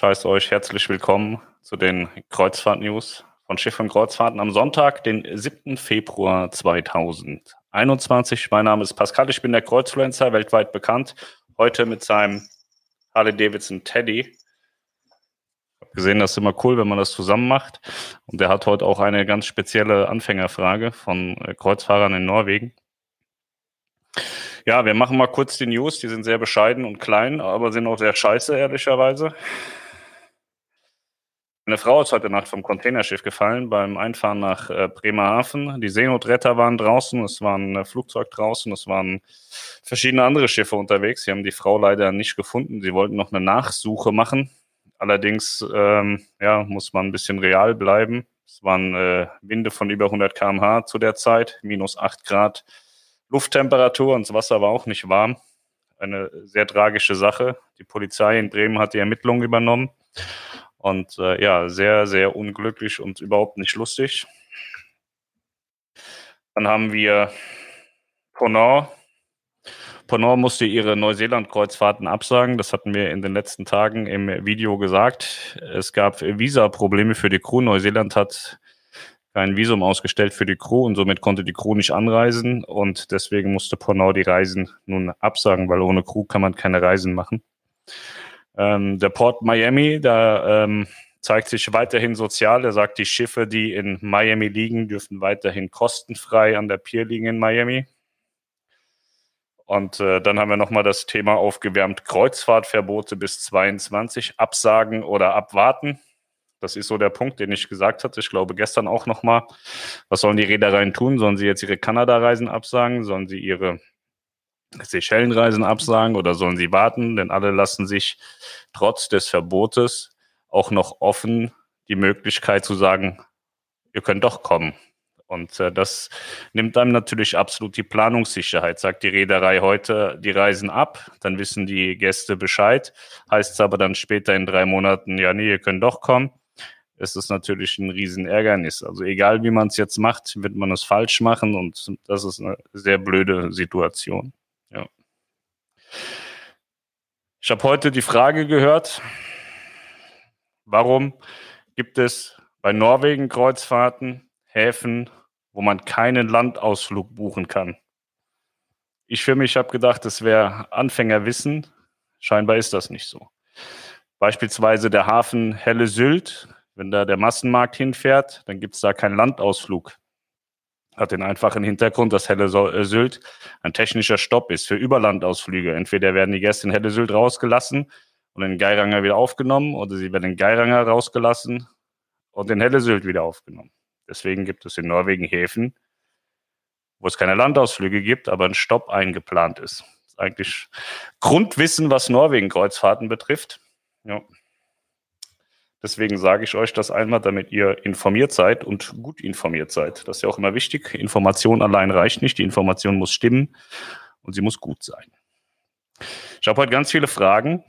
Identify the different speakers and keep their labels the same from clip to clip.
Speaker 1: Scheiß euch, herzlich willkommen zu den Kreuzfahrt-News von Schiff und Kreuzfahrten am Sonntag, den 7. Februar 2021. Mein Name ist Pascal, ich bin der Kreuzfluencer, weltweit bekannt. Heute mit seinem Harley Davidson Teddy. Ich habe gesehen, das ist immer cool, wenn man das zusammen macht. Und der hat heute auch eine ganz spezielle Anfängerfrage von äh, Kreuzfahrern in Norwegen. Ja, wir machen mal kurz die News. Die sind sehr bescheiden und klein, aber sind auch sehr scheiße, ehrlicherweise. Eine Frau ist heute Nacht vom Containerschiff gefallen beim Einfahren nach äh, Bremerhaven. Die Seenotretter waren draußen, es war ein äh, Flugzeug draußen, es waren verschiedene andere Schiffe unterwegs. Sie haben die Frau leider nicht gefunden. Sie wollten noch eine Nachsuche machen. Allerdings ähm, ja, muss man ein bisschen real bleiben. Es waren äh, Winde von über 100 km/h zu der Zeit, minus 8 Grad Lufttemperatur und das Wasser war auch nicht warm. Eine sehr tragische Sache. Die Polizei in Bremen hat die Ermittlungen übernommen. Und äh, ja, sehr, sehr unglücklich und überhaupt nicht lustig. Dann haben wir Ponant. Ponant musste ihre Neuseeland-Kreuzfahrten absagen. Das hatten wir in den letzten Tagen im Video gesagt. Es gab Visa-Probleme für die Crew. Neuseeland hat kein Visum ausgestellt für die Crew und somit konnte die Crew nicht anreisen und deswegen musste Ponant die Reisen nun absagen, weil ohne Crew kann man keine Reisen machen. Ähm, der Port Miami, da ähm, zeigt sich weiterhin sozial. Er sagt, die Schiffe, die in Miami liegen, dürfen weiterhin kostenfrei an der Pier liegen in Miami. Und äh, dann haben wir nochmal das Thema aufgewärmt, Kreuzfahrtverbote bis 22, absagen oder abwarten. Das ist so der Punkt, den ich gesagt hatte. Ich glaube gestern auch nochmal. Was sollen die Reedereien tun? Sollen sie jetzt ihre Kanada-Reisen absagen? Sollen sie ihre Seychellenreisen absagen oder sollen sie warten? Denn alle lassen sich trotz des Verbotes auch noch offen die Möglichkeit zu sagen, ihr könnt doch kommen. Und äh, das nimmt einem natürlich absolut die Planungssicherheit. Sagt die Reederei heute, die reisen ab, dann wissen die Gäste Bescheid. Heißt es aber dann später in drei Monaten, ja, nee, ihr könnt doch kommen. Ist es natürlich ein Riesenärgernis. Also egal wie man es jetzt macht, wird man es falsch machen und das ist eine sehr blöde Situation. Ja. Ich habe heute die Frage gehört, warum gibt es bei Norwegen Kreuzfahrten, Häfen, wo man keinen Landausflug buchen kann? Ich für mich habe gedacht, das wäre Anfängerwissen. Scheinbar ist das nicht so. Beispielsweise der Hafen Helle Sylt, wenn da der Massenmarkt hinfährt, dann gibt es da keinen Landausflug hat den einfachen Hintergrund, dass Helle äh, Sylt ein technischer Stopp ist für Überlandausflüge. Entweder werden die Gäste in Helle Sylt rausgelassen und in Geiranger wieder aufgenommen oder sie werden in Geiranger rausgelassen und in Helle Sylt wieder aufgenommen. Deswegen gibt es in Norwegen Häfen, wo es keine Landausflüge gibt, aber ein Stopp eingeplant ist. Das ist eigentlich Grundwissen, was Norwegen-Kreuzfahrten betrifft. Ja. Deswegen sage ich euch das einmal, damit ihr informiert seid und gut informiert seid. Das ist ja auch immer wichtig. Information allein reicht nicht. Die Information muss stimmen und sie muss gut sein. Ich habe heute ganz viele Fragen.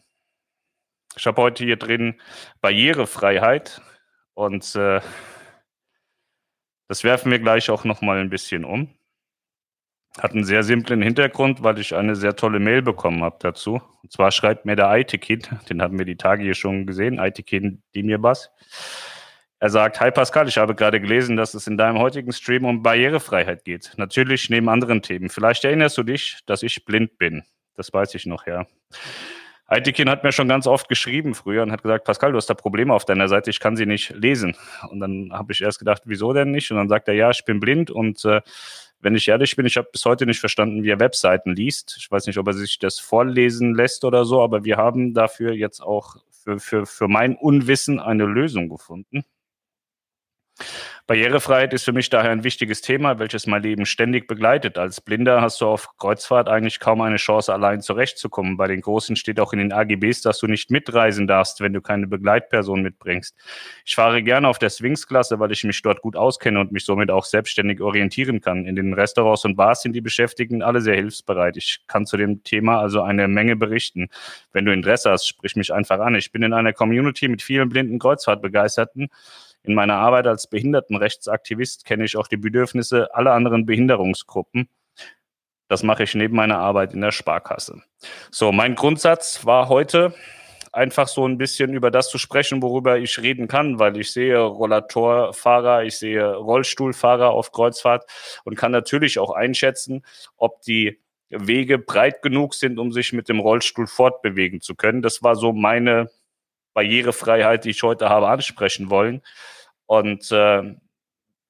Speaker 1: Ich habe heute hier drin Barrierefreiheit und äh, das werfen wir gleich auch noch mal ein bisschen um. Hat einen sehr simplen Hintergrund, weil ich eine sehr tolle Mail bekommen habe dazu. Und zwar schreibt mir der IT-Kid, den haben wir die Tage hier schon gesehen, IT-Kid Dimirbas. Er sagt, Hi Pascal, ich habe gerade gelesen, dass es in deinem heutigen Stream um Barrierefreiheit geht. Natürlich neben anderen Themen. Vielleicht erinnerst du dich, dass ich blind bin. Das weiß ich noch, ja. Aitikin hat mir schon ganz oft geschrieben früher und hat gesagt, Pascal, du hast da Probleme auf deiner Seite, ich kann sie nicht lesen. Und dann habe ich erst gedacht, wieso denn nicht? Und dann sagt er, ja, ich bin blind und äh, wenn ich ehrlich bin, ich habe bis heute nicht verstanden, wie er Webseiten liest. Ich weiß nicht, ob er sich das vorlesen lässt oder so, aber wir haben dafür jetzt auch für, für, für mein Unwissen eine Lösung gefunden. Barrierefreiheit ist für mich daher ein wichtiges Thema, welches mein Leben ständig begleitet. Als Blinder hast du auf Kreuzfahrt eigentlich kaum eine Chance, allein zurechtzukommen. Bei den Großen steht auch in den AGBs, dass du nicht mitreisen darfst, wenn du keine Begleitperson mitbringst. Ich fahre gerne auf der Swings-Klasse, weil ich mich dort gut auskenne und mich somit auch selbstständig orientieren kann. In den Restaurants und Bars sind die Beschäftigten alle sehr hilfsbereit. Ich kann zu dem Thema also eine Menge berichten. Wenn du Interesse hast, sprich mich einfach an. Ich bin in einer Community mit vielen blinden Kreuzfahrtbegeisterten. In meiner Arbeit als Behindertenrechtsaktivist kenne ich auch die Bedürfnisse aller anderen Behinderungsgruppen. Das mache ich neben meiner Arbeit in der Sparkasse. So, mein Grundsatz war heute, einfach so ein bisschen über das zu sprechen, worüber ich reden kann, weil ich sehe Rollatorfahrer, ich sehe Rollstuhlfahrer auf Kreuzfahrt und kann natürlich auch einschätzen, ob die Wege breit genug sind, um sich mit dem Rollstuhl fortbewegen zu können. Das war so meine Barrierefreiheit, die ich heute habe ansprechen wollen. Und äh,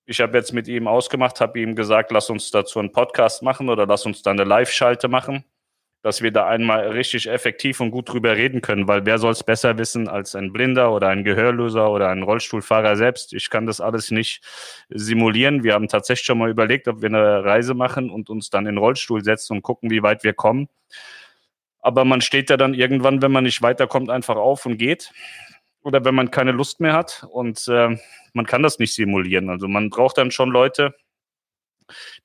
Speaker 1: ich habe jetzt mit ihm ausgemacht, habe ihm gesagt, lass uns dazu einen Podcast machen oder lass uns da eine Live-Schalte machen, dass wir da einmal richtig effektiv und gut drüber reden können, weil wer soll es besser wissen als ein Blinder oder ein Gehörloser oder ein Rollstuhlfahrer selbst? Ich kann das alles nicht simulieren. Wir haben tatsächlich schon mal überlegt, ob wir eine Reise machen und uns dann in den Rollstuhl setzen und gucken, wie weit wir kommen. Aber man steht ja dann irgendwann, wenn man nicht weiterkommt, einfach auf und geht. Oder wenn man keine Lust mehr hat. Und äh, man kann das nicht simulieren. Also man braucht dann schon Leute,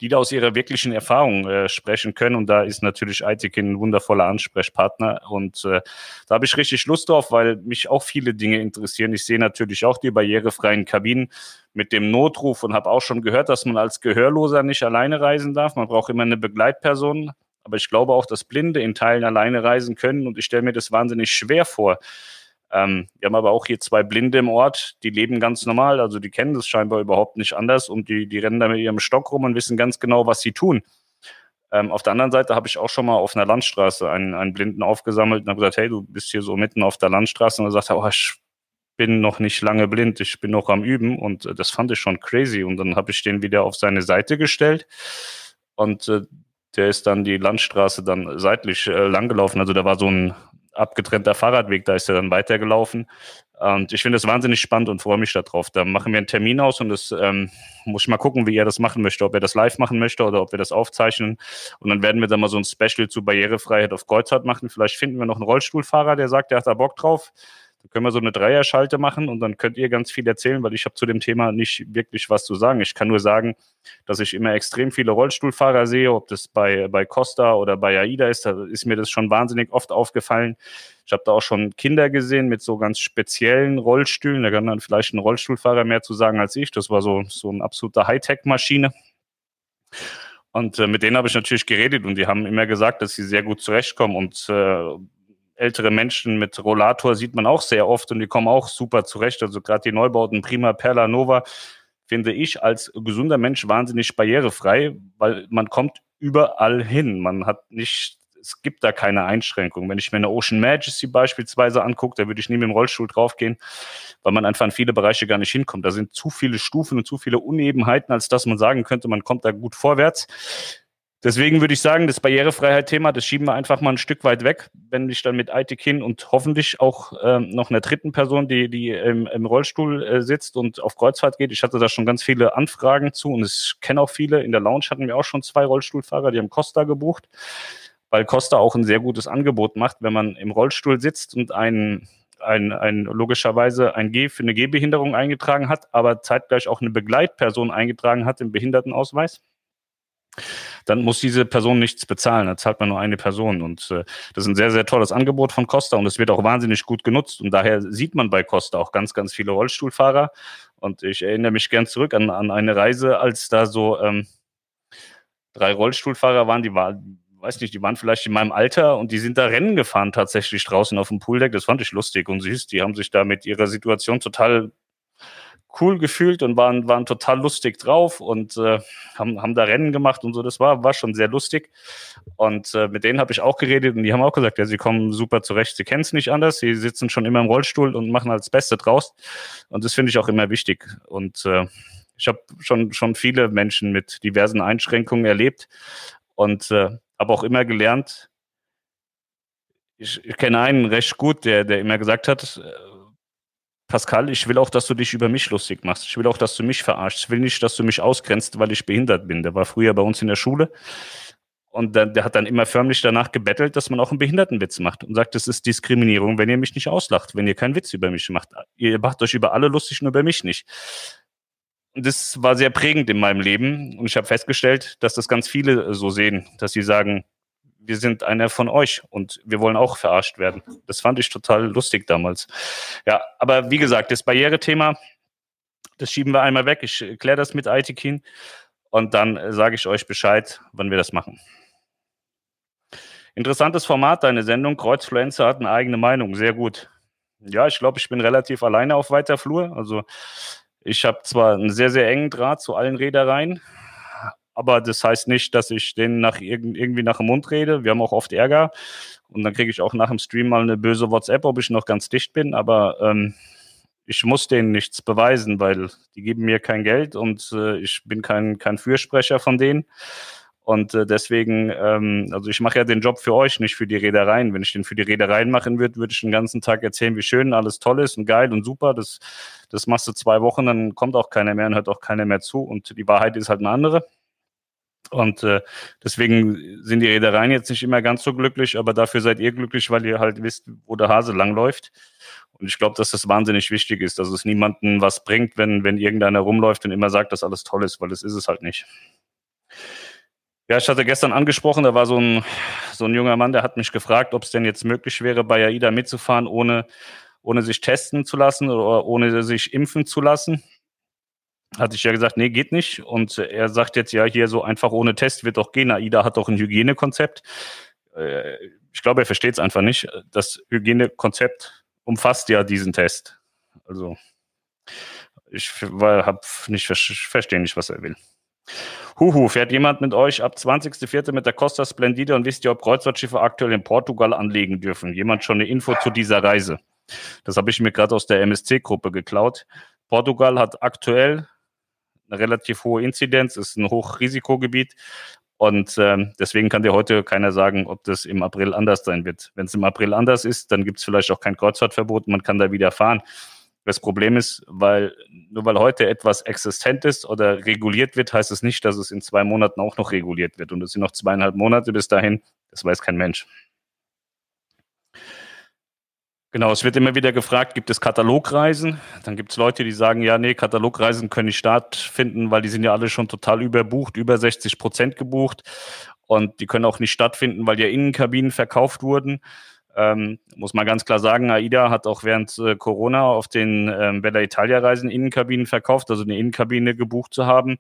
Speaker 1: die da aus ihrer wirklichen Erfahrung äh, sprechen können. Und da ist natürlich Aitikin ein wundervoller Ansprechpartner. Und äh, da habe ich richtig Lust drauf, weil mich auch viele Dinge interessieren. Ich sehe natürlich auch die barrierefreien Kabinen mit dem Notruf und habe auch schon gehört, dass man als Gehörloser nicht alleine reisen darf. Man braucht immer eine Begleitperson. Aber ich glaube auch, dass Blinde in Teilen alleine reisen können. Und ich stelle mir das wahnsinnig schwer vor, ähm, wir haben aber auch hier zwei Blinde im Ort, die leben ganz normal, also die kennen das scheinbar überhaupt nicht anders und die, die rennen da mit ihrem Stock rum und wissen ganz genau, was sie tun. Ähm, auf der anderen Seite habe ich auch schon mal auf einer Landstraße einen, einen Blinden aufgesammelt und habe gesagt, hey, du bist hier so mitten auf der Landstraße und er sagt, oh, ich bin noch nicht lange blind, ich bin noch am Üben und äh, das fand ich schon crazy und dann habe ich den wieder auf seine Seite gestellt und äh, der ist dann die Landstraße dann seitlich äh, langgelaufen. Also da war so ein, abgetrennter Fahrradweg, da ist er dann weitergelaufen. Und ich finde das wahnsinnig spannend und freue mich darauf. Da machen wir einen Termin aus und das ähm, muss ich mal gucken, wie er das machen möchte, ob er das live machen möchte oder ob wir das aufzeichnen. Und dann werden wir dann mal so ein Special zu Barrierefreiheit auf Kreuzfahrt machen. Vielleicht finden wir noch einen Rollstuhlfahrer, der sagt, der hat da Bock drauf. Da können wir so eine Dreierschalte machen und dann könnt ihr ganz viel erzählen, weil ich habe zu dem Thema nicht wirklich was zu sagen. Ich kann nur sagen, dass ich immer extrem viele Rollstuhlfahrer sehe, ob das bei, bei Costa oder bei AIDA ist, da ist mir das schon wahnsinnig oft aufgefallen. Ich habe da auch schon Kinder gesehen mit so ganz speziellen Rollstühlen. Da kann dann vielleicht ein Rollstuhlfahrer mehr zu sagen als ich. Das war so, so eine absolute Hightech-Maschine. Und äh, mit denen habe ich natürlich geredet und die haben immer gesagt, dass sie sehr gut zurechtkommen und äh, ältere Menschen mit Rollator sieht man auch sehr oft und die kommen auch super zurecht. Also gerade die Neubauten Prima, Perla, Nova finde ich als gesunder Mensch wahnsinnig barrierefrei, weil man kommt überall hin. Man hat nicht, es gibt da keine Einschränkung. Wenn ich mir eine Ocean Majesty beispielsweise angucke, da würde ich nie mit dem Rollstuhl draufgehen, weil man einfach in viele Bereiche gar nicht hinkommt. Da sind zu viele Stufen und zu viele Unebenheiten, als dass man sagen könnte, man kommt da gut vorwärts. Deswegen würde ich sagen, das Barrierefreiheit-Thema, das schieben wir einfach mal ein Stück weit weg, wenn ich dann mit Aitikin und hoffentlich auch ähm, noch einer dritten Person, die, die im, im Rollstuhl äh, sitzt und auf Kreuzfahrt geht. Ich hatte da schon ganz viele Anfragen zu und ich kenne auch viele. In der Lounge hatten wir auch schon zwei Rollstuhlfahrer, die haben Costa gebucht, weil Costa auch ein sehr gutes Angebot macht, wenn man im Rollstuhl sitzt und einen ein, ein, logischerweise ein G für eine Gehbehinderung eingetragen hat, aber zeitgleich auch eine Begleitperson eingetragen hat im Behindertenausweis dann muss diese Person nichts bezahlen. Da zahlt man nur eine Person. Und äh, das ist ein sehr, sehr tolles Angebot von Costa und es wird auch wahnsinnig gut genutzt. Und daher sieht man bei Costa auch ganz, ganz viele Rollstuhlfahrer. Und ich erinnere mich gern zurück an, an eine Reise, als da so ähm, drei Rollstuhlfahrer waren, die waren, weiß nicht, die waren vielleicht in meinem Alter und die sind da Rennen gefahren tatsächlich draußen auf dem Pooldeck. Das fand ich lustig und süß. Die haben sich da mit ihrer Situation total cool gefühlt und waren, waren total lustig drauf und äh, haben, haben da Rennen gemacht und so. Das war, war schon sehr lustig. Und äh, mit denen habe ich auch geredet und die haben auch gesagt, ja, sie kommen super zurecht. Sie kennen es nicht anders. Sie sitzen schon immer im Rollstuhl und machen als Beste draus. Und das finde ich auch immer wichtig. Und äh, ich habe schon, schon viele Menschen mit diversen Einschränkungen erlebt und äh, habe auch immer gelernt, ich, ich kenne einen recht gut, der, der immer gesagt hat, Pascal, ich will auch, dass du dich über mich lustig machst. Ich will auch, dass du mich verarschst. Ich will nicht, dass du mich ausgrenzt, weil ich behindert bin. Der war früher bei uns in der Schule. Und der, der hat dann immer förmlich danach gebettelt, dass man auch einen Behindertenwitz macht und sagt, das ist Diskriminierung, wenn ihr mich nicht auslacht, wenn ihr keinen Witz über mich macht. Ihr macht euch über alle lustig, nur über mich nicht. Und das war sehr prägend in meinem Leben. Und ich habe festgestellt, dass das ganz viele so sehen, dass sie sagen, wir sind einer von euch und wir wollen auch verarscht werden. Das fand ich total lustig damals. Ja, aber wie gesagt, das Barrierethema, das schieben wir einmal weg. Ich kläre das mit Aitikin und dann sage ich euch Bescheid, wann wir das machen. Interessantes Format, deine Sendung. Kreuzfluencer hat eine eigene Meinung. Sehr gut. Ja, ich glaube, ich bin relativ alleine auf weiter Flur. Also ich habe zwar einen sehr, sehr engen Draht zu allen Reedereien, aber das heißt nicht, dass ich denen nach irgendwie nach dem Mund rede. Wir haben auch oft Ärger und dann kriege ich auch nach dem Stream mal eine böse WhatsApp, ob ich noch ganz dicht bin. Aber ähm, ich muss denen nichts beweisen, weil die geben mir kein Geld und äh, ich bin kein, kein Fürsprecher von denen. Und äh, deswegen, ähm, also ich mache ja den Job für euch, nicht für die Reedereien. Wenn ich den für die Reedereien machen würde, würde ich den ganzen Tag erzählen, wie schön alles toll ist und geil und super. Das, das machst du zwei Wochen, dann kommt auch keiner mehr und hört auch keiner mehr zu. Und die Wahrheit ist halt eine andere. Und äh, deswegen sind die Reedereien jetzt nicht immer ganz so glücklich, aber dafür seid ihr glücklich, weil ihr halt wisst, wo der Hase langläuft. Und ich glaube, dass das wahnsinnig wichtig ist, dass es niemandem was bringt, wenn, wenn irgendeiner rumläuft und immer sagt, dass alles toll ist, weil das ist es halt nicht. Ja, ich hatte gestern angesprochen, da war so ein, so ein junger Mann, der hat mich gefragt, ob es denn jetzt möglich wäre, bei AIDA mitzufahren, ohne, ohne sich testen zu lassen oder ohne sich impfen zu lassen. Hatte ich ja gesagt, nee, geht nicht. Und er sagt jetzt, ja, hier so einfach ohne Test wird doch gehen. AIDA hat doch ein Hygienekonzept. Äh, ich glaube, er versteht es einfach nicht. Das Hygienekonzept umfasst ja diesen Test. Also ich habe nicht verstehe nicht, was er will. Huhu, fährt jemand mit euch ab 20.04. mit der Costa Splendide und wisst ihr, ob Kreuzfahrtschiffe aktuell in Portugal anlegen dürfen? Jemand schon eine Info zu dieser Reise? Das habe ich mir gerade aus der MSC-Gruppe geklaut. Portugal hat aktuell eine relativ hohe Inzidenz, ist ein Hochrisikogebiet und ähm, deswegen kann dir heute keiner sagen, ob das im April anders sein wird. Wenn es im April anders ist, dann gibt es vielleicht auch kein Kreuzfahrtverbot, man kann da wieder fahren. Das Problem ist, weil nur weil heute etwas existent ist oder reguliert wird, heißt es nicht, dass es in zwei Monaten auch noch reguliert wird. Und es sind noch zweieinhalb Monate bis dahin. Das weiß kein Mensch. Genau, es wird immer wieder gefragt, gibt es Katalogreisen? Dann gibt es Leute, die sagen, ja, nee, Katalogreisen können nicht stattfinden, weil die sind ja alle schon total überbucht, über 60 Prozent gebucht. Und die können auch nicht stattfinden, weil ja Innenkabinen verkauft wurden. Ähm, muss man ganz klar sagen, AIDA hat auch während äh, Corona auf den ähm, Bella Italia Reisen Innenkabinen verkauft, also eine Innenkabine gebucht zu haben.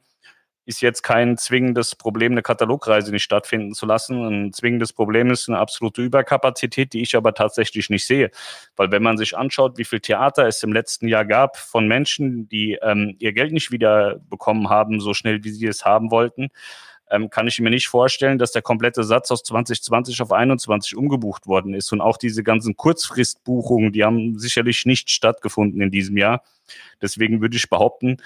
Speaker 1: Ist jetzt kein zwingendes Problem, eine Katalogreise nicht stattfinden zu lassen. Ein zwingendes Problem ist eine absolute Überkapazität, die ich aber tatsächlich nicht sehe. Weil wenn man sich anschaut, wie viel Theater es im letzten Jahr gab von Menschen, die ähm, ihr Geld nicht wieder bekommen haben, so schnell wie sie es haben wollten, ähm, kann ich mir nicht vorstellen, dass der komplette Satz aus 2020 auf 21 umgebucht worden ist. Und auch diese ganzen Kurzfristbuchungen, die haben sicherlich nicht stattgefunden in diesem Jahr. Deswegen würde ich behaupten,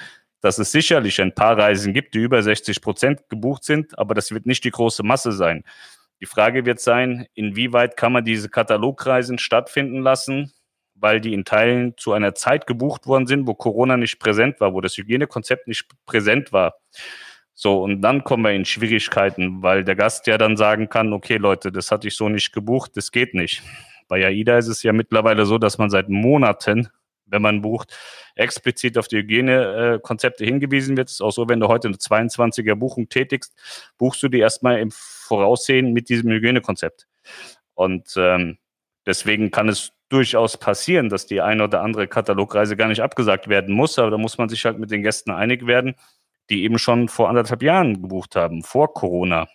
Speaker 1: dass es sicherlich ein paar Reisen gibt, die über 60 Prozent gebucht sind, aber das wird nicht die große Masse sein. Die Frage wird sein, inwieweit kann man diese Katalogreisen stattfinden lassen, weil die in Teilen zu einer Zeit gebucht worden sind, wo Corona nicht präsent war, wo das Hygienekonzept nicht präsent war. So, und dann kommen wir in Schwierigkeiten, weil der Gast ja dann sagen kann, okay Leute, das hatte ich so nicht gebucht, das geht nicht. Bei AIDA ist es ja mittlerweile so, dass man seit Monaten, wenn man bucht, explizit auf die Hygienekonzepte hingewiesen wird. Es ist auch so, wenn du heute eine 22er Buchung tätigst, buchst du die erstmal im Voraussehen mit diesem Hygienekonzept. Und ähm, deswegen kann es durchaus passieren, dass die eine oder andere Katalogreise gar nicht abgesagt werden muss, aber da muss man sich halt mit den Gästen einig werden die eben schon vor anderthalb Jahren gebucht haben, vor Corona.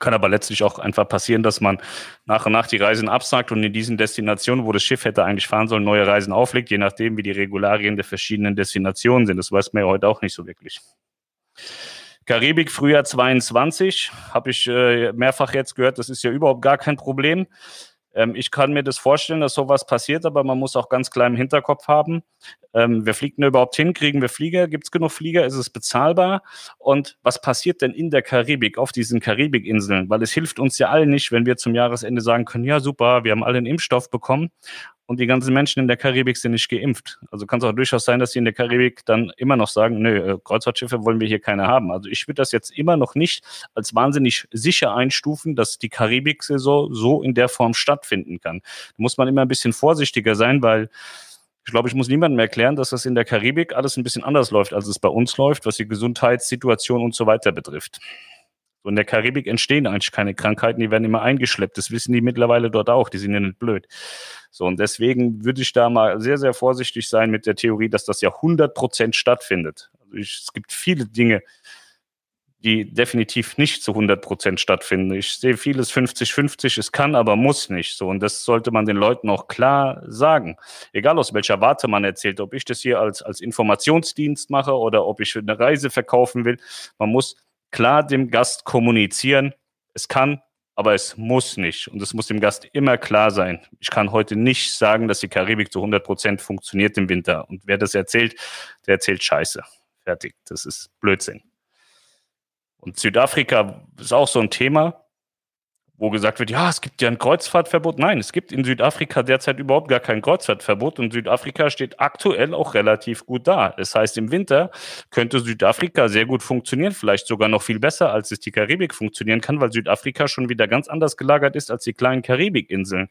Speaker 1: Kann aber letztlich auch einfach passieren, dass man nach und nach die Reisen absagt und in diesen Destinationen, wo das Schiff hätte eigentlich fahren sollen, neue Reisen auflegt, je nachdem, wie die Regularien der verschiedenen Destinationen sind. Das weiß man ja heute auch nicht so wirklich. Karibik Frühjahr 22 habe ich äh, mehrfach jetzt gehört, das ist ja überhaupt gar kein Problem. Ähm, ich kann mir das vorstellen, dass sowas passiert, aber man muss auch ganz klar im Hinterkopf haben, ähm, wer fliegt denn überhaupt hin? Kriegen wir Flieger? Gibt es genug Flieger? Ist es bezahlbar? Und was passiert denn in der Karibik, auf diesen Karibikinseln? Weil es hilft uns ja allen nicht, wenn wir zum Jahresende sagen können, ja super, wir haben alle einen Impfstoff bekommen und die ganzen Menschen in der Karibik sind nicht geimpft. Also kann es auch durchaus sein, dass sie in der Karibik dann immer noch sagen, nö, äh, Kreuzfahrtschiffe wollen wir hier keine haben. Also ich würde das jetzt immer noch nicht als wahnsinnig sicher einstufen, dass die Karibik-Saison so in der Form stattfinden kann. Da muss man immer ein bisschen vorsichtiger sein, weil ich glaube, ich muss niemandem erklären, dass das in der Karibik alles ein bisschen anders läuft, als es bei uns läuft, was die Gesundheitssituation und so weiter betrifft. So in der Karibik entstehen eigentlich keine Krankheiten, die werden immer eingeschleppt. Das wissen die mittlerweile dort auch, die sind ja nicht blöd. So, und deswegen würde ich da mal sehr, sehr vorsichtig sein mit der Theorie, dass das ja 100 Prozent stattfindet. Also ich, es gibt viele Dinge, die definitiv nicht zu 100 Prozent stattfinden. Ich sehe vieles 50-50, es kann, aber muss nicht so. Und das sollte man den Leuten auch klar sagen. Egal aus welcher Warte man erzählt, ob ich das hier als, als Informationsdienst mache oder ob ich eine Reise verkaufen will. Man muss klar dem Gast kommunizieren. Es kann, aber es muss nicht. Und es muss dem Gast immer klar sein. Ich kann heute nicht sagen, dass die Karibik zu 100 Prozent funktioniert im Winter. Und wer das erzählt, der erzählt Scheiße. Fertig. Das ist Blödsinn. Und Südafrika ist auch so ein Thema, wo gesagt wird, ja, es gibt ja ein Kreuzfahrtverbot. Nein, es gibt in Südafrika derzeit überhaupt gar kein Kreuzfahrtverbot und Südafrika steht aktuell auch relativ gut da. Das heißt, im Winter könnte Südafrika sehr gut funktionieren, vielleicht sogar noch viel besser, als es die Karibik funktionieren kann, weil Südafrika schon wieder ganz anders gelagert ist als die kleinen Karibikinseln.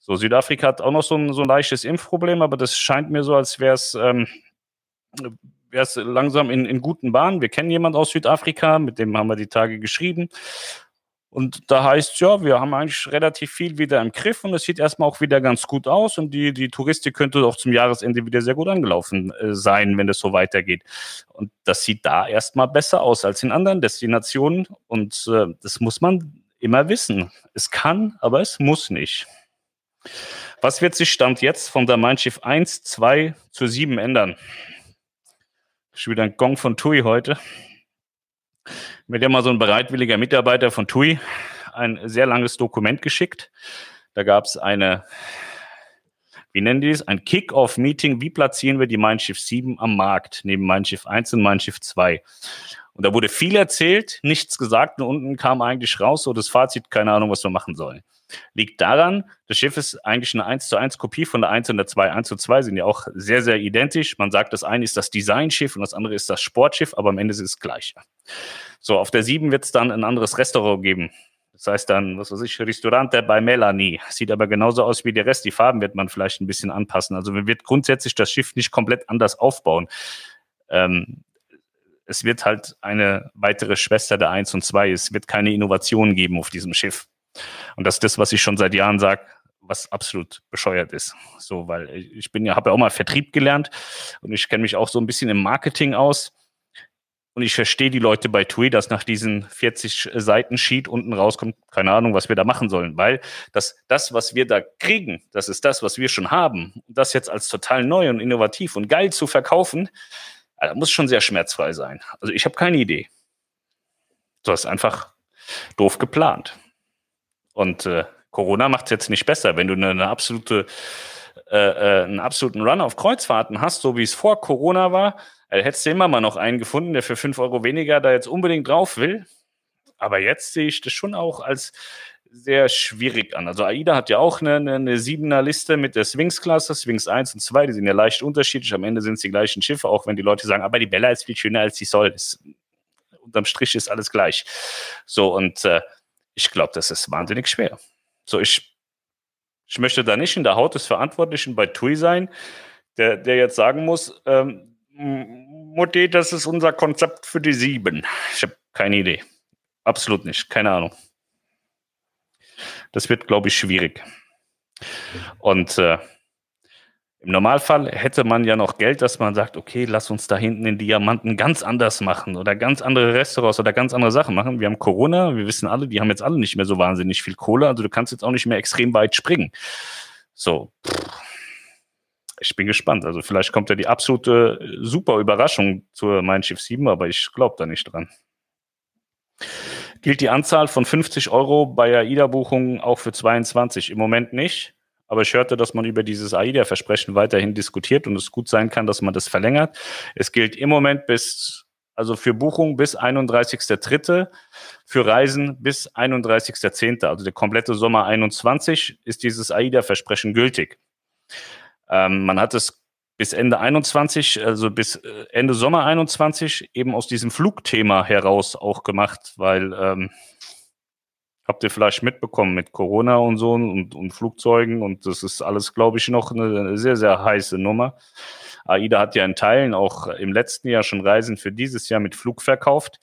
Speaker 1: So, Südafrika hat auch noch so ein, so ein leichtes Impfproblem, aber das scheint mir so, als wäre es ähm, wäre es langsam in, in guten Bahnen. Wir kennen jemanden aus Südafrika, mit dem haben wir die Tage geschrieben. Und da heißt ja, wir haben eigentlich relativ viel wieder im Griff und es sieht erstmal auch wieder ganz gut aus und die, die Touristik könnte auch zum Jahresende wieder sehr gut angelaufen äh, sein, wenn es so weitergeht. Und das sieht da erstmal besser aus als in anderen Destinationen und äh, das muss man immer wissen. Es kann, aber es muss nicht. Was wird sich Stand jetzt von der Mein Schiff 1, 2 zu 7 ändern? Schon wieder ein Gong von TUI heute. Mir hat mal so ein bereitwilliger Mitarbeiter von TUI ein sehr langes Dokument geschickt. Da gab es eine, wie nennen die es? Ein Kick-Off-Meeting. Wie platzieren wir die Mein Schiff 7 am Markt neben Mein Schiff 1 und Mein Schiff 2? Und da wurde viel erzählt, nichts gesagt und unten kam eigentlich raus so das Fazit, keine Ahnung, was wir machen sollen liegt daran, das Schiff ist eigentlich eine 1 zu 1 Kopie von der 1 und der 2. 1 zu 2 sind ja auch sehr, sehr identisch. Man sagt, das eine ist das Designschiff und das andere ist das Sportschiff, aber am Ende ist es gleich. So, auf der 7 wird es dann ein anderes Restaurant geben. Das heißt dann, was weiß ich, Restaurante bei Melanie. Sieht aber genauso aus wie der Rest. Die Farben wird man vielleicht ein bisschen anpassen. Also man wird grundsätzlich das Schiff nicht komplett anders aufbauen. Ähm, es wird halt eine weitere Schwester der 1 und 2. Es wird keine Innovation geben auf diesem Schiff. Und das ist das, was ich schon seit Jahren sage, was absolut bescheuert ist. So, weil ich bin ja, habe ja auch mal Vertrieb gelernt und ich kenne mich auch so ein bisschen im Marketing aus. Und ich verstehe die Leute bei TUI, dass nach diesen 40 Seiten Sheet unten rauskommt, keine Ahnung, was wir da machen sollen, weil das, das, was wir da kriegen, das ist das, was wir schon haben. Und das jetzt als total neu und innovativ und geil zu verkaufen, also muss schon sehr schmerzfrei sein. Also ich habe keine Idee. Das ist einfach doof geplant. Und äh, Corona macht es jetzt nicht besser. Wenn du eine, eine absolute, äh, äh, einen absoluten Run auf Kreuzfahrten hast, so wie es vor Corona war, äh, hättest du immer mal noch einen gefunden, der für fünf Euro weniger da jetzt unbedingt drauf will. Aber jetzt sehe ich das schon auch als sehr schwierig an. Also AIDA hat ja auch eine, eine, eine siebener Liste mit der Swings-Klasse, Swings 1 und 2, die sind ja leicht unterschiedlich. Am Ende sind es die gleichen Schiffe, auch wenn die Leute sagen, aber die Bella ist viel schöner als die Sol. Das, unterm Strich ist alles gleich. So, und äh, ich glaube, das ist wahnsinnig schwer. So, ich, ich möchte da nicht in der Haut des Verantwortlichen bei TUI sein, der, der jetzt sagen muss, ähm, Mutti, das ist unser Konzept für die sieben. Ich habe keine Idee. Absolut nicht. Keine Ahnung. Das wird, glaube ich, schwierig. Und äh, im Normalfall hätte man ja noch Geld, dass man sagt, okay, lass uns da hinten den Diamanten ganz anders machen oder ganz andere Restaurants oder ganz andere Sachen machen. Wir haben Corona, wir wissen alle, die haben jetzt alle nicht mehr so wahnsinnig viel Kohle, also du kannst jetzt auch nicht mehr extrem weit springen. So, ich bin gespannt. Also vielleicht kommt ja die absolute super Überraschung zur Mein Schiff 7, aber ich glaube da nicht dran. Gilt die Anzahl von 50 Euro bei AIDA-Buchungen auch für 22? Im Moment nicht. Aber ich hörte, dass man über dieses AIDA-Versprechen weiterhin diskutiert und es gut sein kann, dass man das verlängert. Es gilt im Moment bis, also für Buchungen bis 31.3., für Reisen bis 31.10., also der komplette Sommer 21 ist dieses AIDA-Versprechen gültig. Ähm, man hat es bis Ende 21, also bis äh, Ende Sommer 21 eben aus diesem Flugthema heraus auch gemacht, weil ähm, habt ihr vielleicht mitbekommen mit Corona und so und, und Flugzeugen und das ist alles, glaube ich, noch eine sehr, sehr heiße Nummer. AIDA hat ja in Teilen auch im letzten Jahr schon Reisen für dieses Jahr mit Flug verkauft.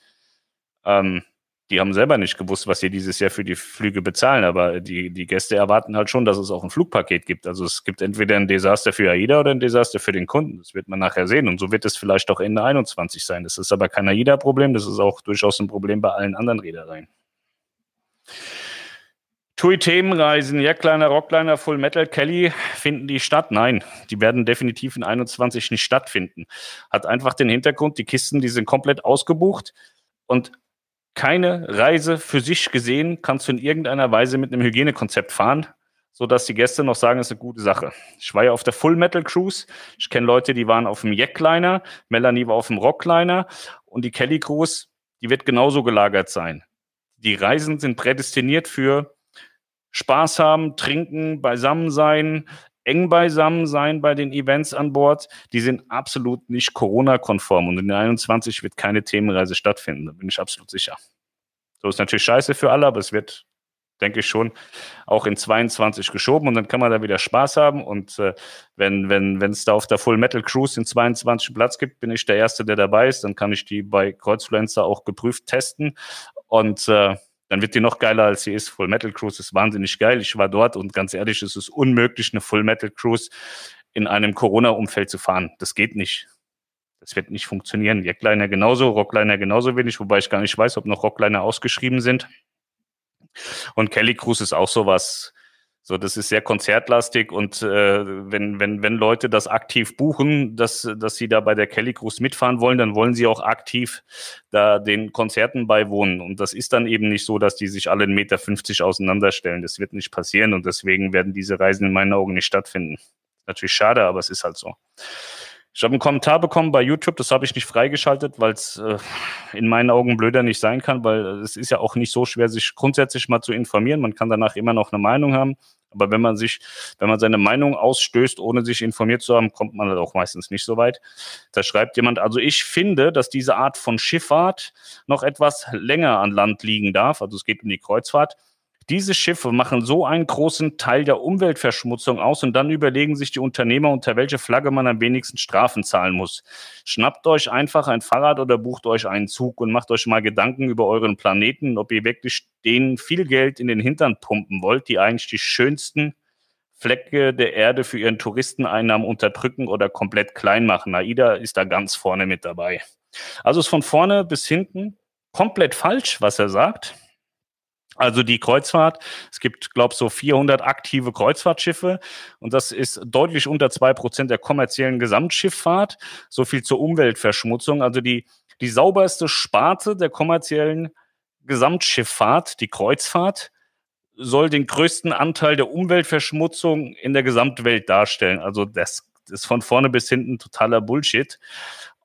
Speaker 1: Ähm, die haben selber nicht gewusst, was sie dieses Jahr für die Flüge bezahlen, aber die, die Gäste erwarten halt schon, dass es auch ein Flugpaket gibt. Also es gibt entweder ein Desaster für AIDA oder ein Desaster für den Kunden. Das wird man nachher sehen. Und so wird es vielleicht auch Ende 21 sein. Das ist aber kein AIDA-Problem, das ist auch durchaus ein Problem bei allen anderen Reedereien. TUI-Themenreisen, ja, kleiner Rockliner, Full Metal, Kelly, finden die statt? Nein, die werden definitiv in 21 nicht stattfinden. Hat einfach den Hintergrund, die Kisten, die sind komplett ausgebucht und keine Reise für sich gesehen kannst du in irgendeiner Weise mit einem Hygienekonzept fahren, sodass die Gäste noch sagen, es ist eine gute Sache. Ich war ja auf der Full Metal Cruise. Ich kenne Leute, die waren auf dem Jackliner. Melanie war auf dem Rockliner. Und die Kelly Cruise, die wird genauso gelagert sein. Die Reisen sind prädestiniert für Spaß haben, trinken, beisammen sein, eng beisammen sein bei den Events an Bord. Die sind absolut nicht Corona-konform und in den 21 wird keine Themenreise stattfinden. Da bin ich absolut sicher. So ist natürlich scheiße für alle, aber es wird, denke ich schon, auch in 22 geschoben und dann kann man da wieder Spaß haben. Und äh, wenn wenn wenn es da auf der Full Metal Cruise in 22 Platz gibt, bin ich der Erste, der dabei ist. Dann kann ich die bei Kreuzfluencer auch geprüft testen und äh, dann wird die noch geiler, als sie ist. Full Metal Cruise ist wahnsinnig geil. Ich war dort und ganz ehrlich, es ist unmöglich, eine Full Metal Cruise in einem Corona-Umfeld zu fahren. Das geht nicht. Das wird nicht funktionieren. Jackliner genauso, Rockliner genauso wenig, wobei ich gar nicht weiß, ob noch Rockliner ausgeschrieben sind. Und Kelly Cruise ist auch sowas, so, das ist sehr konzertlastig und äh, wenn, wenn, wenn Leute das aktiv buchen, dass, dass sie da bei der Kelly Cruise mitfahren wollen, dann wollen sie auch aktiv da den Konzerten beiwohnen. Und das ist dann eben nicht so, dass die sich alle 1,50 Meter auseinanderstellen. Das wird nicht passieren und deswegen werden diese Reisen in meinen Augen nicht stattfinden. Natürlich schade, aber es ist halt so. Ich habe einen Kommentar bekommen bei YouTube, das habe ich nicht freigeschaltet, weil es äh, in meinen Augen blöder nicht sein kann, weil es ist ja auch nicht so schwer, sich grundsätzlich mal zu informieren. Man kann danach immer noch eine Meinung haben. Aber wenn man sich, wenn man seine Meinung ausstößt, ohne sich informiert zu haben, kommt man halt auch meistens nicht so weit. Da schreibt jemand, also ich finde, dass diese Art von Schifffahrt noch etwas länger an Land liegen darf. Also es geht um die Kreuzfahrt diese Schiffe machen so einen großen Teil der Umweltverschmutzung aus und dann überlegen sich die Unternehmer, unter welche Flagge man am wenigsten Strafen zahlen muss. Schnappt euch einfach ein Fahrrad oder bucht euch einen Zug und macht euch mal Gedanken über euren Planeten, ob ihr wirklich denen viel Geld in den Hintern pumpen wollt, die eigentlich die schönsten Flecke der Erde für ihren Touristeneinnahmen unterdrücken oder komplett klein machen. AIDA ist da ganz vorne mit dabei. Also ist von vorne bis hinten komplett falsch, was er sagt. Also die Kreuzfahrt, es gibt, glaube ich, so 400 aktive Kreuzfahrtschiffe und das ist deutlich unter zwei Prozent der kommerziellen Gesamtschifffahrt. So viel zur Umweltverschmutzung. Also die, die sauberste Sparte der kommerziellen Gesamtschifffahrt, die Kreuzfahrt, soll den größten Anteil der Umweltverschmutzung in der Gesamtwelt darstellen. Also das ist von vorne bis hinten totaler Bullshit.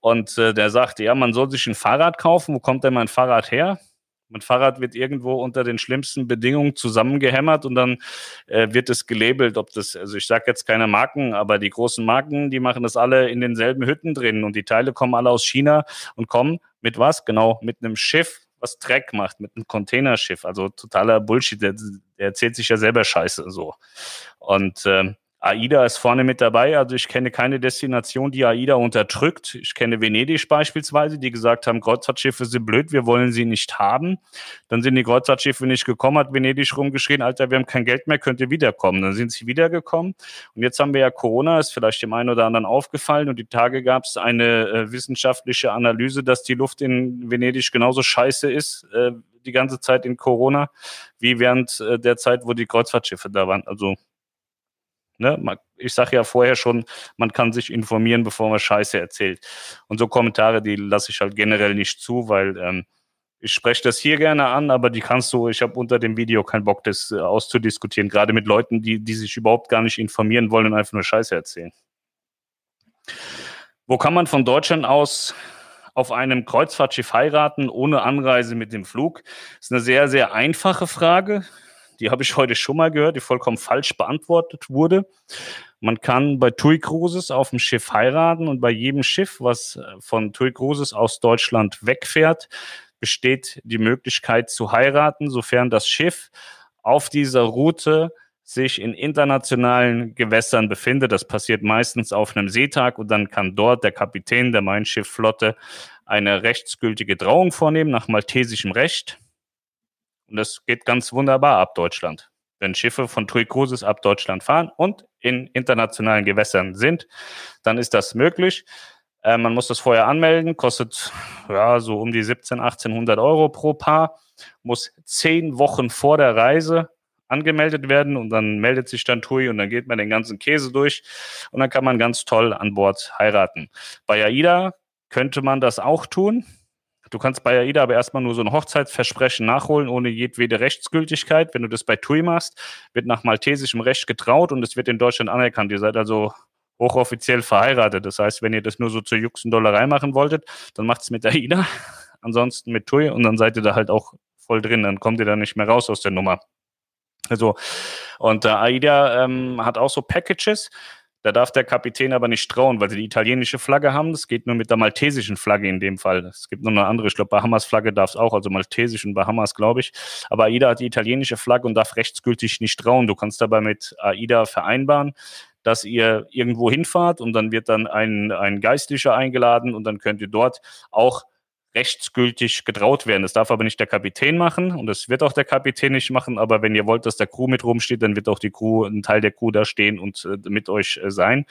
Speaker 1: Und äh, der sagt, ja, man soll sich ein Fahrrad kaufen. Wo kommt denn mein Fahrrad her? Mein Fahrrad wird irgendwo unter den schlimmsten Bedingungen zusammengehämmert und dann äh, wird es gelabelt, ob das, also ich sage jetzt keine Marken, aber die großen Marken, die machen das alle in denselben Hütten drin und die Teile kommen alle aus China und kommen mit was? Genau, mit einem Schiff, was Dreck macht, mit einem Containerschiff. Also totaler Bullshit, der, der erzählt sich ja selber Scheiße so. Und ähm, AIDA ist vorne mit dabei. Also ich kenne keine Destination, die AIDA unterdrückt. Ich kenne Venedig beispielsweise, die gesagt haben, Kreuzfahrtschiffe sind blöd, wir wollen sie nicht haben. Dann sind die Kreuzfahrtschiffe nicht gekommen, hat Venedig rumgeschrien, Alter, wir haben kein Geld mehr, könnt ihr wiederkommen. Dann sind sie wiedergekommen. Und jetzt haben wir ja Corona, ist vielleicht dem einen oder anderen aufgefallen. Und die Tage gab es eine äh, wissenschaftliche Analyse, dass die Luft in Venedig genauso scheiße ist, äh, die ganze Zeit in Corona, wie während äh, der Zeit, wo die Kreuzfahrtschiffe da waren. Also Ne? Ich sage ja vorher schon, man kann sich informieren, bevor man Scheiße erzählt. Und so Kommentare, die lasse ich halt generell nicht zu, weil ähm, ich spreche das hier gerne an, aber die kannst du, ich habe unter dem Video keinen Bock, das äh, auszudiskutieren, gerade mit Leuten, die, die sich überhaupt gar nicht informieren wollen und einfach nur Scheiße erzählen. Wo kann man von Deutschland aus auf einem Kreuzfahrtschiff heiraten ohne Anreise mit dem Flug? Das ist eine sehr, sehr einfache Frage die habe ich heute schon mal gehört, die vollkommen falsch beantwortet wurde. Man kann bei TUI Cruises auf dem Schiff heiraten und bei jedem Schiff, was äh, von TUI Cruises aus Deutschland wegfährt, besteht die Möglichkeit zu heiraten, sofern das Schiff auf dieser Route sich in internationalen Gewässern befindet. Das passiert meistens auf einem Seetag und dann kann dort der Kapitän der Mein Schiff Flotte eine rechtsgültige Trauung vornehmen nach maltesischem Recht. Und das geht ganz wunderbar ab Deutschland. Wenn Schiffe von TUI Cruises ab Deutschland fahren und in internationalen Gewässern sind, dann ist das möglich. Äh, man muss das vorher anmelden, kostet ja so um die 17, 1800 Euro pro Paar, muss zehn Wochen vor der Reise angemeldet werden und dann meldet sich dann TUI und dann geht man den ganzen Käse durch und dann kann man ganz toll an Bord heiraten. Bei AIDA könnte man das auch tun. Du kannst bei AIDA aber erstmal nur so ein Hochzeitsversprechen nachholen, ohne jedwede Rechtsgültigkeit. Wenn du das bei TUI machst, wird nach maltesischem Recht getraut und es wird in Deutschland anerkannt. Ihr seid also hochoffiziell verheiratet. Das heißt, wenn ihr das nur so zur Juxendollerei machen wolltet, dann macht es mit AIDA, ansonsten mit TUI und dann seid ihr da halt auch voll drin. Dann kommt ihr da nicht mehr raus aus der Nummer. Also, und äh, AIDA ähm, hat auch so Packages. Da darf der Kapitän aber nicht trauen, weil sie die italienische Flagge haben. Das geht nur mit der maltesischen Flagge in dem Fall. Es gibt noch eine andere, ich glaube, Bahamas Flagge darf es auch, also maltesisch und Bahamas, glaube ich. Aber AIDA hat die italienische Flagge und darf rechtsgültig nicht trauen. Du kannst dabei mit AIDA vereinbaren, dass ihr irgendwo hinfahrt und dann wird dann ein, ein Geistlicher eingeladen und dann könnt ihr dort auch rechtsgültig getraut werden. Das darf aber nicht der Kapitän machen und das wird auch der Kapitän nicht machen. Aber wenn ihr wollt, dass der Crew mit rumsteht, dann wird auch die Crew, ein Teil der Crew da stehen und äh, mit euch äh, sein.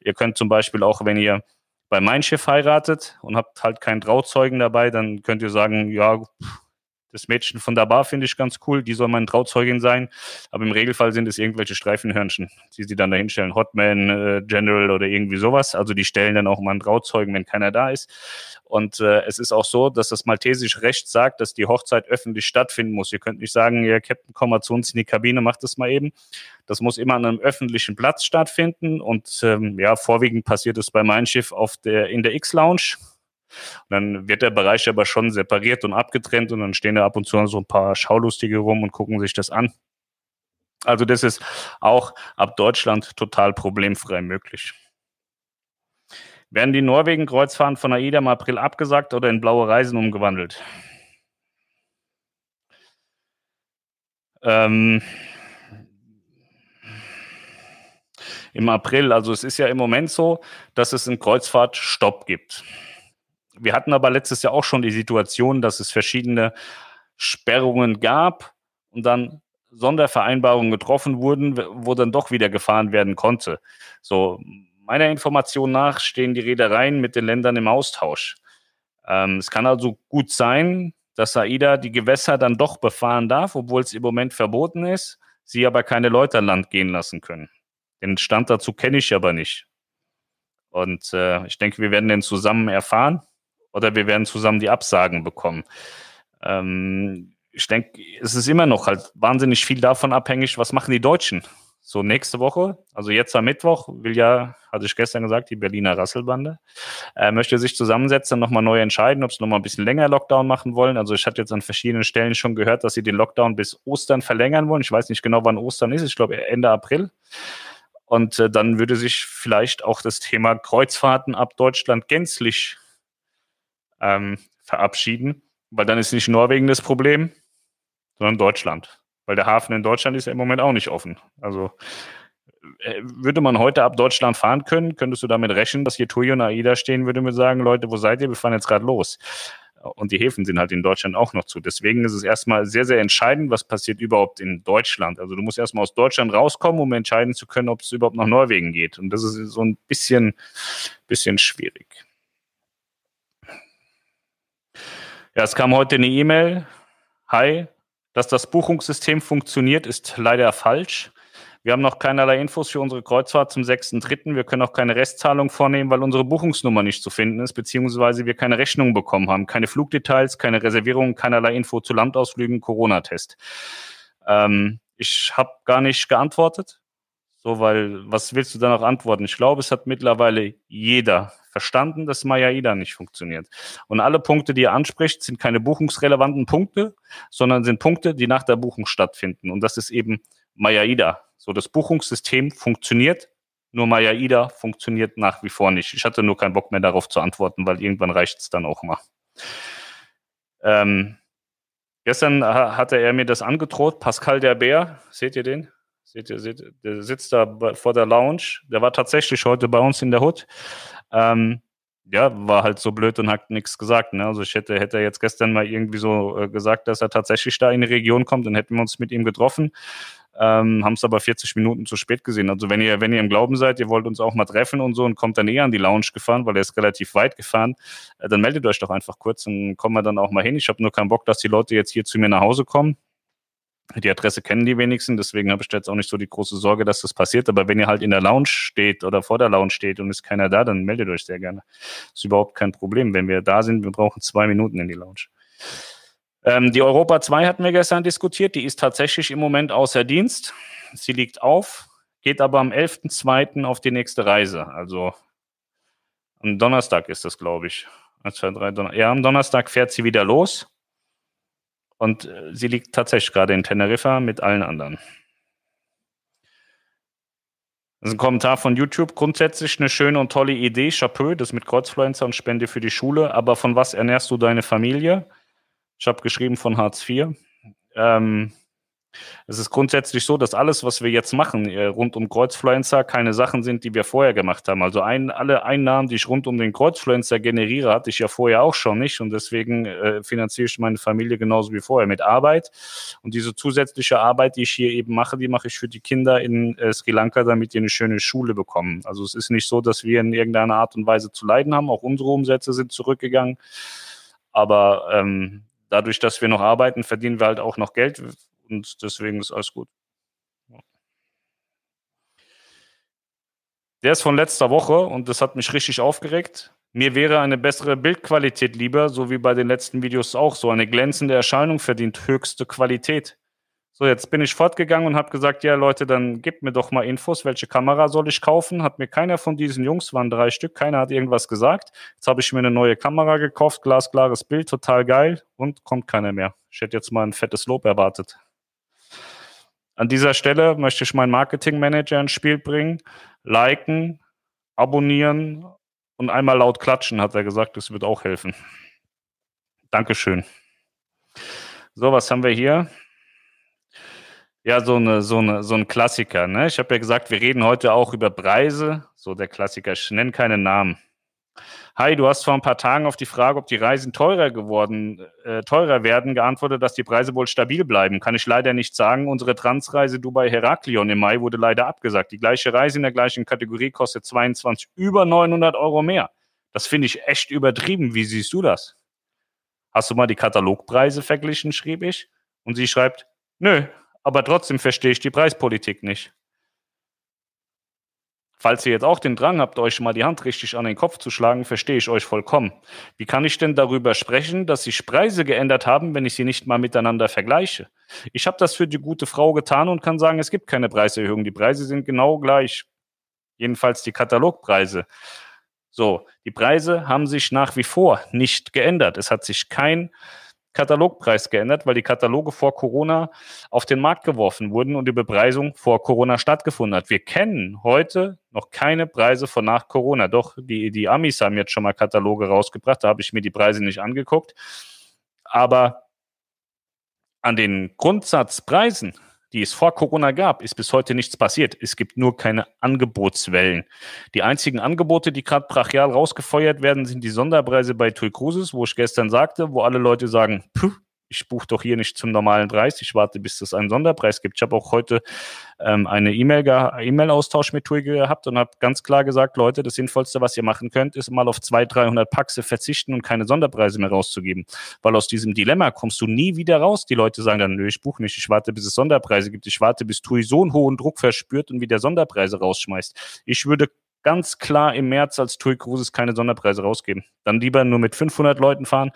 Speaker 1: Ihr könnt zum Beispiel auch, wenn ihr bei Mein Schiff heiratet und habt halt keinen Trauzeugen dabei, dann könnt ihr sagen, ja, das Mädchen von der Bar finde ich ganz cool, die soll meine Trauzeugin sein. Aber im Regelfall sind es irgendwelche Streifenhörnchen, die sie dann da hinstellen. Hotman, äh, General oder irgendwie sowas. Also die stellen dann auch mal einen Trauzeugen, wenn keiner da ist. Und äh, es ist auch so, dass das maltesische Recht sagt, dass die Hochzeit öffentlich stattfinden muss. Ihr könnt nicht sagen, ja, Captain, komm mal zu uns in die Kabine, macht das mal eben. Das muss immer an einem öffentlichen Platz stattfinden. Und ähm, ja, vorwiegend passiert es bei meinem Schiff auf der, in der X-Lounge und dann wird der Bereich aber schon separiert und abgetrennt und dann stehen da ab und zu so ein paar Schaulustige rum und gucken sich das an. Also das ist auch ab Deutschland total problemfrei möglich. Werden die Norwegen-Kreuzfahrten von AIDA im April abgesagt oder in blaue Reisen umgewandelt? Ähm, Im April, also es ist ja im Moment so, dass es einen Kreuzfahrtstopp gibt. Wir hatten aber letztes Jahr auch schon die Situation, dass es verschiedene Sperrungen gab und dann Sondervereinbarungen getroffen wurden, wo dann doch wieder gefahren werden konnte. So, meiner Information nach stehen die Reedereien mit den Ländern im Austausch. Ähm, es kann also gut sein, dass AIDA die Gewässer dann doch befahren darf, obwohl es im Moment verboten ist, sie aber keine Leute an Land gehen lassen können. Den Stand dazu kenne ich aber nicht. Und äh, ich denke, wir werden den zusammen erfahren oder wir werden zusammen die Absagen bekommen. Ähm, ich denke, es ist immer noch halt wahnsinnig viel davon abhängig, was machen die Deutschen. So nächste Woche, also jetzt am Mittwoch, will ja, hatte ich gestern gesagt, die Berliner Rasselbande, äh, möchte sich zusammensetzen nochmal neu entscheiden, ob sie nochmal ein bisschen länger Lockdown machen wollen. Also ich hatte jetzt an verschiedenen Stellen schon gehört, dass sie den Lockdown bis Ostern verlängern wollen. Ich weiß nicht genau, wann Ostern ist. Ich glaube Ende April. Und äh, dann würde sich vielleicht auch das Thema Kreuzfahrten ab Deutschland gänzlich ähm, verabschieden, weil dann ist nicht Norwegen das Problem, sondern Deutschland. Weil der Hafen in Deutschland ist ja im Moment auch nicht offen. Also äh, würde man heute ab Deutschland fahren können, könntest du damit rechnen, dass hier TUI und AIDA stehen würde und sagen, Leute, wo seid ihr? Wir fahren jetzt gerade los. Und die Häfen sind halt in Deutschland auch noch zu. Deswegen ist es erstmal sehr, sehr entscheidend, was passiert überhaupt in Deutschland. Also du musst erstmal aus Deutschland rauskommen, um entscheiden zu können, ob es überhaupt nach Norwegen geht. Und das ist so ein bisschen, bisschen schwierig. Ja, es kam heute eine E-Mail. Hi, dass das Buchungssystem funktioniert, ist leider falsch. Wir haben noch keinerlei Infos für unsere Kreuzfahrt zum 6.3. Wir können auch keine Restzahlung vornehmen, weil unsere Buchungsnummer nicht zu finden ist, beziehungsweise wir keine Rechnung bekommen haben. Keine Flugdetails, keine Reservierung, keinerlei Info zu Landausflügen, Corona-Test. Ähm, ich habe gar nicht geantwortet. So, weil was willst du da noch antworten? Ich glaube, es hat mittlerweile jeder verstanden, dass Mayaida nicht funktioniert. Und alle Punkte, die ihr anspricht, sind keine buchungsrelevanten Punkte, sondern sind Punkte, die nach der Buchung stattfinden. Und das ist eben Mayaida. So, das Buchungssystem funktioniert, nur Mayaida funktioniert nach wie vor nicht. Ich hatte nur keinen Bock mehr darauf zu antworten, weil irgendwann reicht es dann auch mal. Ähm, gestern hatte er mir das angedroht, Pascal der Bär, seht ihr den? Seht ihr, seht, der sitzt da vor der Lounge. Der war tatsächlich heute bei uns in der Hut. Ähm, ja, war halt so blöd und hat nichts gesagt. Ne? Also ich hätte, hätte jetzt gestern mal irgendwie so äh, gesagt, dass er tatsächlich da in die Region kommt, dann hätten wir uns mit ihm getroffen. Ähm, haben es aber 40 Minuten zu spät gesehen. Also wenn ihr, wenn ihr im Glauben seid, ihr wollt uns auch mal treffen und so und kommt dann eher an die Lounge gefahren, weil er ist relativ weit gefahren, äh, dann meldet euch doch einfach kurz und kommen wir dann auch mal hin. Ich habe nur keinen Bock, dass die Leute jetzt hier zu mir nach Hause kommen. Die Adresse kennen die wenigsten, deswegen habe ich jetzt auch nicht so die große Sorge, dass das passiert. Aber wenn ihr halt in der Lounge steht oder vor der Lounge steht und ist keiner da, dann meldet euch sehr gerne. Ist überhaupt kein Problem. Wenn wir da sind, wir brauchen zwei Minuten in die Lounge. Ähm, die Europa 2 hatten wir gestern diskutiert. Die ist tatsächlich im Moment außer Dienst. Sie liegt auf, geht aber am 11.02. auf die nächste Reise. Also am Donnerstag ist das, glaube ich. Ja, am Donnerstag fährt sie wieder los. Und äh, sie liegt tatsächlich gerade in Teneriffa mit allen anderen. Das ist ein Kommentar von YouTube. Grundsätzlich eine schöne und tolle Idee. Chapeau, das mit Kreuzfluencer und Spende für die Schule. Aber von was ernährst du deine Familie? Ich habe geschrieben von Hartz IV. Ähm, es ist grundsätzlich so, dass alles, was wir jetzt machen, äh, rund um Kreuzfluencer, keine Sachen sind, die wir vorher gemacht haben. Also ein, alle Einnahmen, die ich rund um den Kreuzfluencer generiere, hatte ich ja vorher auch schon nicht. Und deswegen äh, finanziere ich meine Familie genauso wie vorher mit Arbeit. Und diese zusätzliche Arbeit, die ich hier eben mache, die mache ich für die Kinder in äh, Sri Lanka, damit die eine schöne Schule bekommen. Also es ist nicht so, dass wir in irgendeiner Art und Weise zu leiden haben. Auch unsere Umsätze sind zurückgegangen. Aber ähm, dadurch, dass wir noch arbeiten, verdienen wir halt auch noch Geld und deswegen ist alles gut. Der ist von letzter Woche und das hat mich richtig aufgeregt. Mir wäre eine bessere Bildqualität lieber, so wie bei den letzten Videos auch. So eine glänzende Erscheinung verdient höchste Qualität. So, jetzt bin ich fortgegangen und habe gesagt, ja Leute, dann gebt mir doch mal Infos, welche Kamera soll ich kaufen? Hat mir keiner von diesen Jungs, waren drei Stück, keiner hat irgendwas gesagt. Jetzt habe ich mir eine neue Kamera gekauft, glasklares Bild, total geil und kommt keiner mehr. Ich hätte jetzt mal ein fettes Lob erwartet. An dieser Stelle möchte ich meinen Marketingmanager ins Spiel bringen. Liken, abonnieren und einmal laut klatschen, hat er gesagt. Das wird auch helfen. Dankeschön. So, was haben wir hier? Ja, so, eine, so, eine, so ein Klassiker. Ne? Ich habe ja gesagt, wir reden heute auch über Preise. So der Klassiker. Ich nenne keinen Namen. Hi, du hast vor ein paar Tagen auf die Frage, ob die Reisen teurer geworden, äh, teurer werden, geantwortet, dass die Preise wohl stabil bleiben. Kann ich leider nicht sagen. Unsere Transreise Dubai Heraklion im Mai wurde leider abgesagt. Die gleiche Reise in der gleichen Kategorie kostet 22 über 900 Euro mehr. Das finde ich echt übertrieben. Wie siehst du das? Hast du mal die Katalogpreise verglichen, schrieb ich. Und sie schreibt, nö, aber trotzdem verstehe ich die Preispolitik nicht. Falls ihr jetzt auch den Drang habt, euch mal die Hand richtig an den Kopf zu schlagen, verstehe ich euch vollkommen. Wie kann ich denn darüber sprechen, dass sich Preise geändert haben, wenn ich sie nicht mal miteinander vergleiche? Ich habe das für die gute Frau getan und kann sagen, es gibt keine Preiserhöhung. Die Preise sind genau gleich. Jedenfalls die Katalogpreise. So, die Preise haben sich nach wie vor nicht geändert. Es hat sich kein Katalogpreis geändert, weil die Kataloge vor Corona auf den Markt geworfen wurden und die Bepreisung vor Corona stattgefunden hat. Wir kennen heute noch keine Preise von nach Corona. Doch die, die Amis haben jetzt schon mal Kataloge rausgebracht, da habe ich mir die Preise nicht angeguckt. Aber an den Grundsatzpreisen die es vor Corona gab, ist bis heute nichts passiert. Es gibt nur keine Angebotswellen. Die einzigen Angebote, die gerade brachial rausgefeuert werden, sind die Sonderpreise bei TUI Cruises, wo ich gestern sagte, wo alle Leute sagen, puh, ich buche doch hier nicht zum normalen Preis, ich warte, bis es einen Sonderpreis gibt. Ich habe auch heute ähm, eine E-Mail-Austausch mit TUI gehabt und habe ganz klar gesagt, Leute, das Sinnvollste, was ihr machen könnt, ist mal auf 200, 300 Paxe verzichten und keine Sonderpreise mehr rauszugeben. Weil aus diesem Dilemma kommst du nie wieder raus. Die Leute sagen dann, nö, ich buche nicht, ich warte, bis es Sonderpreise gibt, ich warte, bis TUI so einen hohen Druck verspürt und wieder Sonderpreise rausschmeißt. Ich würde ganz klar im März als TUI Cruises keine Sonderpreise rausgeben. Dann lieber nur mit 500 Leuten fahren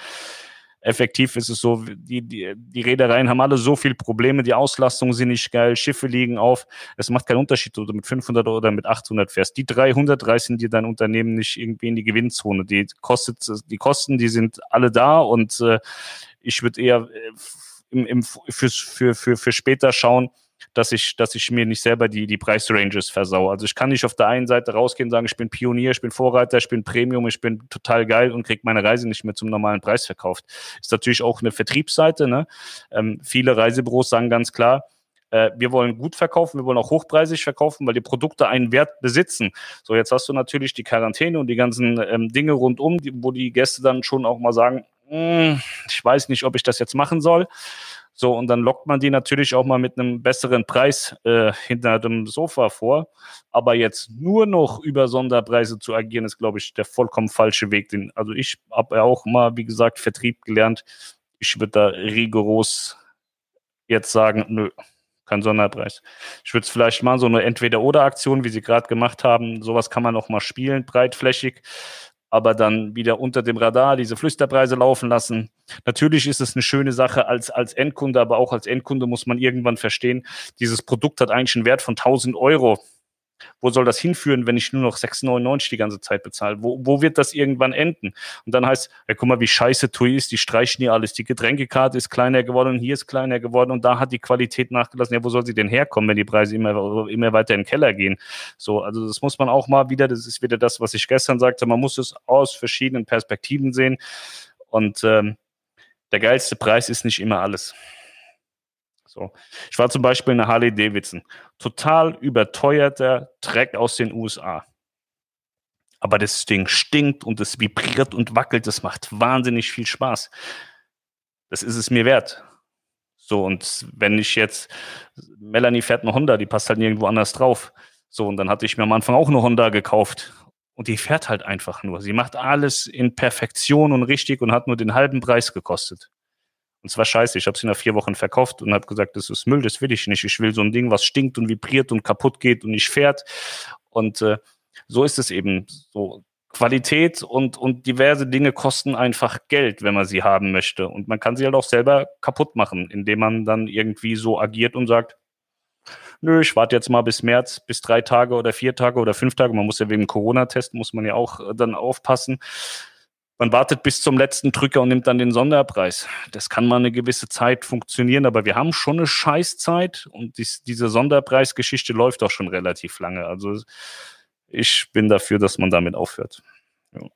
Speaker 1: effektiv ist es so, die, die, die Reedereien haben alle so viele Probleme, die Auslastungen sind nicht geil, Schiffe liegen auf. Es macht keinen Unterschied, ob du mit 500 oder mit 800 fährst. Die 300 reißen dir dein Unternehmen nicht irgendwie in die Gewinnzone. Die, kostet, die Kosten, die sind alle da und äh, ich würde eher äh, im, im, für, für, für, für später schauen, dass ich, dass ich mir nicht selber die, die Preisranges versau. Also ich kann nicht auf der einen Seite rausgehen und sagen, ich bin Pionier, ich bin Vorreiter, ich bin Premium, ich bin total geil und kriege meine Reise nicht mehr zum normalen Preis verkauft. Ist natürlich auch eine Vertriebsseite. Ne? Ähm, viele Reisebüros sagen ganz klar, Äh, wir wollen gut verkaufen, wir wollen auch hochpreisig verkaufen, weil die Produkte einen Wert besitzen. So, jetzt hast du natürlich die Quarantäne und die ganzen ähm, Dinge rundum, die, wo die Gäste dann schon auch mal sagen, hm, ich weiß nicht, ob ich das jetzt machen soll. So, und dann lockt man die natürlich auch mal mit einem besseren Preis äh, hinter dem Sofa vor. Aber jetzt nur noch über Sonderpreise zu agieren, ist, glaube ich, der vollkommen falsche Weg. Den, also ich habe ja auch mal, wie gesagt, Vertrieb gelernt. Ich würde da rigoros jetzt sagen, nö, kein Sonderpreis. Ich würde es vielleicht mal so eine Entweder-Oder-Aktion, wie Sie gerade gemacht haben, sowas kann man noch mal spielen, breitflächig aber dann wieder unter dem Radar diese Flüsterpreise laufen lassen. Natürlich ist es eine schöne Sache als, als Endkunde, aber auch als Endkunde muss man irgendwann verstehen, dieses Produkt hat eigentlich einen Wert von 1000 Euro wo soll das hinführen, wenn ich nur noch 6,99 die ganze Zeit bezahle? Wo, wo wird das irgendwann enden? Und dann heißt, ja, guck mal, wie scheiße TUI ist, die streichen hier alles. Die Getränkekarte ist kleiner geworden und hier ist kleiner geworden und da hat die Qualität nachgelassen. Ja, wo soll sie denn herkommen, wenn die Preise immer, immer weiter in den Keller gehen? So, also das muss man auch mal wieder, das ist wieder das, was ich gestern sagte, man muss es aus verschiedenen Perspektiven sehen. Und ähm, der geilste Preis ist nicht immer alles. So. Ich war zum Beispiel in der Harley Davidson. Total überteuerter Dreck aus den USA. Aber das Ding stinkt und es vibriert und wackelt. Das macht wahnsinnig viel Spaß. Das ist es mir wert. So, und wenn ich jetzt, Melanie fährt eine Honda, die passt halt nirgendwo anders drauf. So, und dann hatte ich mir am Anfang auch eine Honda gekauft. Und die fährt halt einfach nur. Sie macht alles in Perfektion und richtig und hat nur den halben Preis gekostet. Und zwar scheiße. Ich habe sie nach vier Wochen verkauft und habe gesagt, das ist Müll, das will ich nicht. Ich will so ein Ding, was stinkt und vibriert und kaputt geht und nicht fährt. Und äh, so ist es eben. So Qualität und, und diverse Dinge kosten einfach Geld, wenn man sie haben möchte. Und man kann sie halt auch selber kaputt machen, indem man dann irgendwie so agiert und sagt, nö, ich warte jetzt mal bis März, bis drei Tage oder vier Tage oder fünf Tage. Man muss ja wegen Corona-Test, muss man ja auch äh, dann aufpassen. Man wartet bis zum letzten Drücker und nimmt dann den Sonderpreis. Das kann mal eine gewisse Zeit funktionieren, aber wir haben schon eine Scheißzeit und dies, diese Sonderpreisgeschichte läuft auch schon relativ lange. Also ich bin dafür, dass man damit aufhört. Ja.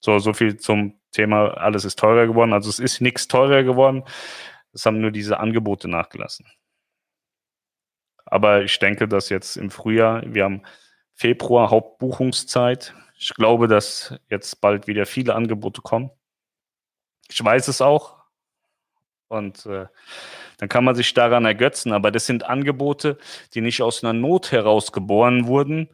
Speaker 1: So, so viel zum Thema, alles ist teurer geworden. Also es ist nichts teurer geworden. Es haben nur diese Angebote nachgelassen. Aber ich denke, dass jetzt im Frühjahr, wir haben Februar Hauptbuchungszeit. Ich glaube, dass jetzt bald wieder viele Angebote kommen. Ich weiß es auch. Und äh, dann kann man sich daran ergötzen. Aber das sind Angebote, die nicht aus einer Not heraus geboren wurden,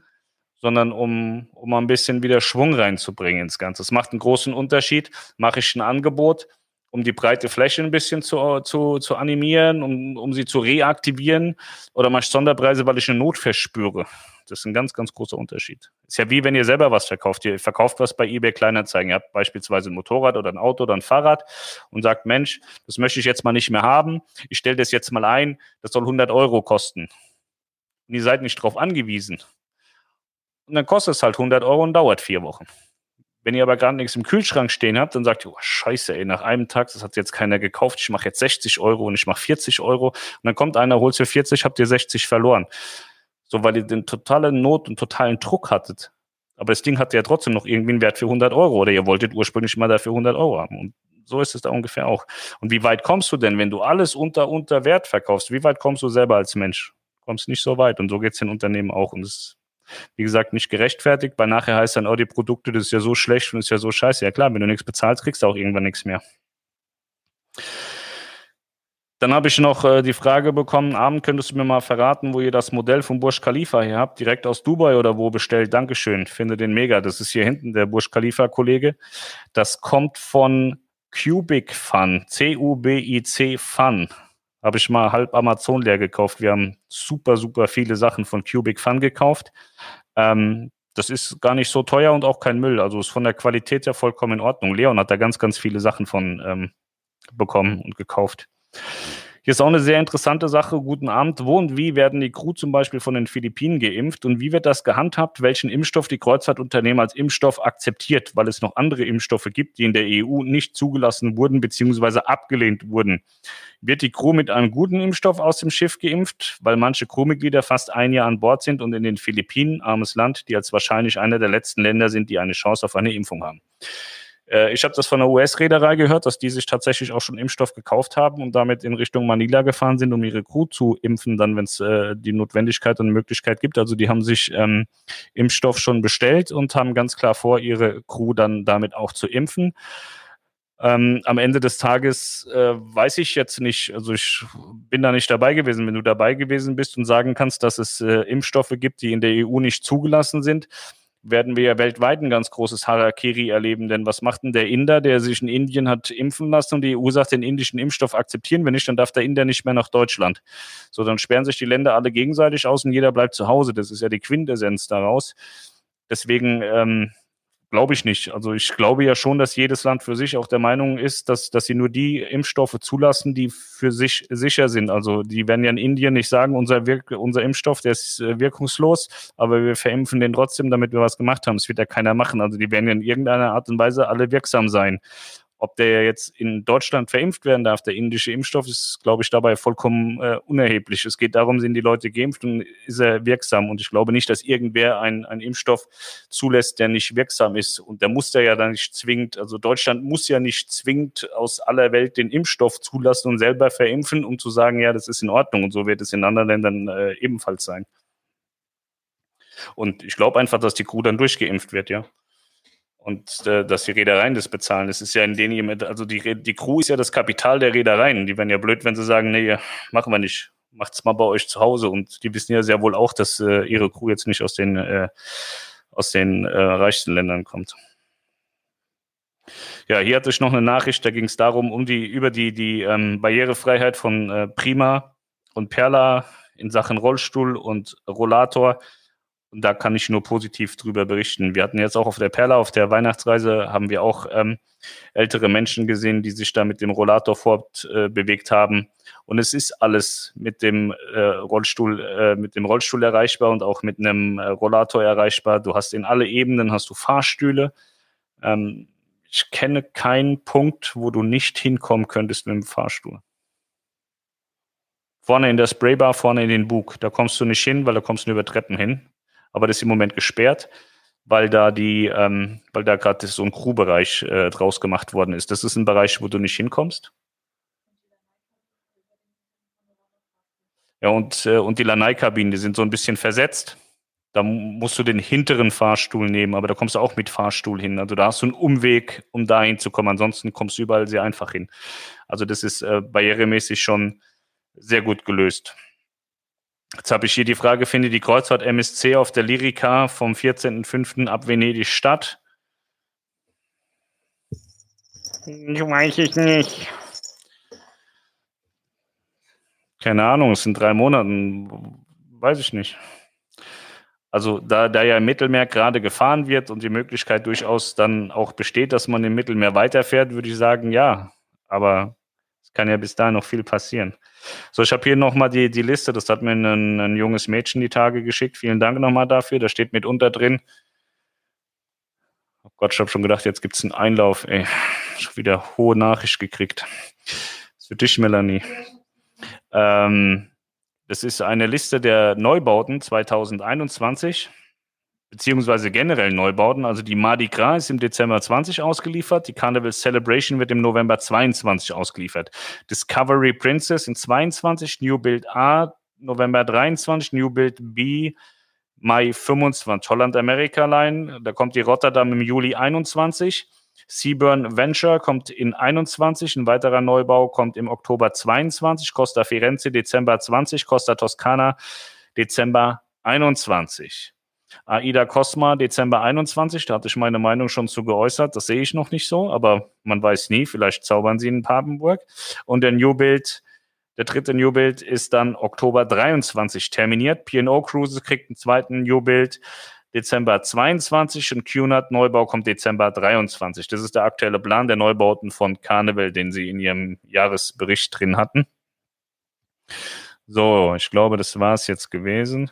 Speaker 1: sondern um, um ein bisschen wieder Schwung reinzubringen ins Ganze. Es macht einen großen Unterschied. Mache ich ein Angebot, um die breite Fläche ein bisschen zu, zu, zu animieren, um, um sie zu reaktivieren, oder mache ich Sonderpreise, weil ich eine Not verspüre. Das ist ein ganz, ganz großer Unterschied. Ist ja wie wenn ihr selber was verkauft. Ihr verkauft was bei eBay Kleinanzeigen. Ihr habt beispielsweise ein Motorrad oder ein Auto oder ein Fahrrad und sagt, Mensch, das möchte ich jetzt mal nicht mehr haben. Ich stelle das jetzt mal ein. Das soll 100 Euro kosten. Und ihr seid nicht darauf angewiesen. Und dann kostet es halt 100 Euro und dauert vier Wochen. Wenn ihr aber gerade nichts im Kühlschrank stehen habt, dann sagt ihr, oh, scheiße, ey, nach einem Tag, das hat jetzt keiner gekauft, ich mache jetzt 60 Euro und ich mache 40 Euro. Und dann kommt einer, holt für 40, habt ihr 60 verloren. So, weil ihr den totalen Not und totalen Druck hattet. Aber das Ding hatte ja trotzdem noch irgendwie einen Wert für 100 Euro oder ihr wolltet ursprünglich mal dafür 100 Euro haben. Und so ist es da ungefähr auch. Und wie weit kommst du denn, wenn du alles unter, unter Wert verkaufst? Wie weit kommst du selber als Mensch? Kommst nicht so weit. Und so geht es den Unternehmen auch. Und das wie gesagt, nicht gerechtfertigt, weil nachher heißt dann, oh, die Produkte, das ist ja so schlecht und ist ja so scheiße. Ja klar, wenn du nichts bezahlst, kriegst du auch irgendwann nichts mehr. Dann habe ich noch äh, die Frage bekommen, Abend könntest du mir mal verraten, wo ihr das Modell vom Burj Khalifa hier habt, direkt aus Dubai oder wo bestellt? Dankeschön, finde den mega. Das ist hier hinten der Burj Khalifa Kollege. Das kommt von Cubic Fun, C-U-B-I-C Fun. Habe ich mal halb Amazon leer gekauft. Wir haben super, super viele Sachen von Cubic Fun gekauft. Ähm, das ist gar nicht so teuer und auch kein Müll. Also ist von der Qualität ja vollkommen in Ordnung. Leon hat da ganz, ganz viele Sachen von ähm, bekommen und gekauft. Hier ist auch eine sehr interessante Sache. Guten Abend. Wo und wie werden die Crew zum Beispiel von den Philippinen geimpft und wie wird das gehandhabt? Welchen Impfstoff die Kreuzfahrtunternehmen als Impfstoff akzeptiert, weil es noch andere Impfstoffe gibt, die in der EU nicht zugelassen wurden bzw. abgelehnt wurden? Wird die Crew mit einem guten Impfstoff aus dem Schiff geimpft, weil manche Crewmitglieder fast ein Jahr an Bord sind und in den Philippinen, armes Land, die als wahrscheinlich einer der letzten Länder sind, die eine Chance auf eine Impfung haben? Äh, ich habe das von der US-Reederei gehört, dass die sich tatsächlich auch schon Impfstoff gekauft haben und damit in Richtung Manila gefahren sind, um ihre Crew zu impfen, dann wenn es äh, die Notwendigkeit und Möglichkeit gibt. Also die haben sich ähm, Impfstoff schon bestellt und haben ganz klar vor, ihre Crew dann damit auch zu impfen. Ähm, am Ende des Tages äh, weiß ich jetzt nicht, also ich bin da nicht dabei gewesen. Wenn du dabei gewesen bist und sagen kannst, dass es äh, Impfstoffe gibt, die in der EU nicht zugelassen sind, werden wir ja weltweit ein ganz großes Harakiri erleben. Denn was macht denn der Inder, der sich in Indien hat impfen lassen und die EU sagt, den indischen Impfstoff akzeptieren wir nicht, dann darf der Inder nicht mehr nach Deutschland. So, dann sperren sich die Länder alle gegenseitig aus und jeder bleibt zu Hause. Das ist ja die Quintessenz daraus. Deswegen ähm, Glaube ich nicht. Also ich glaube ja schon, dass jedes Land für sich auch der Meinung ist, dass, dass sie nur die Impfstoffe zulassen, die für sich sicher sind. Also die werden ja in Indien nicht sagen, unser, Wirk unser Impfstoff, der ist äh, wirkungslos, aber wir verimpfen den trotzdem, damit wir was gemacht haben. Das wird ja keiner machen. Also die werden ja in irgendeiner Art und Weise alle wirksam sein. Ob der jetzt in Deutschland verimpft werden darf, der indische Impfstoff, ist, glaube ich, dabei vollkommen äh, unerheblich. Es geht darum, sind die Leute geimpft und ist er wirksam. Und ich glaube nicht, dass irgendwer einen Impfstoff zulässt, der nicht wirksam ist. Und der muss der ja dann nicht zwingend, also Deutschland muss ja nicht zwingend aus aller Welt den Impfstoff zulassen und selber verimpfen, um zu sagen, ja, das ist in Ordnung. Und so wird es in anderen Ländern äh, ebenfalls sein. Und ich glaube einfach, dass die Crew dann durchgeimpft wird, ja und äh, dass die Reedereien das bezahlen. Das ist ja in denen, also die, die Crew ist ja das Kapital der Reedereien. Die wären ja blöd, wenn sie sagen, nee, machen wir nicht. Macht's mal bei euch zu Hause. Und die wissen ja sehr wohl auch, dass äh, ihre Crew jetzt nicht aus den, äh, aus den äh, reichsten Ländern kommt. Ja, hier hatte ich noch eine Nachricht, da ging es darum, um die, über die, die ähm, Barrierefreiheit von äh, Prima und Perla in Sachen Rollstuhl und Rollator. Und da kann ich nur positiv drüber berichten. Wir hatten jetzt auch auf der Perla, auf der Weihnachtsreise, haben wir auch ähm, ältere Menschen gesehen, die sich da mit dem Rollator fortbewegt äh, haben. Und es ist alles mit dem äh, Rollstuhl, äh, mit dem Rollstuhl erreichbar und auch mit einem äh, Rollator erreichbar. Du hast in alle Ebenen hast du Fahrstühle. Ähm, ich kenne keinen Punkt, wo du nicht hinkommen könntest mit dem Fahrstuhl. Vorne in der Spraybar, vorne in den Bug. Da kommst du nicht hin, weil da kommst du nur über Treppen hin aber das ist im Moment gesperrt, weil da die, ähm, weil da gerade so ein Crewbereich äh, draus gemacht worden ist. Das ist ein Bereich, wo du nicht hinkommst. Ja, und, äh, und die Lanai-Kabinen, die sind so ein bisschen versetzt. Da musst du den hinteren Fahrstuhl nehmen, aber da kommst du auch mit Fahrstuhl hin. Also da hast du einen Umweg, um da hinzukommen. Ansonsten kommst du überall sehr einfach hin. Also das ist äh, barrieremäßig schon sehr gut gelöst. Jetzt habe ich hier die Frage, findet die Kreuzfahrt MSC auf der Lyrica vom 14.05. ab Venedig statt? Ich weiß es nicht. Keine Ahnung, es sind drei Monate, weiß ich nicht. Also da, da ja im Mittelmeer gerade gefahren wird und die Möglichkeit durchaus dann auch besteht, dass man im Mittelmeer weiterfährt, würde ich sagen, ja. Aber kann ja bis dahin noch viel passieren. So, ich habe hier nochmal die, die Liste, das hat mir ein, ein, junges Mädchen die Tage geschickt. Vielen Dank nochmal dafür. Da steht mitunter drin. Oh Gott, ich habe schon gedacht, jetzt gibt es einen Einlauf. Ey, schon wieder hohe Nachricht gekriegt. Das ist für dich, Melanie. Ähm, das ist eine Liste der Neubauten 2021 beziehungsweise generell Neubauten. Also die Mardi Gras ist im Dezember 20 ausgeliefert, die Carnival Celebration wird im November 22 ausgeliefert. Discovery Princess in 22, New Build A November 23, New Build B Mai 25. Holland America Line, da kommt die Rotterdam im Juli 21. Seaburn Venture kommt in 21, ein weiterer Neubau kommt im Oktober 22, Costa Firenze Dezember 20, Costa Toscana Dezember 21. AIDA Cosma Dezember 21, da hatte ich meine Meinung schon zu geäußert. Das sehe ich noch nicht so, aber man weiß nie, vielleicht zaubern sie in Papenburg. Und der New Build, der dritte New Build ist dann Oktober 23 terminiert. P&O Cruises kriegt einen zweiten New Build Dezember 22 und QNAT Neubau kommt Dezember 23. Das ist der aktuelle Plan der Neubauten von Carnival, den sie in ihrem Jahresbericht drin hatten. So, ich glaube, das war es jetzt gewesen.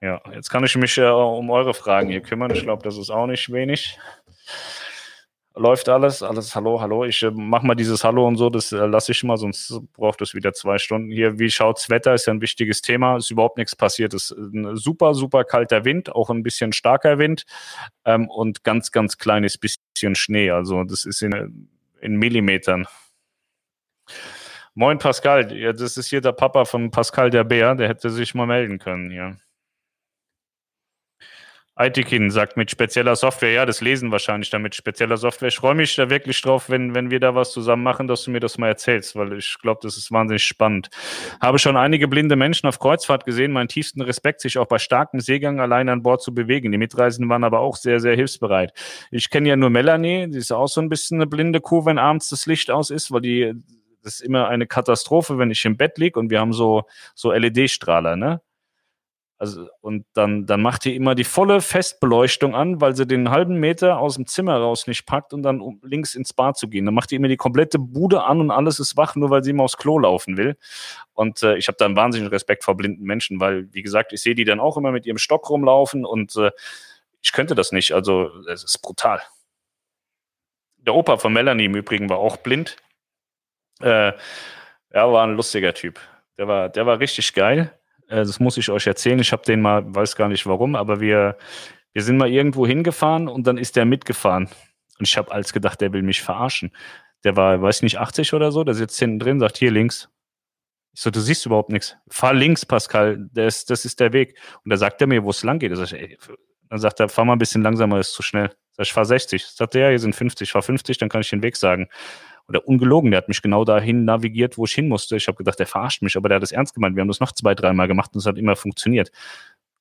Speaker 1: Ja, jetzt kann ich mich ja um eure Fragen hier kümmern. Ich glaube, das ist auch nicht wenig. Läuft alles, alles Hallo, Hallo. Ich äh, mache mal dieses Hallo und so, das äh, lasse ich mal, sonst braucht es wieder zwei Stunden hier. Wie schaut's Wetter? Ist ja ein wichtiges Thema. Ist überhaupt nichts passiert. Es ist ein super, super kalter Wind, auch ein bisschen starker Wind ähm, und ganz, ganz kleines bisschen bisschen Schnee. Also das ist in, in Millimetern. Moin Pascal, ja, das ist hier der Papa von Pascal der Bär, der hätte sich mal melden können hier. Aitikin sagt mit spezieller Software, ja, das lesen wahrscheinlich damit spezieller Software. Ich freue mich da wirklich drauf, wenn, wenn wir da was zusammen machen, dass du mir das mal erzählst, weil ich glaube, das ist wahnsinnig spannend. Habe schon einige blinde Menschen auf Kreuzfahrt gesehen, meinen tiefsten Respekt, sich auch bei starkem Seegang allein an Bord zu bewegen. Die Mitreisenden waren aber auch sehr, sehr hilfsbereit. Ich kenne ja nur Melanie, die ist auch so ein bisschen eine blinde Kuh, wenn abends das Licht aus ist, weil die, das ist immer eine Katastrophe, wenn ich im Bett liege und wir haben so, so LED-Strahler, ne? Also, und dann, dann macht die immer die volle Festbeleuchtung an, weil sie den halben Meter aus dem Zimmer raus nicht packt und dann um links ins Bad zu gehen. Dann macht die immer die komplette Bude an und alles ist wach, nur weil sie immer aufs Klo laufen will. Und äh, ich habe da einen wahnsinnigen Respekt vor blinden Menschen, weil, wie gesagt, ich sehe die dann auch immer mit ihrem Stock rumlaufen und äh, ich könnte das nicht. Also, es ist brutal. Der Opa von Melanie im Übrigen war auch blind. Äh, er war ein lustiger Typ. Der war, der war richtig geil. Äh, das muss ich euch erzählen. Ich habe den mal, weiß gar nicht warum, aber wir, wir sind mal irgendwo hingefahren und dann ist der mitgefahren. Und ich habe als gedacht, der will mich verarschen. Der war, weiß nicht, 80 oder so, der sitzt hinten drin, sagt hier links. Ich so, du siehst überhaupt nichts. Fahr links, Pascal, das, das ist der Weg. Und da sagt er mir, wo es lang geht. Sag ich, ey, dann sagt er, fahr mal ein bisschen langsamer, ist zu schnell. Sag ich, fahr 60. Sagt er, ja, hier sind 50, fahr 50, dann kann ich den Weg sagen oder ungelogen, der hat mich genau dahin navigiert, wo ich hin musste. Ich habe gedacht, der verarscht mich, aber der hat das ernst gemeint. Wir haben das noch zwei, dreimal gemacht und es hat immer funktioniert.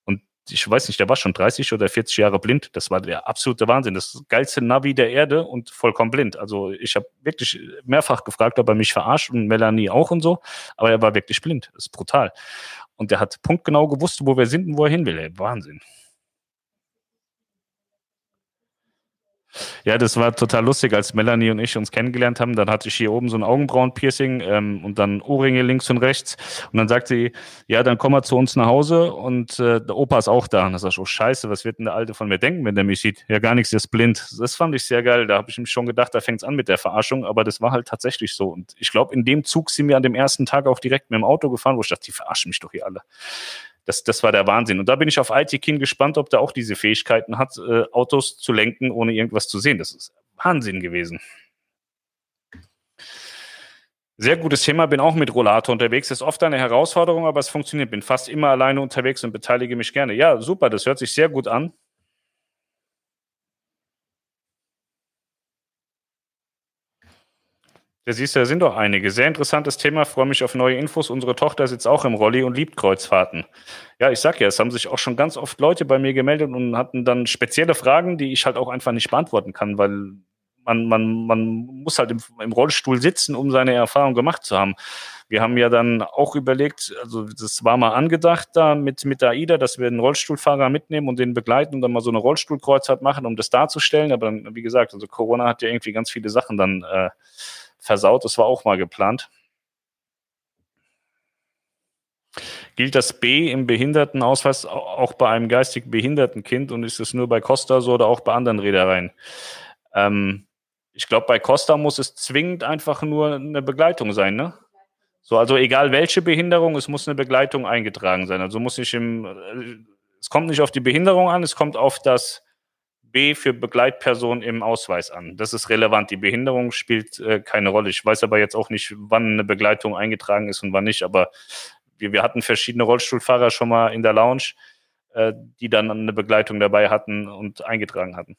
Speaker 1: Und ich weiß nicht, der war schon 30 oder 40 Jahre blind. Das war der absolute Wahnsinn. Das geilste Navi der Erde und vollkommen blind. Also ich habe wirklich mehrfach gefragt, ob er mich verarscht und Melanie auch und so. Aber er war wirklich blind. Das ist brutal. Und der hat punktgenau gewusst, wo wir sind und wo er hin will. Ey, Wahnsinn. Ja, das war total lustig, als Melanie und ich uns kennengelernt haben. Dann hatte ich hier oben so ein Augenbrauenpiercing ähm, und dann Ohrringe links und rechts. Und dann sagt sie, ja, dann komm mal zu uns nach Hause und äh, der Opa ist auch da. Und da sag ich, oh Scheiße, was wird denn der Alte von mir denken, wenn der mich sieht? Ja, gar nichts, der ist blind. Das fand ich sehr geil. Da habe ich mich schon gedacht, da fängt's an mit der Verarschung, aber das war halt tatsächlich so. Und ich glaube, in dem Zug sind wir an dem ersten Tag auch direkt mit dem Auto gefahren, wo ich dachte, die verarschen mich doch hier alle. Das, das war der Wahnsinn. Und da bin ich auf Aitikin gespannt, ob der auch diese Fähigkeiten hat, äh, Autos zu lenken, ohne irgendwas zu sehen. Das ist Wahnsinn gewesen. Sehr gutes Thema, bin auch mit Rollator unterwegs. Ist oft eine Herausforderung, aber es funktioniert. Bin fast immer alleine unterwegs und beteilige mich gerne. Ja, super, das hört sich sehr gut an. Da siehst du, da sind doch einige. Sehr interessantes Thema, freue mich auf neue Infos. Unsere Tochter sitzt auch im Rolli und liebt Kreuzfahrten. Ja, ich sag ja, es haben sich auch schon ganz oft Leute bei mir gemeldet und hatten dann spezielle Fragen, die ich halt auch einfach nicht beantworten kann, weil man, man, man muss halt im, im Rollstuhl sitzen, um seine Erfahrung gemacht zu haben. Wir haben ja dann auch überlegt, also das war mal angedacht da mit, mit der AIDA, dass wir einen Rollstuhlfahrer mitnehmen und den begleiten und dann mal so eine Rollstuhlkreuzfahrt machen, um das darzustellen. Aber dann, wie gesagt, also Corona hat ja irgendwie ganz viele Sachen dann äh, versaut. Das war auch mal geplant. Gilt das B im Behindertenausweis auch bei einem geistig behinderten Kind und ist es nur bei Costa so oder auch bei anderen Reedereien? Ähm, ich glaube, bei Costa muss es zwingend einfach nur eine Begleitung sein, ne? So, also egal welche Behinderung, es muss eine Begleitung eingetragen sein. Also muss ich im, äh, es kommt nicht auf die Behinderung an, es kommt auf das B für Begleitperson im Ausweis an. Das ist relevant. Die Behinderung spielt äh, keine Rolle. Ich weiß aber jetzt auch nicht, wann eine Begleitung eingetragen ist und wann nicht. Aber wir, wir hatten verschiedene Rollstuhlfahrer schon mal in der Lounge, äh, die dann eine Begleitung dabei hatten und eingetragen hatten.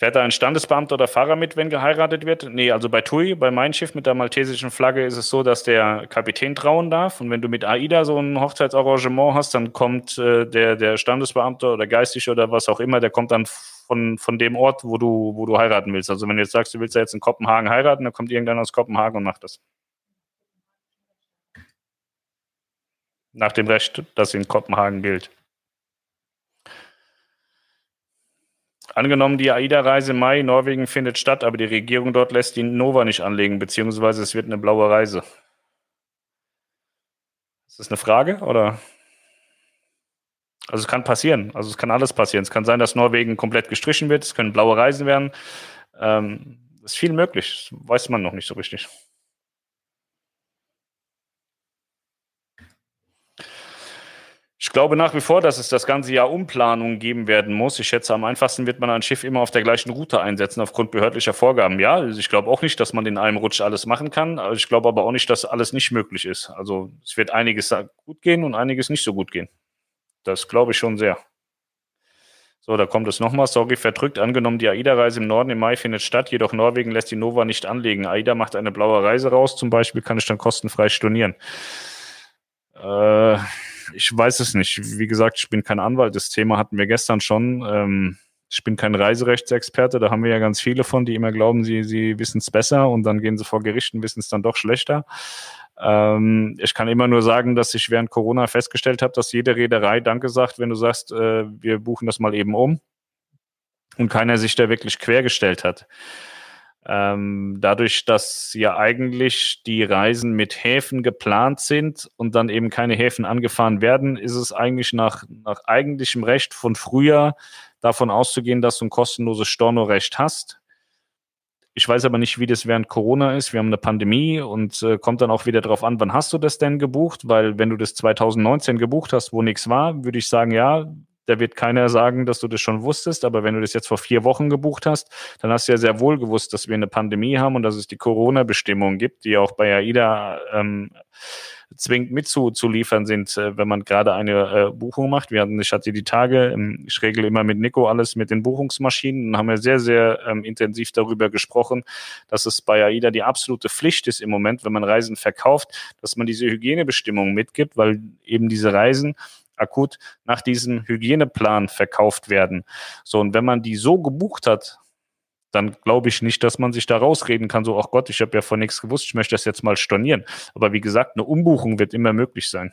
Speaker 1: Fährt da ein Standesbeamter oder Fahrer mit, wenn geheiratet wird? Nee, also bei TUI, bei Mein Schiff mit der maltesischen Flagge ist es so, dass der Kapitän trauen darf. Und wenn du mit AIDA so ein Hochzeitsarrangement hast, dann kommt äh, der, der Standesbeamte oder Geistige oder was auch immer, der kommt dann von, von dem Ort, wo du, wo du heiraten willst. Also wenn du jetzt sagst, du willst ja jetzt in Kopenhagen heiraten, dann kommt irgendeiner aus Kopenhagen und macht das. Nach dem Recht, das in Kopenhagen gilt. Angenommen, die AIDA-Reise im Mai, Norwegen findet statt, aber die Regierung dort lässt die Nova nicht anlegen, beziehungsweise es wird eine blaue Reise. Ist das eine Frage oder? Also es kann passieren, also es kann alles passieren. Es kann sein, dass Norwegen komplett gestrichen wird, es können blaue Reisen werden. Ähm, ist viel möglich, das weiß man noch nicht so richtig. Ich glaube nach wie vor, dass es das ganze Jahr Umplanungen geben werden muss. Ich schätze, am einfachsten wird man ein Schiff immer auf der gleichen Route einsetzen, aufgrund behördlicher Vorgaben. Ja, ich glaube auch nicht, dass man in einem Rutsch alles machen kann. Ich glaube aber auch nicht, dass alles nicht möglich ist. Also es wird einiges gut gehen und einiges nicht so gut gehen. Das glaube ich schon sehr. So, da kommt es nochmal. Sorry, verdrückt. Angenommen, die AIDA-Reise im Norden im Mai findet statt, jedoch Norwegen lässt die Nova nicht anlegen. AIDA macht eine blaue Reise raus, zum Beispiel kann ich dann kostenfrei stornieren. Äh, ich weiß es nicht. Wie gesagt, ich bin kein Anwalt. Das Thema hatten wir gestern schon. Ähm, ich bin kein Reiserechtsexperte. Da haben wir ja ganz viele von, die immer glauben, sie, sie wissen es besser und dann gehen sie vor Gericht und wissen es dann doch schlechter. Ähm, ich kann immer nur sagen, dass ich während Corona festgestellt habe, dass jede Reederei Danke sagt, wenn du sagst, äh, wir buchen das mal eben um und keiner sich da wirklich quergestellt hat. Ähm, dadurch, dass ja eigentlich die Reisen mit Häfen geplant sind und dann eben keine Häfen angefahren werden, ist es eigentlich nach, nach eigentlichem Recht von früher davon auszugehen, dass du ein kostenloses Stornorecht hast. Ich weiß aber nicht, wie das während Corona ist. Wir haben eine Pandemie und äh, kommt dann auch wieder darauf an, wann hast du das denn gebucht? Weil wenn du das 2019 gebucht hast, wo nichts war, würde ich sagen, ja, da wird keiner sagen, dass du das schon wusstest. Aber wenn du das jetzt vor vier Wochen gebucht hast, dann hast du ja sehr wohl gewusst, dass wir eine Pandemie haben und dass es die Corona-Bestimmungen gibt, die auch bei AIDA ähm, zwingend mitzuliefern sind, äh, wenn man gerade eine äh, Buchung macht. Wir hatten, ich hatte die Tage, ähm, ich regle immer mit Nico alles mit den Buchungsmaschinen und haben wir sehr, sehr ähm, intensiv darüber gesprochen, dass es bei AIDA die absolute Pflicht ist im Moment, wenn man Reisen verkauft, dass man diese Hygienebestimmungen mitgibt, weil eben diese Reisen akut nach diesem Hygieneplan verkauft werden. So, und wenn man die so gebucht hat, dann glaube ich nicht, dass man sich da rausreden kann, so, ach Gott, ich habe ja von nichts gewusst, ich möchte das jetzt mal stornieren. Aber wie gesagt, eine Umbuchung wird immer möglich sein.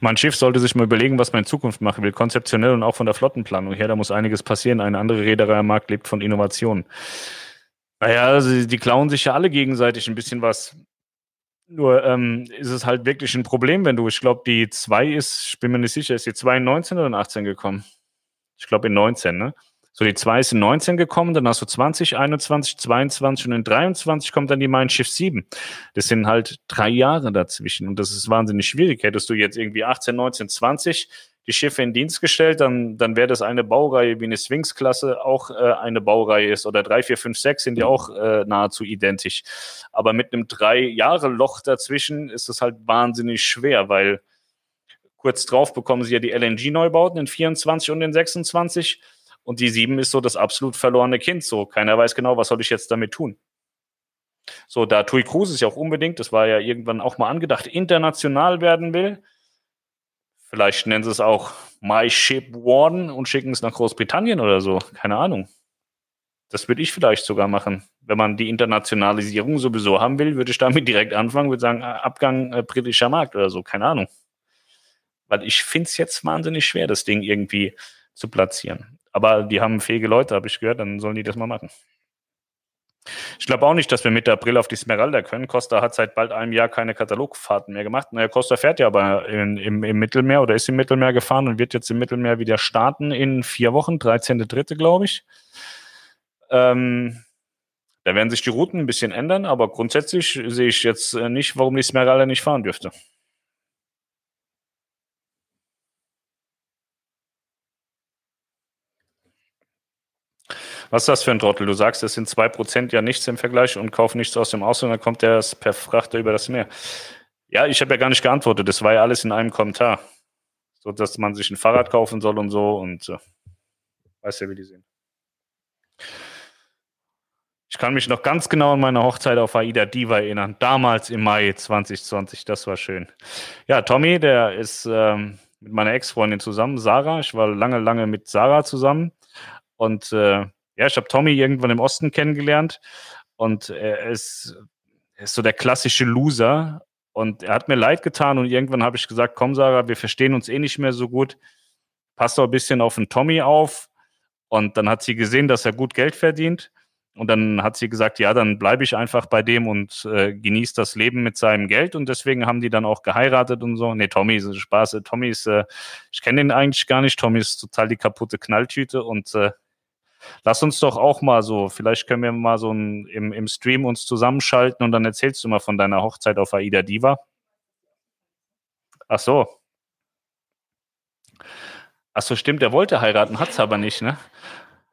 Speaker 1: Mein Schiff sollte sich mal überlegen, was man in Zukunft machen will, konzeptionell und auch von der Flottenplanung her. Da muss einiges passieren. Eine andere Reederei am Markt lebt von Innovationen. Naja, also die klauen sich ja alle gegenseitig ein bisschen was. Nur ähm, ist es halt wirklich ein Problem, wenn du, ich glaube, die 2 ist, ich bin mir nicht sicher, ist die 2 in 19 oder in 18 gekommen? Ich glaube in 19, ne? So, die 2 ist in 19 gekommen, dann hast du 20, 21, 22 und in 23 kommt dann die Mein Schiff 7. Das sind halt drei Jahre dazwischen und das ist wahnsinnig schwierig. Hättest du jetzt irgendwie 18, 19, 20 die Schiffe in Dienst gestellt, dann, dann wäre das eine Baureihe wie eine Sphinx-Klasse auch äh, eine Baureihe ist. Oder 3, 4, 5, 6 sind ja auch äh, nahezu identisch. Aber mit einem drei-Jahre-Loch dazwischen ist es halt wahnsinnig schwer, weil kurz drauf bekommen sie ja die LNG-Neubauten in 24 und in 26. Und die 7 ist so das absolut verlorene Kind. So, keiner weiß genau, was soll ich jetzt damit tun. So, da Tui Cruises ja auch unbedingt, das war ja irgendwann auch mal angedacht, international werden will, Vielleicht nennen sie es auch My Ship One und schicken es nach Großbritannien oder so. Keine Ahnung. Das würde ich vielleicht sogar machen. Wenn man die Internationalisierung sowieso haben will, würde ich damit direkt anfangen, würde sagen, äh, Abgang äh, britischer Markt oder so. Keine Ahnung. Weil ich finde es jetzt wahnsinnig schwer, das Ding irgendwie zu platzieren. Aber die haben fähige Leute, habe ich gehört, dann sollen die das mal machen. Ich glaube auch nicht, dass wir Mitte April auf die Smeralda können. Costa hat seit bald einem Jahr keine Katalogfahrten mehr gemacht. Naja, Costa fährt ja aber in, im, im, Mittelmeer oder ist im Mittelmeer gefahren und wird jetzt im Mittelmeer wieder starten in vier Wochen, 13.3. glaube ich. Ähm, da werden sich die Routen ein bisschen ändern, aber grundsätzlich sehe ich jetzt äh, nicht, warum die Smeralda nicht fahren dürfte. Was ist das für ein Trottel? Du sagst, es sind 2% ja nichts im Vergleich und kauf nichts aus dem Ausland, dann kommt der per Frachter über das Meer. Ja, ich habe ja gar nicht geantwortet. Das war ja alles in einem Kommentar. So, dass man sich ein Fahrrad kaufen soll und so und äh, weiß ja, wie die sind. Ich kann mich noch ganz genau an meine Hochzeit auf Aida Diva erinnern. Damals im Mai 2020. Das war schön. Ja, Tommy, der ist ähm, mit meiner Ex-Freundin zusammen, Sarah. Ich war lange, lange mit Sarah zusammen. Und äh, ja, ich habe Tommy irgendwann im Osten kennengelernt und er ist, er ist so der klassische Loser und er hat mir leid getan und irgendwann habe ich gesagt, komm Sarah, wir verstehen uns eh nicht mehr so gut, pass doch ein bisschen auf den Tommy auf und dann hat sie gesehen, dass er gut Geld verdient und dann hat sie gesagt, ja, dann bleibe ich einfach bei dem und äh, genieße das Leben mit seinem Geld. Und deswegen haben die dann auch geheiratet und so. Nee, Tommy ist Spaß. Tommy ist, äh, ich kenne ihn eigentlich gar nicht. Tommy ist total die kaputte Knalltüte und äh, Lass uns doch auch mal so, vielleicht können wir mal so ein, im, im Stream uns zusammenschalten und dann erzählst du mal von deiner Hochzeit auf Aida Diva. Ach so. Ach so, stimmt, der wollte heiraten, hat es aber nicht, ne?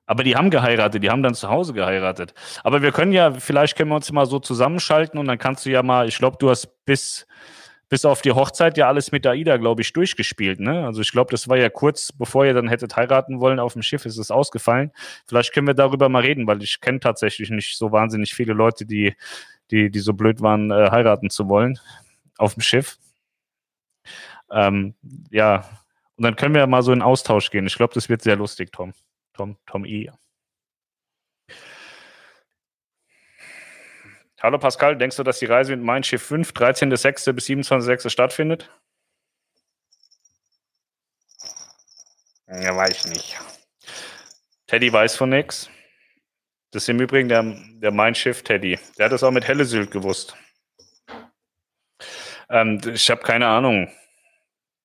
Speaker 1: Aber die haben geheiratet, die haben dann zu Hause geheiratet. Aber wir können ja, vielleicht können wir uns mal so zusammenschalten und dann kannst du ja mal, ich glaube, du hast bis, bis auf die Hochzeit ja alles mit Aida, glaube ich, durchgespielt. Ne? Also ich glaube, das war ja kurz, bevor ihr dann hättet heiraten wollen auf dem Schiff, ist es ausgefallen. Vielleicht können wir darüber mal reden, weil ich kenne tatsächlich nicht so wahnsinnig viele Leute, die, die, die so blöd waren, äh, heiraten zu wollen auf dem Schiff. Ähm, ja, und dann können wir mal so in Austausch gehen. Ich glaube, das wird sehr lustig, Tom. Tom, Tom E. Hallo Pascal, denkst du, dass die Reise mit Mein Schiff 5, 13.06. bis 27.06. stattfindet? Ja, weiß ich nicht. Teddy weiß von nichts. Das ist im Übrigen der, der Mein Schiff Teddy. Der hat das auch mit Helle Sylt gewusst. Ähm, ich habe keine Ahnung.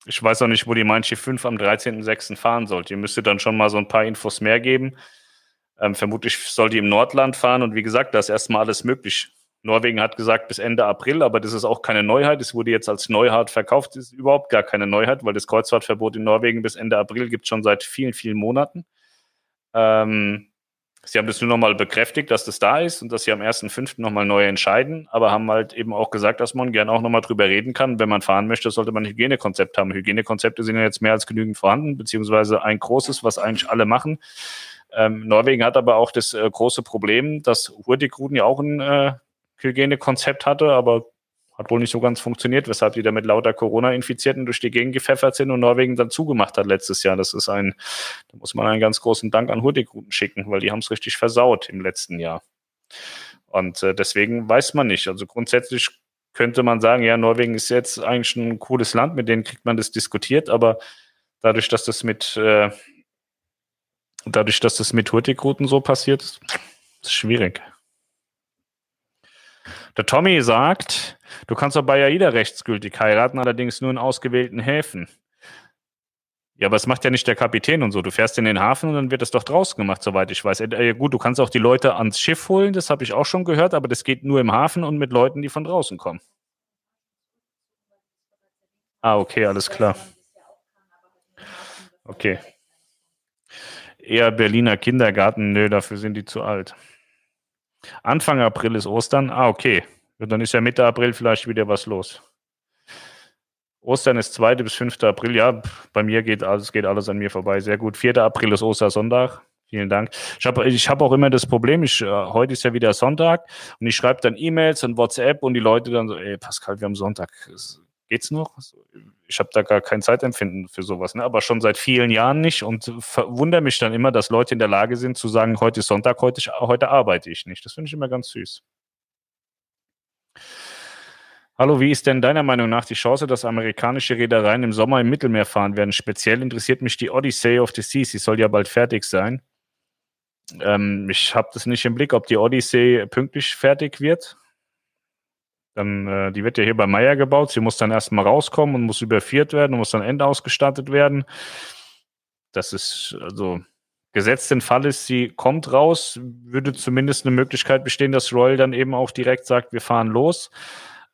Speaker 1: Ich weiß auch nicht, wo die Mein Schiff 5 am 13.06. fahren sollte. Ihr müsstet dann schon mal so ein paar Infos mehr geben. Ähm, vermutlich soll die im Nordland fahren und wie gesagt, da ist erstmal alles möglich. Norwegen hat gesagt bis Ende April, aber das ist auch keine Neuheit. Es wurde jetzt als Neuheit verkauft. Das ist überhaupt gar keine Neuheit, weil das Kreuzfahrtverbot in Norwegen bis Ende April gibt es schon seit vielen, vielen Monaten. Ähm, Sie haben das nur nochmal bekräftigt, dass das da ist und dass sie am 1.5. nochmal neu entscheiden, aber haben halt eben auch gesagt, dass man gerne auch nochmal drüber reden kann. Wenn man fahren möchte, sollte man ein Hygienekonzept haben. Hygienekonzepte sind ja jetzt mehr als genügend vorhanden, beziehungsweise ein großes, was eigentlich alle machen. Ähm, Norwegen hat aber auch das äh, große Problem, dass Hurtigruten ja auch ein äh, Hygienekonzept hatte, aber hat wohl nicht so ganz funktioniert, weshalb die da mit lauter Corona-Infizierten durch die Gegend gepfeffert sind und Norwegen dann zugemacht hat letztes Jahr. Das ist ein, da muss man einen ganz großen Dank an Hurtigruten schicken, weil die haben es richtig versaut im letzten Jahr. Und äh, deswegen weiß man nicht. Also grundsätzlich könnte man sagen, ja, Norwegen ist jetzt eigentlich ein cooles Land, mit denen kriegt man das diskutiert, aber dadurch, dass das mit äh, dadurch, dass das mit Hurtigruten so passiert, ist es schwierig. Der Tommy sagt, du kannst doch bei AIDA rechtsgültig heiraten, allerdings nur in ausgewählten Häfen. Ja, aber es macht ja nicht der Kapitän und so. Du fährst in den Hafen und dann wird es doch draußen gemacht, soweit ich weiß. Äh, gut, du kannst auch die Leute ans Schiff holen, das habe ich auch schon gehört, aber das geht nur im Hafen und mit Leuten, die von draußen kommen. Ah, okay, alles klar. Okay. Eher Berliner Kindergarten, nö, dafür sind die zu alt. Anfang April ist Ostern. Ah, okay. Und dann ist ja Mitte April vielleicht wieder was los. Ostern ist 2. bis 5. April. Ja, bei mir geht alles, geht alles an mir vorbei. Sehr gut. 4. April ist Ostersonntag. Vielen Dank. Ich habe ich hab auch immer das Problem, ich, äh, heute ist ja wieder Sonntag und ich schreibe dann E-Mails und WhatsApp und die Leute dann so, ey Pascal, wir haben Sonntag. Geht's noch? Ich habe da gar kein Zeitempfinden für sowas, ne? aber schon seit vielen Jahren nicht und verwundere mich dann immer, dass Leute in der Lage sind zu sagen, heute ist Sonntag, heute, heute arbeite ich nicht. Das finde ich immer ganz süß. Hallo, wie ist denn deiner Meinung nach die Chance, dass amerikanische Reedereien im Sommer im Mittelmeer fahren werden? Speziell interessiert mich die Odyssey of the Seas. Sie soll ja bald fertig sein. Ähm, ich habe das nicht im Blick, ob die Odyssey pünktlich fertig wird. Dann, äh, die wird ja hier bei Meier gebaut. Sie muss dann erstmal rauskommen und muss überführt werden und muss dann endausgestattet werden. Das ist also gesetzt den Fall ist, sie kommt raus, würde zumindest eine Möglichkeit bestehen, dass Royal dann eben auch direkt sagt, wir fahren los.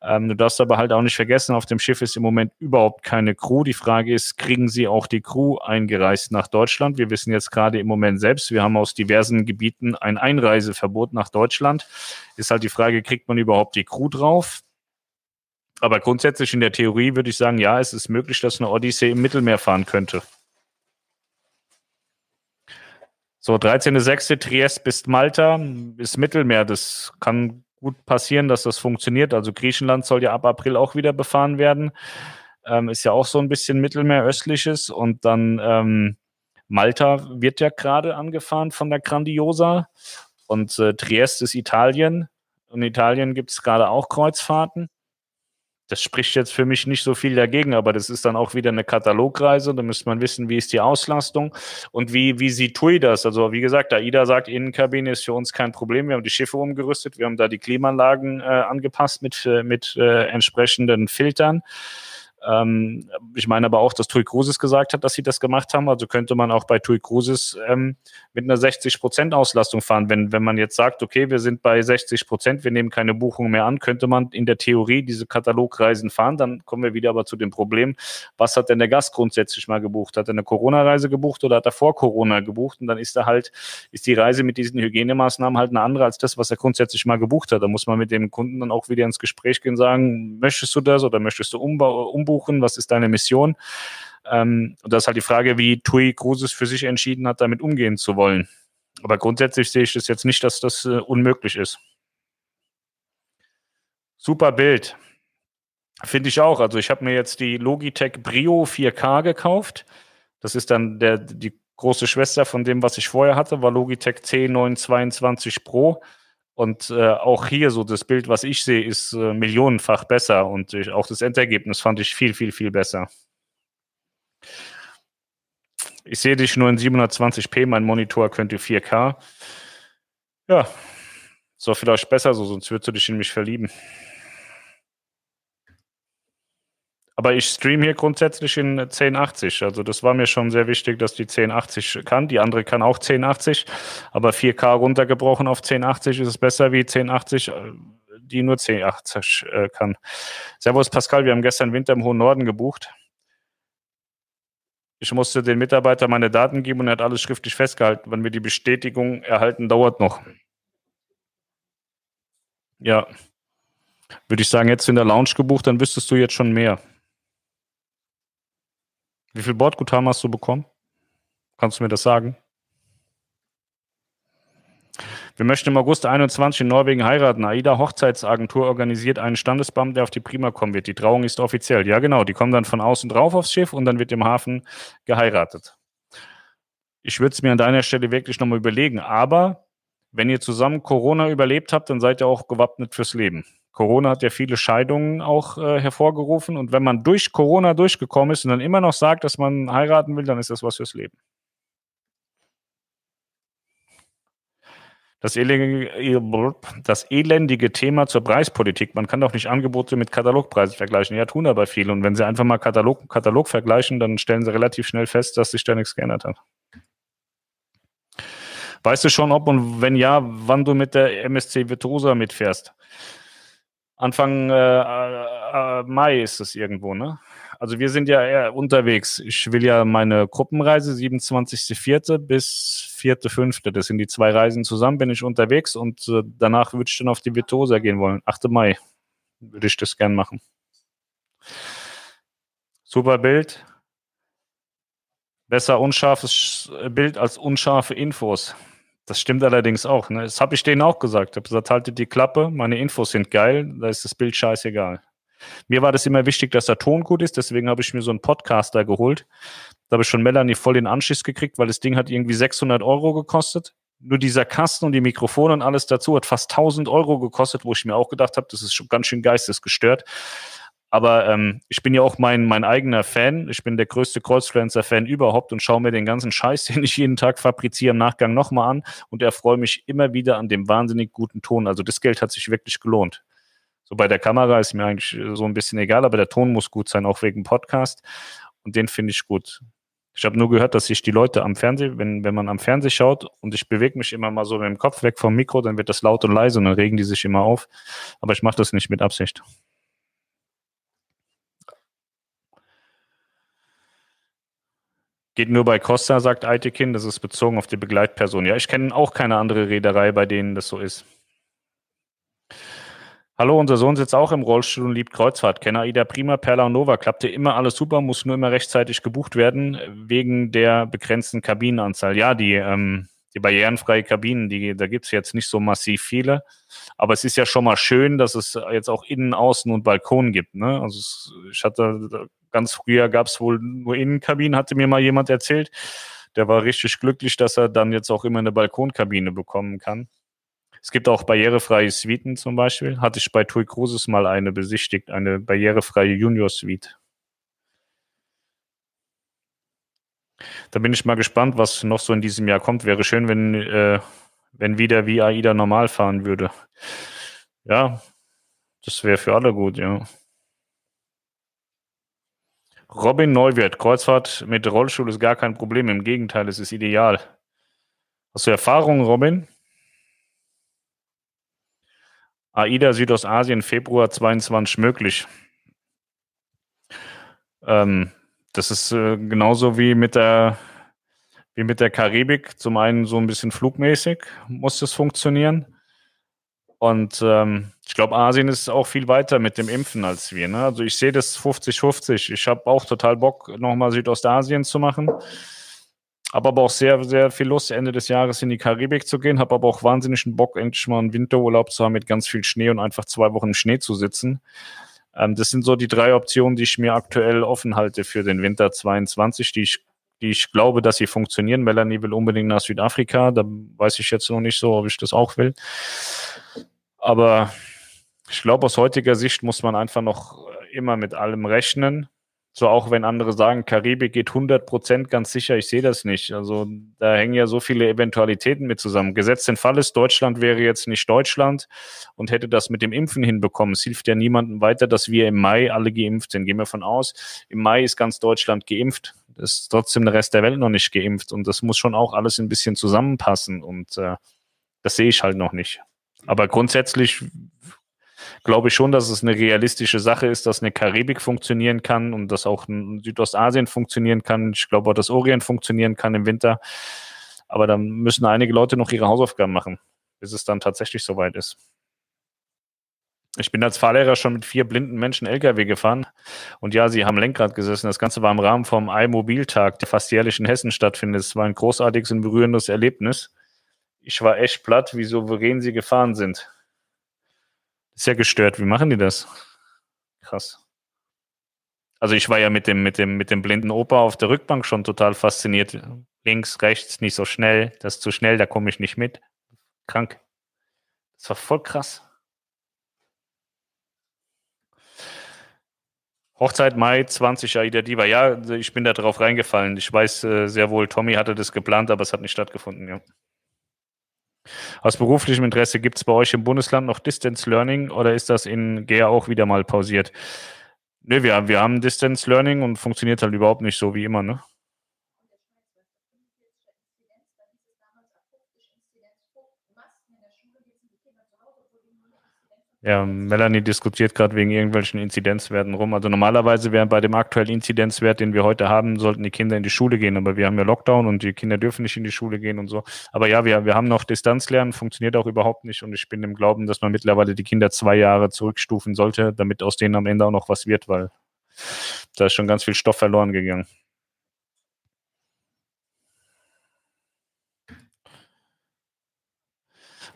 Speaker 1: Ähm, du darfst aber halt auch nicht vergessen, auf dem Schiff ist im Moment überhaupt keine Crew. Die Frage ist, kriegen sie auch die Crew eingereist nach Deutschland? Wir wissen jetzt gerade im Moment selbst, wir haben aus diversen Gebieten ein Einreiseverbot nach Deutschland. Ist halt die Frage, kriegt man überhaupt die Crew drauf? Aber grundsätzlich in der Theorie würde ich sagen, ja, es ist möglich, dass eine Odyssee im Mittelmeer fahren könnte. So, 13.06. Triest bis Malta ist Mittelmeer. Das kann gut passieren, dass das funktioniert. Also Griechenland soll ja ab April auch wieder befahren werden. Ähm, ist ja auch so ein bisschen Mittelmeeröstliches. Und dann ähm, Malta wird ja gerade angefahren von der Grandiosa. Und äh, Triest ist Italien. Und in Italien gibt es gerade auch Kreuzfahrten das spricht jetzt für mich nicht so viel dagegen, aber das ist dann auch wieder eine Katalogreise. Da müsste man wissen, wie ist die Auslastung und wie, wie sieht TUI das? Also, wie gesagt, AIDA sagt, Innenkabine ist für uns kein Problem. Wir haben die Schiffe umgerüstet, wir haben da die Klimaanlagen äh, angepasst mit, äh, mit äh, entsprechenden Filtern. Ähm, ich meine aber auch, dass TUI Cruises gesagt hat, dass sie das gemacht haben. Also könnte man auch bei TUI Cruises ähm, mit einer 60% Auslastung fahren. Wenn, wenn man jetzt sagt, okay, wir sind bei 60%, wir nehmen keine Buchung mehr an, könnte man in der Theorie diese Katalogreisen fahren. Dann kommen wir wieder aber zu dem Problem, was hat denn der Gast grundsätzlich mal gebucht? Hat er eine Corona-Reise gebucht oder hat er vor Corona gebucht? Und dann ist er halt, ist die Reise mit diesen Hygienemaßnahmen halt eine andere als das, was er grundsätzlich mal gebucht hat. Da muss man mit dem Kunden dann auch wieder ins Gespräch gehen, sagen, möchtest du das oder möchtest du umbuchen? Was ist deine Mission? Ähm, und das ist halt die Frage, wie TUI Cruises für sich entschieden hat, damit umgehen zu wollen. Aber grundsätzlich sehe ich das jetzt nicht, dass das äh, unmöglich ist. Super Bild. Finde ich auch. Also ich habe mir jetzt die Logitech Brio 4K gekauft. Das ist dann der, die große Schwester von dem, was ich vorher hatte, war Logitech C922 Pro. Und äh, auch hier so das Bild, was ich sehe, ist äh, millionenfach besser. Und ich, auch das Endergebnis fand ich viel, viel, viel besser. Ich sehe dich nur in 720p, mein Monitor könnte 4K. Ja, so vielleicht besser so, sonst würdest du dich in mich verlieben. Aber ich streame hier grundsätzlich in 1080. Also das war mir schon sehr wichtig, dass die 1080 kann. Die andere kann auch 1080, aber 4K runtergebrochen auf 1080 ist es besser wie 1080, äh, die nur 1080 äh, kann. Servus Pascal, wir haben gestern Winter im hohen Norden gebucht. Ich musste den Mitarbeiter meine Daten geben und er hat alles schriftlich festgehalten. Wenn wir die Bestätigung erhalten, dauert noch. Ja. Würde ich sagen, jetzt in der Lounge gebucht, dann wüsstest du jetzt schon mehr. Wie viel Bordguthaben hast du bekommen? Kannst du mir das sagen? Wir möchten im August 21 in Norwegen heiraten. AIDA Hochzeitsagentur organisiert einen Standesbeamten, der auf die Prima kommen wird. Die Trauung ist offiziell. Ja, genau. Die kommen dann von außen drauf aufs Schiff und dann wird im Hafen geheiratet. Ich würde es mir an deiner Stelle wirklich nochmal überlegen. Aber wenn ihr zusammen Corona überlebt habt, dann seid ihr auch gewappnet fürs Leben. Corona hat ja viele Scheidungen auch äh, hervorgerufen. Und wenn man durch Corona durchgekommen ist und dann immer noch sagt, dass man heiraten will, dann ist das was fürs Leben. Das elendige, das elendige Thema zur Preispolitik. Man kann doch nicht Angebote mit Katalogpreisen vergleichen. Ja, tun aber viele. Und wenn Sie einfach mal Katalog, Katalog vergleichen, dann stellen Sie relativ schnell fest, dass sich da nichts geändert hat. Weißt du schon, ob und wenn ja, wann du mit der MSC Virtuosa mitfährst? Anfang äh, äh, Mai ist es irgendwo, ne? Also wir sind ja eher unterwegs. Ich will ja meine Gruppenreise 27.04. bis 4.05. Das sind die zwei Reisen zusammen, bin ich unterwegs und äh, danach würde ich dann auf die Virtuosa gehen wollen. 8. Mai würde ich das gern machen. Super Bild. Besser unscharfes Bild als unscharfe Infos. Das stimmt allerdings auch. Ne? Das habe ich denen auch gesagt. Ich habe gesagt, haltet die Klappe, meine Infos sind geil, da ist das Bild scheißegal. Mir war das immer wichtig, dass der Ton gut ist, deswegen habe ich mir so einen Podcaster geholt. Da habe ich schon Melanie voll den Anschiss gekriegt, weil das Ding hat irgendwie 600 Euro gekostet. Nur dieser Kasten und die Mikrofone und alles dazu hat fast 1000 Euro gekostet, wo ich mir auch gedacht habe, das ist schon ganz schön geistesgestört. Aber ähm, ich bin ja auch mein, mein eigener Fan. Ich bin der größte Kreuzfluencer-Fan überhaupt und schaue mir den ganzen Scheiß, den ich jeden Tag fabriziere, im Nachgang nochmal an und erfreue mich immer wieder an dem wahnsinnig guten Ton. Also das Geld hat sich wirklich gelohnt. So bei der Kamera ist mir eigentlich so ein bisschen egal, aber der Ton muss gut sein, auch wegen Podcast. Und den finde ich gut. Ich habe nur gehört, dass sich die Leute am Fernsehen, wenn, wenn man am Fernsehen schaut und ich bewege mich immer mal so mit dem Kopf weg vom Mikro, dann wird das laut und leise und dann regen die sich immer auf. Aber ich mache das nicht mit Absicht. Geht nur bei Costa, sagt Eitekin, das ist bezogen auf die Begleitperson. Ja, ich kenne auch keine andere Reederei, bei denen das so ist. Hallo, unser Sohn sitzt auch im Rollstuhl und liebt Kreuzfahrt. Kenner Ida Prima, Perla und Nova. Klappte immer alles super, muss nur immer rechtzeitig gebucht werden, wegen der begrenzten Kabinenanzahl. Ja, die, ähm, die barrierenfreie Kabinen, die, da gibt's jetzt nicht so massiv viele. Aber es ist ja schon mal schön, dass es jetzt auch Innen, Außen und Balkon gibt. Ne? Also es, ich hatte ganz früher gab es wohl nur Innenkabinen, hatte mir mal jemand erzählt. Der war richtig glücklich, dass er dann jetzt auch immer eine Balkonkabine bekommen kann. Es gibt auch barrierefreie Suiten zum Beispiel. Hatte ich bei TUI Cruises mal eine besichtigt, eine barrierefreie Junior Suite. Da bin ich mal gespannt, was noch so in diesem Jahr kommt. Wäre schön, wenn, äh, wenn wieder wie AIDA normal fahren würde. Ja, das wäre für alle gut, ja. Robin Neuwirth, Kreuzfahrt mit Rollstuhl ist gar kein Problem. Im Gegenteil, es ist ideal. Hast du Erfahrungen, Robin? AIDA Südostasien, Februar 22 möglich. Ähm, das ist äh, genauso wie mit der wie mit der Karibik. Zum einen so ein bisschen flugmäßig muss das funktionieren. Und ähm, ich glaube, Asien ist auch viel weiter mit dem Impfen als wir. Ne? Also ich sehe das 50-50. Ich habe auch total Bock, nochmal Südostasien zu machen. Habe aber auch sehr, sehr viel Lust, Ende des Jahres in die Karibik zu gehen. Habe aber auch wahnsinnigen Bock, endlich mal einen Winterurlaub zu haben mit ganz viel Schnee und einfach zwei Wochen im Schnee zu sitzen. Ähm, das sind so die drei Optionen, die ich mir aktuell offen halte für den Winter 22, die ich die ich glaube, dass sie funktionieren. Melanie will unbedingt nach Südafrika. Da weiß ich jetzt noch nicht so, ob ich das auch will. Aber ich glaube, aus heutiger Sicht muss man einfach noch immer mit allem rechnen. So auch wenn andere sagen, Karibik geht 100 Prozent, ganz sicher, ich sehe das nicht. Also da hängen ja so viele Eventualitäten mit zusammen. Gesetzt den Fall ist, Deutschland wäre jetzt nicht Deutschland und hätte das mit dem Impfen hinbekommen. Es hilft ja niemandem weiter, dass wir im Mai alle geimpft sind. Gehen wir von aus, im Mai ist ganz Deutschland geimpft ist trotzdem der Rest der Welt noch nicht geimpft und das muss schon auch alles ein bisschen zusammenpassen und äh, das sehe ich halt noch nicht. Aber grundsätzlich glaube ich schon, dass es eine realistische Sache ist, dass eine Karibik funktionieren kann und dass auch Südostasien funktionieren kann. Ich glaube auch, dass Orient funktionieren kann im Winter. Aber da müssen einige Leute noch ihre Hausaufgaben machen, bis es dann tatsächlich soweit ist. Ich bin als Fahrlehrer schon mit vier blinden Menschen LKW gefahren. Und ja, sie haben Lenkrad gesessen. Das Ganze war im Rahmen vom iMobiltag, der fast jährlich in Hessen stattfindet. Es war ein großartiges und berührendes Erlebnis. Ich war echt platt, wie souverän sie gefahren sind. Ist ja gestört. Wie machen die das? Krass. Also ich war ja mit dem, mit dem, mit dem blinden Opa auf der Rückbank schon total fasziniert. Links, rechts, nicht so schnell. Das ist zu schnell, da komme ich nicht mit. Krank. Das war voll krass. Hochzeit Mai 20 Aida Diva. Ja, ich bin da drauf reingefallen. Ich weiß äh, sehr wohl, Tommy hatte das geplant, aber es hat nicht stattgefunden, ja. Aus beruflichem Interesse gibt es bei euch im Bundesland noch Distance Learning oder ist das in GEA auch wieder mal pausiert? Nö, wir, wir haben Distance Learning und funktioniert halt überhaupt nicht so wie immer, ne? Ja, Melanie diskutiert gerade wegen irgendwelchen Inzidenzwerten rum. Also normalerweise wäre bei dem aktuellen Inzidenzwert, den wir heute haben, sollten die Kinder in die Schule gehen. Aber wir haben ja Lockdown und die Kinder dürfen nicht in die Schule gehen und so. Aber ja, wir, wir haben noch Distanzlernen, funktioniert auch überhaupt nicht. Und ich bin im Glauben, dass man mittlerweile die Kinder zwei Jahre zurückstufen sollte, damit aus denen am Ende auch noch was wird, weil da ist schon ganz viel Stoff verloren gegangen.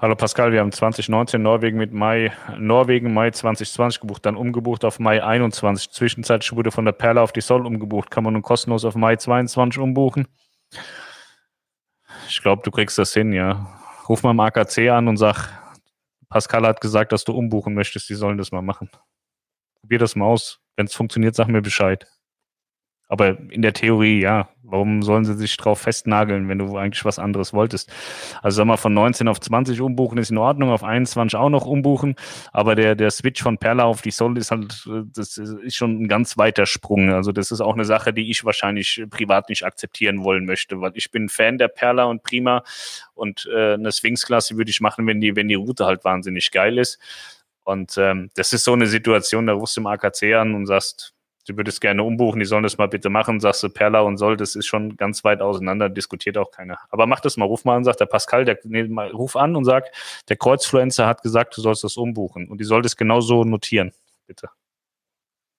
Speaker 1: Hallo Pascal, wir haben 2019 Norwegen mit Mai, Norwegen Mai 2020 gebucht, dann umgebucht auf Mai 21. Zwischenzeitlich wurde von der Perla auf die Sol umgebucht. Kann man nun kostenlos auf Mai 22 umbuchen? Ich glaube, du kriegst das hin, ja. Ruf mal im AKC an und sag, Pascal hat gesagt, dass du umbuchen möchtest. Die sollen das mal machen. Probier das mal aus. Wenn es funktioniert, sag mir Bescheid. Aber in der Theorie, ja, warum sollen sie sich drauf festnageln, wenn du eigentlich was anderes wolltest? Also sag mal, von 19 auf 20 umbuchen ist in Ordnung, auf 21 auch noch umbuchen, aber der, der Switch von Perla auf die Sol ist halt, das ist schon ein ganz weiter Sprung. Also das ist auch eine Sache, die ich wahrscheinlich privat nicht akzeptieren wollen möchte, weil ich bin Fan der Perla und Prima und äh, eine Swings-Klasse würde ich machen, wenn die, wenn die Route halt wahnsinnig geil ist. Und ähm, das ist so eine Situation, da rufst du im AKC an und sagst, du würdest gerne umbuchen, die sollen das mal bitte machen, sagst du Perla und Soll, das ist schon ganz weit auseinander, diskutiert auch keiner. Aber mach das mal, ruf mal an, sagt der Pascal, der, nee, mal, ruf an und sag, der Kreuzfluencer hat gesagt, du sollst das umbuchen und die soll das genauso notieren, bitte.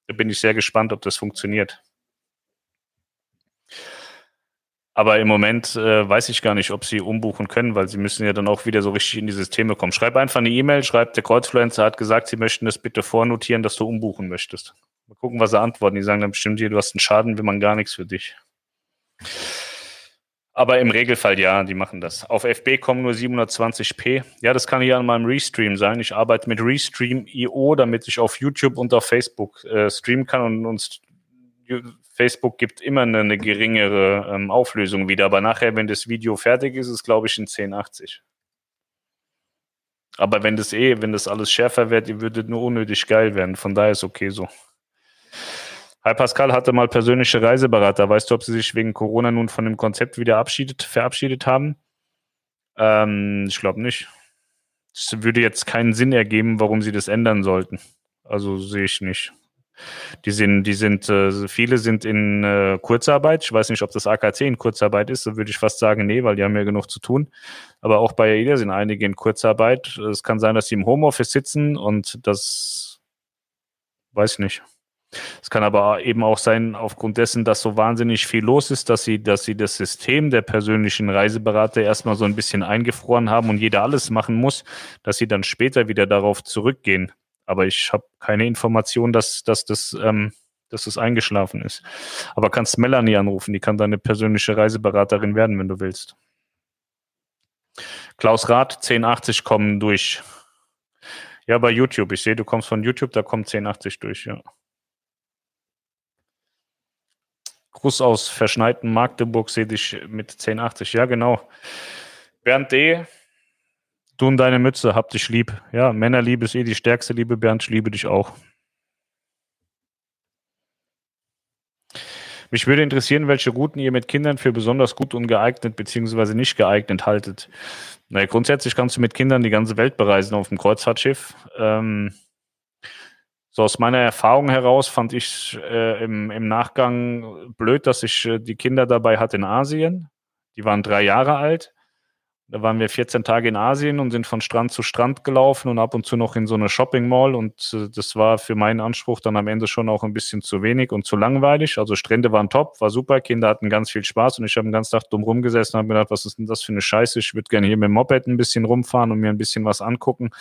Speaker 1: Da bin ich sehr gespannt, ob das funktioniert. Aber im Moment äh, weiß ich gar nicht, ob sie umbuchen können, weil sie müssen ja dann auch wieder so richtig in die Systeme kommen. Schreib einfach eine E-Mail, schreib, der Kreuzfluencer hat gesagt, sie möchten das bitte vornotieren, dass du umbuchen möchtest. Mal gucken, was sie antworten. Die sagen dann bestimmt hier, du hast einen Schaden, will man gar nichts für dich. Aber im Regelfall ja, die machen das. Auf FB kommen nur 720p. Ja, das kann hier an meinem Restream sein. Ich arbeite mit Restream.io, damit ich auf YouTube und auf Facebook äh, streamen kann und uns Facebook gibt immer eine, eine geringere ähm, Auflösung wieder. Aber nachher, wenn das Video fertig ist, ist es, glaube ich, in 1080. Aber wenn das eh, wenn das alles schärfer wird, ihr würdet nur unnötig geil werden. Von daher ist okay so. Hi Pascal hatte mal persönliche Reiseberater. Weißt du, ob sie sich wegen Corona nun von dem Konzept wieder verabschiedet haben? Ähm, ich glaube nicht. Es würde jetzt keinen Sinn ergeben, warum sie das ändern sollten. Also sehe ich nicht. Die sind, die sind, äh, viele sind in äh, Kurzarbeit. Ich weiß nicht, ob das AKC in Kurzarbeit ist. So würde ich fast sagen, nee, weil die haben ja genug zu tun. Aber auch bei AIDA sind einige in Kurzarbeit. Es kann sein, dass sie im Homeoffice sitzen und das weiß ich nicht. Es kann aber eben auch sein, aufgrund dessen, dass so wahnsinnig viel los ist, dass sie, dass sie das System der persönlichen Reiseberater erstmal so ein bisschen eingefroren haben und jeder alles machen muss, dass sie dann später wieder darauf zurückgehen. Aber ich habe keine Information, dass, dass, das, ähm, dass das eingeschlafen ist. Aber kannst Melanie anrufen, die kann deine persönliche Reiseberaterin werden, wenn du willst. Klaus Rath, 1080 kommen durch. Ja, bei YouTube. Ich sehe, du kommst von YouTube, da kommt 1080 durch, ja. Gruß aus verschneiten Magdeburg sehe dich mit 1080. Ja, genau. Bernd D., du und deine Mütze, hab dich lieb. Ja, Männerliebe ist eh die stärkste Liebe, Bernd, ich liebe dich auch. Mich würde interessieren, welche Routen ihr mit Kindern für besonders gut und geeignet bzw. nicht geeignet haltet. Naja, grundsätzlich kannst du mit Kindern die ganze Welt bereisen auf dem Kreuzfahrtschiff. Ähm, so aus meiner Erfahrung heraus fand ich äh, im, im Nachgang blöd, dass ich äh, die Kinder dabei hatte in Asien. Die waren drei Jahre alt. Da waren wir 14 Tage in Asien und sind von Strand zu Strand gelaufen und ab und zu noch in so eine Shopping Mall. Und äh, das war für meinen Anspruch dann am Ende schon auch ein bisschen zu wenig und zu langweilig. Also Strände waren top, war super, Kinder hatten ganz viel Spaß und ich habe den ganzen Tag dumm rumgesessen und habe mir gedacht, was ist denn das für eine Scheiße? Ich würde gerne hier mit dem Moped ein bisschen rumfahren und mir ein bisschen was angucken.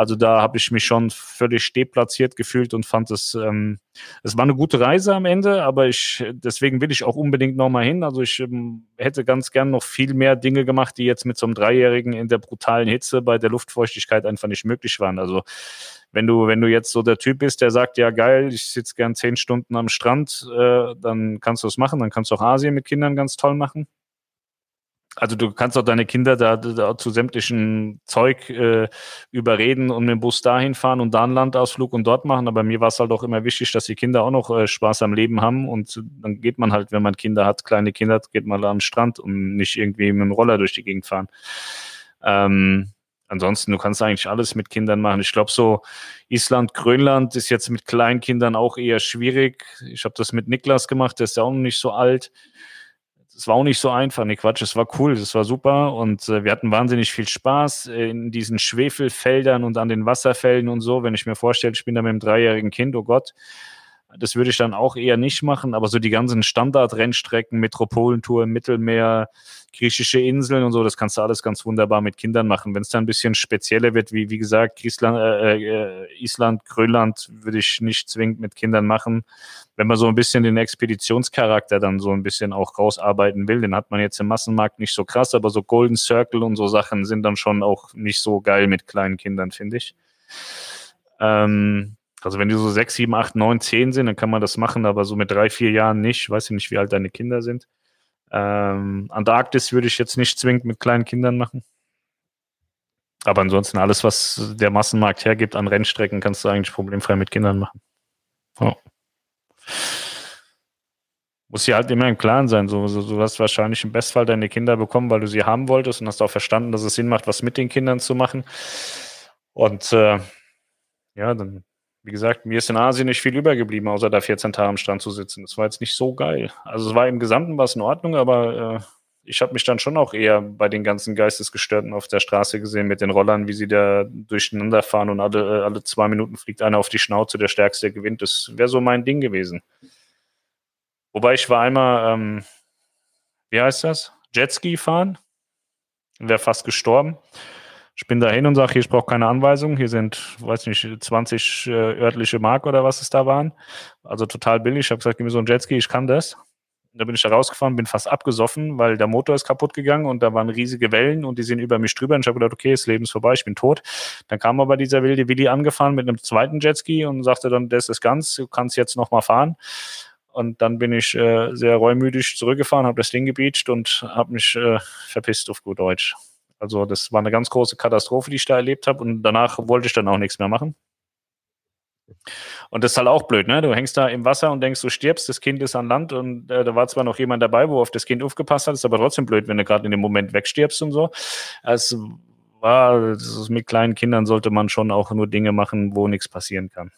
Speaker 1: Also da habe ich mich schon völlig deplatziert gefühlt und fand es, ähm, es war eine gute Reise am Ende, aber ich, deswegen will ich auch unbedingt nochmal hin. Also ich ähm, hätte ganz gern noch viel mehr Dinge gemacht, die jetzt mit so einem Dreijährigen in der brutalen Hitze bei der Luftfeuchtigkeit einfach nicht möglich waren. Also wenn du, wenn du jetzt so der Typ bist, der sagt, ja geil, ich sitze gern zehn Stunden am Strand, äh, dann kannst du es machen, dann kannst du auch Asien mit Kindern ganz toll machen. Also du kannst auch deine Kinder da, da zu sämtlichen Zeug äh, überreden und mit dem Bus dahin fahren und da einen Landausflug und dort machen. Aber mir war es halt auch immer wichtig, dass die Kinder auch noch äh, Spaß am Leben haben. Und dann geht man halt, wenn man Kinder hat, kleine Kinder, geht man am Strand und nicht irgendwie mit dem Roller durch die Gegend fahren. Ähm, ansonsten, du kannst eigentlich alles mit Kindern machen. Ich glaube, so Island, Grönland ist jetzt mit kleinen Kindern auch eher schwierig. Ich habe das mit Niklas gemacht, der ist ja auch noch nicht so alt es war auch nicht so einfach, ne Quatsch, es war cool, es war super und äh, wir hatten wahnsinnig viel Spaß in diesen Schwefelfeldern und an den Wasserfällen und so. Wenn ich mir vorstelle, ich bin da mit einem dreijährigen Kind, oh Gott, das würde ich dann auch eher nicht machen, aber so die ganzen Standard-Rennstrecken, Metropolentour Mittelmeer, griechische Inseln und so, das kannst du alles ganz wunderbar mit Kindern machen. Wenn es dann ein bisschen spezieller wird, wie, wie gesagt, Island, äh, äh, Island, Grönland, würde ich nicht zwingend mit Kindern machen. Wenn man so ein bisschen den Expeditionscharakter dann so ein bisschen auch rausarbeiten will, den hat man jetzt im Massenmarkt nicht so krass, aber so Golden Circle und so Sachen sind dann schon auch nicht so geil mit kleinen Kindern, finde ich. Ähm, also wenn die so sechs, sieben, acht, neun, zehn sind, dann kann man das machen, aber so mit drei, vier Jahren nicht. Ich weiß ja nicht, wie alt deine Kinder sind. Ähm, Antarktis würde ich jetzt nicht zwingend mit kleinen Kindern machen. Aber ansonsten alles, was der Massenmarkt hergibt an Rennstrecken, kannst du eigentlich problemfrei mit Kindern machen. Oh. Muss ja halt immer im Klaren sein. So, so, du hast wahrscheinlich im Bestfall deine Kinder bekommen, weil du sie haben wolltest und hast auch verstanden, dass es Sinn macht, was mit den Kindern zu machen. Und äh, ja, dann wie gesagt, mir ist in Asien nicht viel übergeblieben, außer da 14 Tage am Strand zu sitzen. Das war jetzt nicht so geil. Also es war im Gesamten was in Ordnung, aber äh, ich habe mich dann schon auch eher bei den ganzen Geistesgestörten auf der Straße gesehen mit den Rollern, wie sie da durcheinander fahren und alle, äh, alle zwei Minuten fliegt einer auf die Schnauze, der Stärkste gewinnt. Das wäre so mein Ding gewesen. Wobei ich war einmal, ähm, wie heißt das? Jetski fahren. Wäre fast gestorben. Ich bin da hin und sage, hier, ich brauche keine Anweisung. Hier sind, weiß nicht, 20 äh, örtliche Mark oder was es da waren. Also total billig. Ich habe gesagt, gib mir so ein Jetski, ich kann das. da bin ich da rausgefahren, bin fast abgesoffen, weil der Motor ist kaputt gegangen und da waren riesige Wellen und die sind über mich drüber. Und ich habe gedacht, okay, das Leben ist vorbei, ich bin tot. Dann kam aber dieser wilde Willi angefahren mit einem zweiten Jetski und sagte dann, das ist ganz, du kannst jetzt nochmal fahren. Und dann bin ich äh, sehr reumütig zurückgefahren, habe das Ding gebeacht und habe mich äh, verpisst auf gut Deutsch. Also das war eine ganz große Katastrophe, die ich da erlebt habe und danach wollte ich dann auch nichts mehr machen. Und das ist halt auch blöd, ne? Du hängst da im Wasser und denkst, du stirbst, das Kind ist an Land und äh, da war zwar noch jemand dabei, wo auf das Kind aufgepasst hat, ist aber trotzdem blöd, wenn du gerade in dem Moment wegstirbst und so. Es war, mit kleinen Kindern sollte man schon auch nur Dinge machen, wo nichts passieren kann.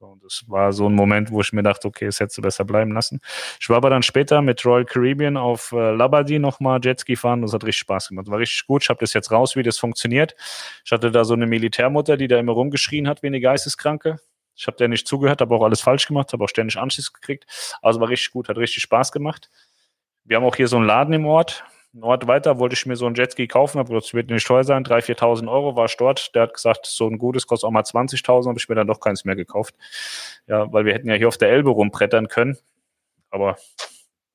Speaker 1: So, das war so ein Moment, wo ich mir dachte, okay, es hättest du besser bleiben lassen. Ich war aber dann später mit Royal Caribbean auf äh, Labadie nochmal Jetski fahren. Das hat richtig Spaß gemacht. War richtig gut. Ich habe das jetzt raus, wie das funktioniert. Ich hatte da so eine Militärmutter, die da immer rumgeschrien hat wie eine Geisteskranke. Ich habe der nicht zugehört, habe auch alles falsch gemacht, habe auch ständig Anschiss gekriegt. Also war richtig gut, hat richtig Spaß gemacht. Wir haben auch hier so einen Laden im Ort. Nord weiter wollte ich mir so ein Jetski kaufen, habe das wird nicht teuer sein, 3.000, 4.000 Euro war ich dort. Der hat gesagt, so ein gutes kostet auch mal 20.000, habe ich mir dann doch keins mehr gekauft. Ja, weil wir hätten ja hier auf der Elbe rumbrettern können. Aber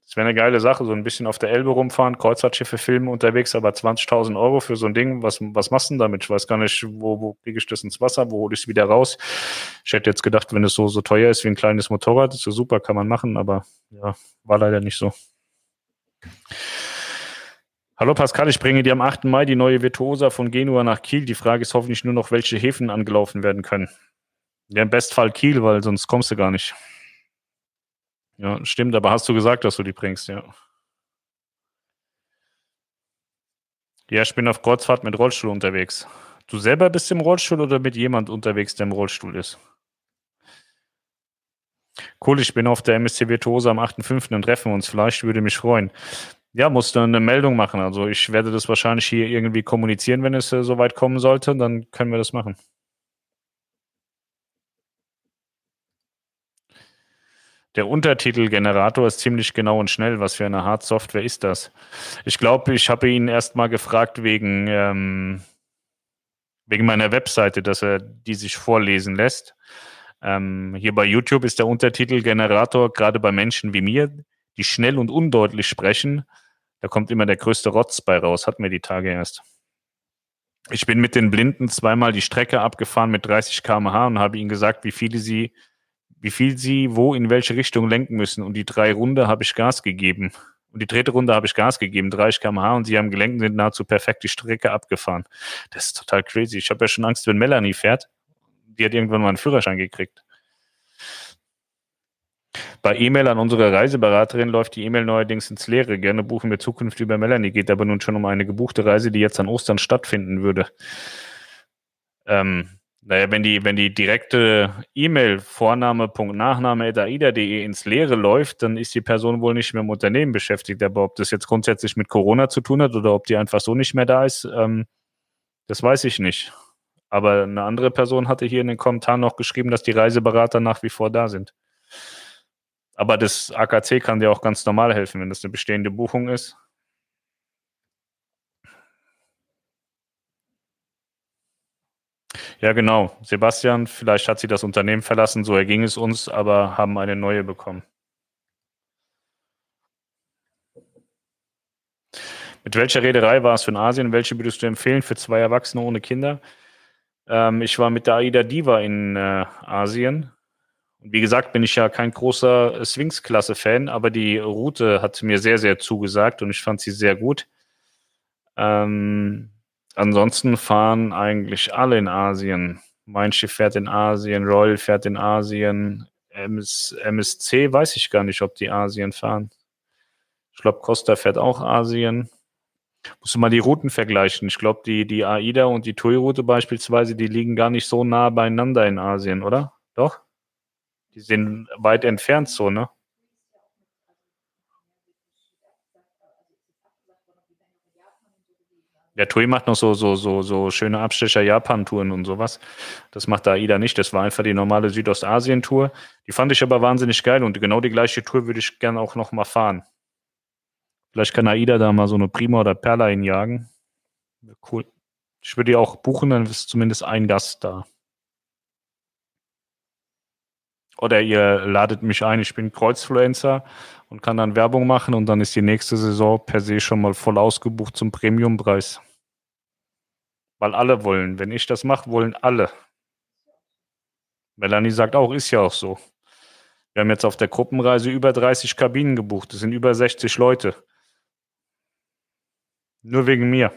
Speaker 1: es wäre eine geile Sache, so ein bisschen auf der Elbe rumfahren, Kreuzfahrtschiffe filmen unterwegs, aber 20.000 Euro für so ein Ding, was, was machst du denn damit? Ich weiß gar nicht, wo, wo kriege ich das ins Wasser, wo hole ich es wieder raus? Ich hätte jetzt gedacht, wenn es so, so teuer ist wie ein kleines Motorrad, ist so super, kann man machen, aber ja, war leider nicht so. Hallo Pascal, ich bringe dir am 8. Mai die neue Virtuosa von Genua nach Kiel. Die Frage ist hoffentlich nur noch, welche Häfen angelaufen werden können. Ja, im Bestfall Kiel, weil sonst kommst du gar nicht. Ja, stimmt, aber hast du gesagt, dass du die bringst, ja. Ja, ich bin auf Kreuzfahrt mit Rollstuhl unterwegs. Du selber bist im Rollstuhl oder mit jemand unterwegs, der im Rollstuhl ist? Cool, ich bin auf der MSC Virtuosa am 8.5. und treffen uns. Vielleicht würde mich freuen. Ja, muss dann eine Meldung machen. Also ich werde das wahrscheinlich hier irgendwie kommunizieren, wenn es äh, soweit kommen sollte. Dann können wir das machen. Der Untertitelgenerator ist ziemlich genau und schnell. Was für eine Hard-Software ist das? Ich glaube, ich habe ihn erst mal gefragt wegen, ähm, wegen meiner Webseite, dass er die sich vorlesen lässt. Ähm, hier bei YouTube ist der Untertitelgenerator gerade bei Menschen wie mir, die schnell und undeutlich sprechen, da kommt immer der größte Rotz bei raus, hatten wir die Tage erst. Ich bin mit den Blinden zweimal die Strecke abgefahren mit 30 km/h und habe ihnen gesagt, wie viele sie, wie viel sie wo in welche Richtung lenken müssen. Und die drei Runde habe ich Gas gegeben. Und die dritte Runde habe ich Gas gegeben, 30 km/h, und sie haben gelenkt und sind nahezu perfekt die Strecke abgefahren. Das ist total crazy. Ich habe ja schon Angst, wenn Melanie fährt. Die hat irgendwann mal einen Führerschein gekriegt. Bei E-Mail an unsere Reiseberaterin läuft die E-Mail neuerdings ins Leere. Gerne buchen wir Zukunft über Melanie. Geht aber nun schon um eine gebuchte Reise, die jetzt an Ostern stattfinden würde. Ähm, naja, wenn die, wenn die direkte E-Mail Vorname.nachname.aida.de ins Leere läuft, dann ist die Person wohl nicht mehr im Unternehmen beschäftigt. Aber ob das jetzt grundsätzlich mit Corona zu tun hat oder ob die einfach so nicht mehr da ist, ähm, das weiß ich nicht. Aber eine andere Person hatte hier in den Kommentaren noch geschrieben, dass die Reiseberater nach wie vor da sind. Aber das AKC kann dir auch ganz normal helfen, wenn das eine bestehende Buchung ist. Ja, genau. Sebastian, vielleicht hat sie das Unternehmen verlassen, so erging es uns, aber haben eine neue bekommen. Mit welcher Reederei war es für in Asien? Welche würdest du empfehlen für zwei Erwachsene ohne Kinder? Ähm, ich war mit der Aida Diva in äh, Asien wie gesagt, bin ich ja kein großer Sphinx-Klasse-Fan, aber die Route hat mir sehr, sehr zugesagt und ich fand sie sehr gut. Ähm, ansonsten fahren eigentlich alle in Asien. Mein Schiff fährt in Asien, Royal fährt in Asien, MS, MSC weiß ich gar nicht, ob die Asien fahren. Ich glaube, Costa fährt auch Asien. Musst du mal die Routen vergleichen. Ich glaube, die, die AIDA und die TUI-Route beispielsweise, die liegen gar nicht so nah beieinander in Asien, oder? Doch? Die sind weit entfernt so, ne? Der TUI macht noch so, so, so, so schöne Abstecher Japan-Touren und sowas. Das macht AIDA nicht. Das war einfach die normale Südostasien-Tour. Die fand ich aber wahnsinnig geil und genau die gleiche Tour würde ich gerne auch nochmal fahren. Vielleicht kann AIDA da mal so eine Prima oder Perla hinjagen. Cool. Ich würde die auch buchen, dann ist zumindest ein Gast da. Oder ihr ladet mich ein, ich bin Kreuzfluencer und kann dann Werbung machen und dann ist die nächste Saison per se schon mal voll ausgebucht zum Premiumpreis. Weil alle wollen. Wenn ich das mache, wollen alle. Melanie sagt auch, ist ja auch so. Wir haben jetzt auf der Gruppenreise über 30 Kabinen gebucht. Das sind über 60 Leute. Nur wegen mir.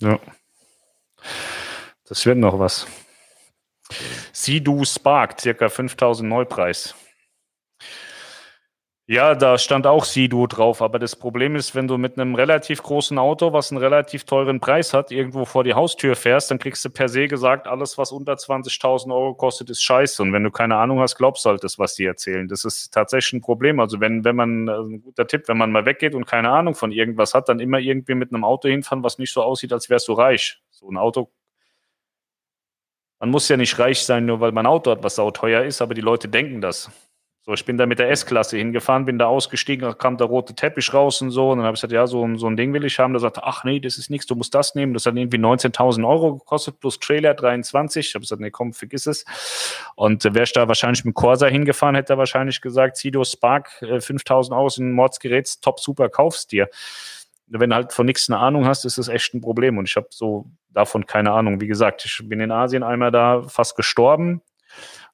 Speaker 1: Ja. Das wird noch was. Sea-Doo Spark, circa 5000 Neupreis. Ja, da stand auch Sea-Doo drauf, aber das Problem ist, wenn du mit einem relativ großen Auto, was einen relativ teuren Preis hat, irgendwo vor die Haustür fährst, dann kriegst du per se gesagt, alles, was unter 20.000 Euro kostet, ist scheiße. Und wenn du keine Ahnung hast, glaubst du halt das, was die erzählen. Das ist tatsächlich ein Problem. Also wenn, wenn man, äh, ein guter Tipp, wenn man mal weggeht und keine Ahnung von irgendwas hat, dann immer irgendwie mit einem Auto hinfahren, was nicht so aussieht, als wärst du reich. So ein Auto man muss ja nicht reich sein, nur weil mein Auto hat, was sauteuer ist, aber die Leute denken das. So, ich bin da mit der S-Klasse hingefahren, bin da ausgestiegen, kam der rote Teppich raus und so. Und dann habe ich gesagt, ja, so, so ein Ding will ich haben. Da sagte, ach nee, das ist nichts, du musst das nehmen. Das hat irgendwie 19.000 Euro gekostet, plus Trailer 23. Ich habe gesagt, nee, komm, vergiss es. Und äh, wäre ich da wahrscheinlich mit Corsa hingefahren, hätte er wahrscheinlich gesagt, Sido Spark, äh, 5.000 Euro ein Mordsgerät, top, super, kaufst dir. Wenn du halt von nichts eine Ahnung hast, ist das echt ein Problem. Und ich habe so davon keine Ahnung. Wie gesagt, ich bin in Asien einmal da fast gestorben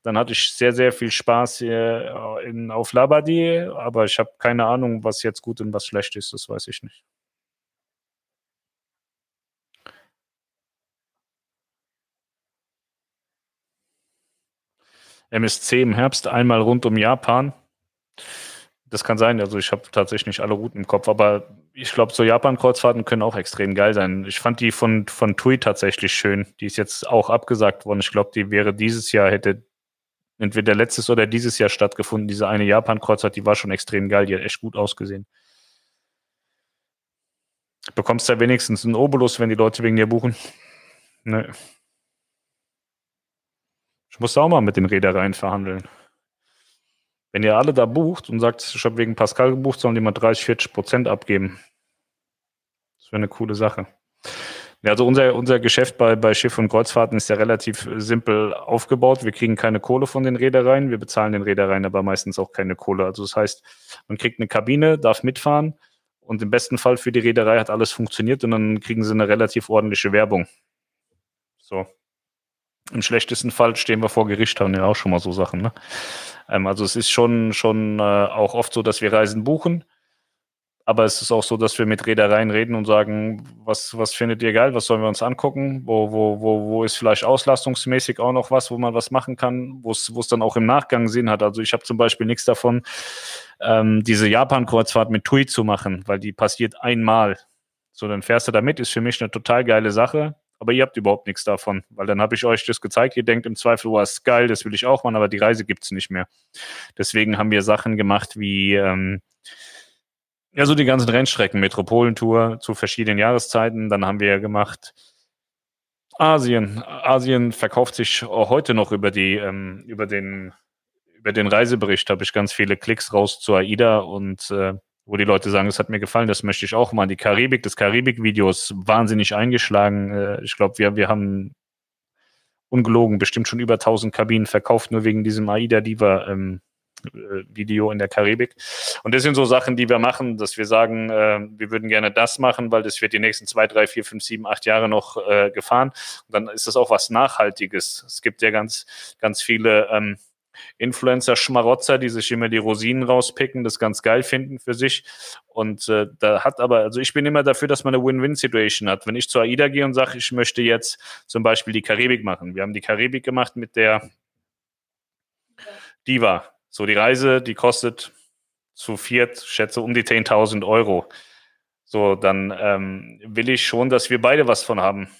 Speaker 1: dann hatte ich sehr, sehr viel Spaß hier äh, in, auf Labadi, aber ich habe keine Ahnung, was jetzt gut und was schlecht ist, das weiß ich nicht. MSC im Herbst einmal rund um Japan. Das kann sein, also ich habe tatsächlich nicht alle Routen im Kopf, aber ich glaube, so Japan-Kreuzfahrten können auch extrem geil sein. Ich fand die von, von TUI tatsächlich schön. Die ist jetzt auch abgesagt worden. Ich glaube, die wäre dieses Jahr, hätte entweder letztes oder dieses Jahr stattgefunden. Diese eine Japan-Kreuzfahrt, die war schon extrem geil, die hat echt gut ausgesehen. Bekommst du ja wenigstens einen Obolus, wenn die Leute wegen dir buchen? Ne. Ich muss auch mal mit den Reedereien verhandeln. Wenn ihr alle da bucht und sagt, ich habe wegen Pascal gebucht, sollen die mal 30, 40 Prozent abgeben. Das wäre eine coole Sache. Ja, also unser, unser Geschäft bei, bei Schiff und Kreuzfahrten ist ja relativ simpel aufgebaut. Wir kriegen keine Kohle von den Reedereien, wir bezahlen den Reedereien aber meistens auch keine Kohle. Also das heißt, man kriegt eine Kabine, darf mitfahren und im besten Fall für die Reederei hat alles funktioniert und dann kriegen sie eine relativ ordentliche Werbung. So. Im schlechtesten Fall stehen wir vor Gericht, haben ja auch schon mal so Sachen. Ne? Ähm, also es ist schon, schon äh, auch oft so, dass wir Reisen buchen aber es ist auch so, dass wir mit Reedereien reden und sagen, was, was findet ihr geil, was sollen wir uns angucken, wo, wo, wo, wo ist vielleicht auslastungsmäßig auch noch was, wo man was machen kann, wo es dann auch im Nachgang Sinn hat. Also ich habe zum Beispiel nichts davon, ähm, diese Japan-Kreuzfahrt mit TUI zu machen, weil die passiert einmal. So, dann fährst du damit, ist für mich eine total geile Sache, aber ihr habt überhaupt nichts davon, weil dann habe ich euch das gezeigt, ihr denkt im Zweifel, was ist geil, das will ich auch machen, aber die Reise gibt es nicht mehr. Deswegen haben wir Sachen gemacht wie ähm, ja, so die ganzen Rennstrecken, Metropolentour zu verschiedenen Jahreszeiten. Dann haben wir gemacht Asien. Asien verkauft sich heute noch über die, ähm, über den, über den Reisebericht habe ich ganz viele Klicks raus zu AIDA und äh, wo die Leute sagen, es hat mir gefallen, das möchte ich auch mal. Die Karibik, das Karibik-Video ist wahnsinnig eingeschlagen. Äh, ich glaube, wir, wir haben ungelogen bestimmt schon über 1000 Kabinen verkauft, nur wegen diesem AIDA Diva ähm, äh, in der Karibik. Und das sind so Sachen, die wir machen, dass wir sagen, äh, wir würden gerne das machen, weil das wird die nächsten zwei, drei, vier, fünf, sieben, acht Jahre noch äh, gefahren. Und dann ist das auch was Nachhaltiges. Es gibt ja ganz, ganz viele ähm, Influencer-Schmarotzer, die sich immer die Rosinen rauspicken, das ganz geil finden für sich. Und äh, da hat aber, also ich bin immer dafür, dass man eine Win-Win-Situation hat. Wenn ich zu AIDA gehe und sage, ich möchte jetzt zum Beispiel die Karibik machen. Wir haben die Karibik gemacht mit der Diva. So, die Reise, die kostet zu viert, schätze, um die 10.000 Euro. So, dann ähm, will ich schon, dass wir beide was von haben.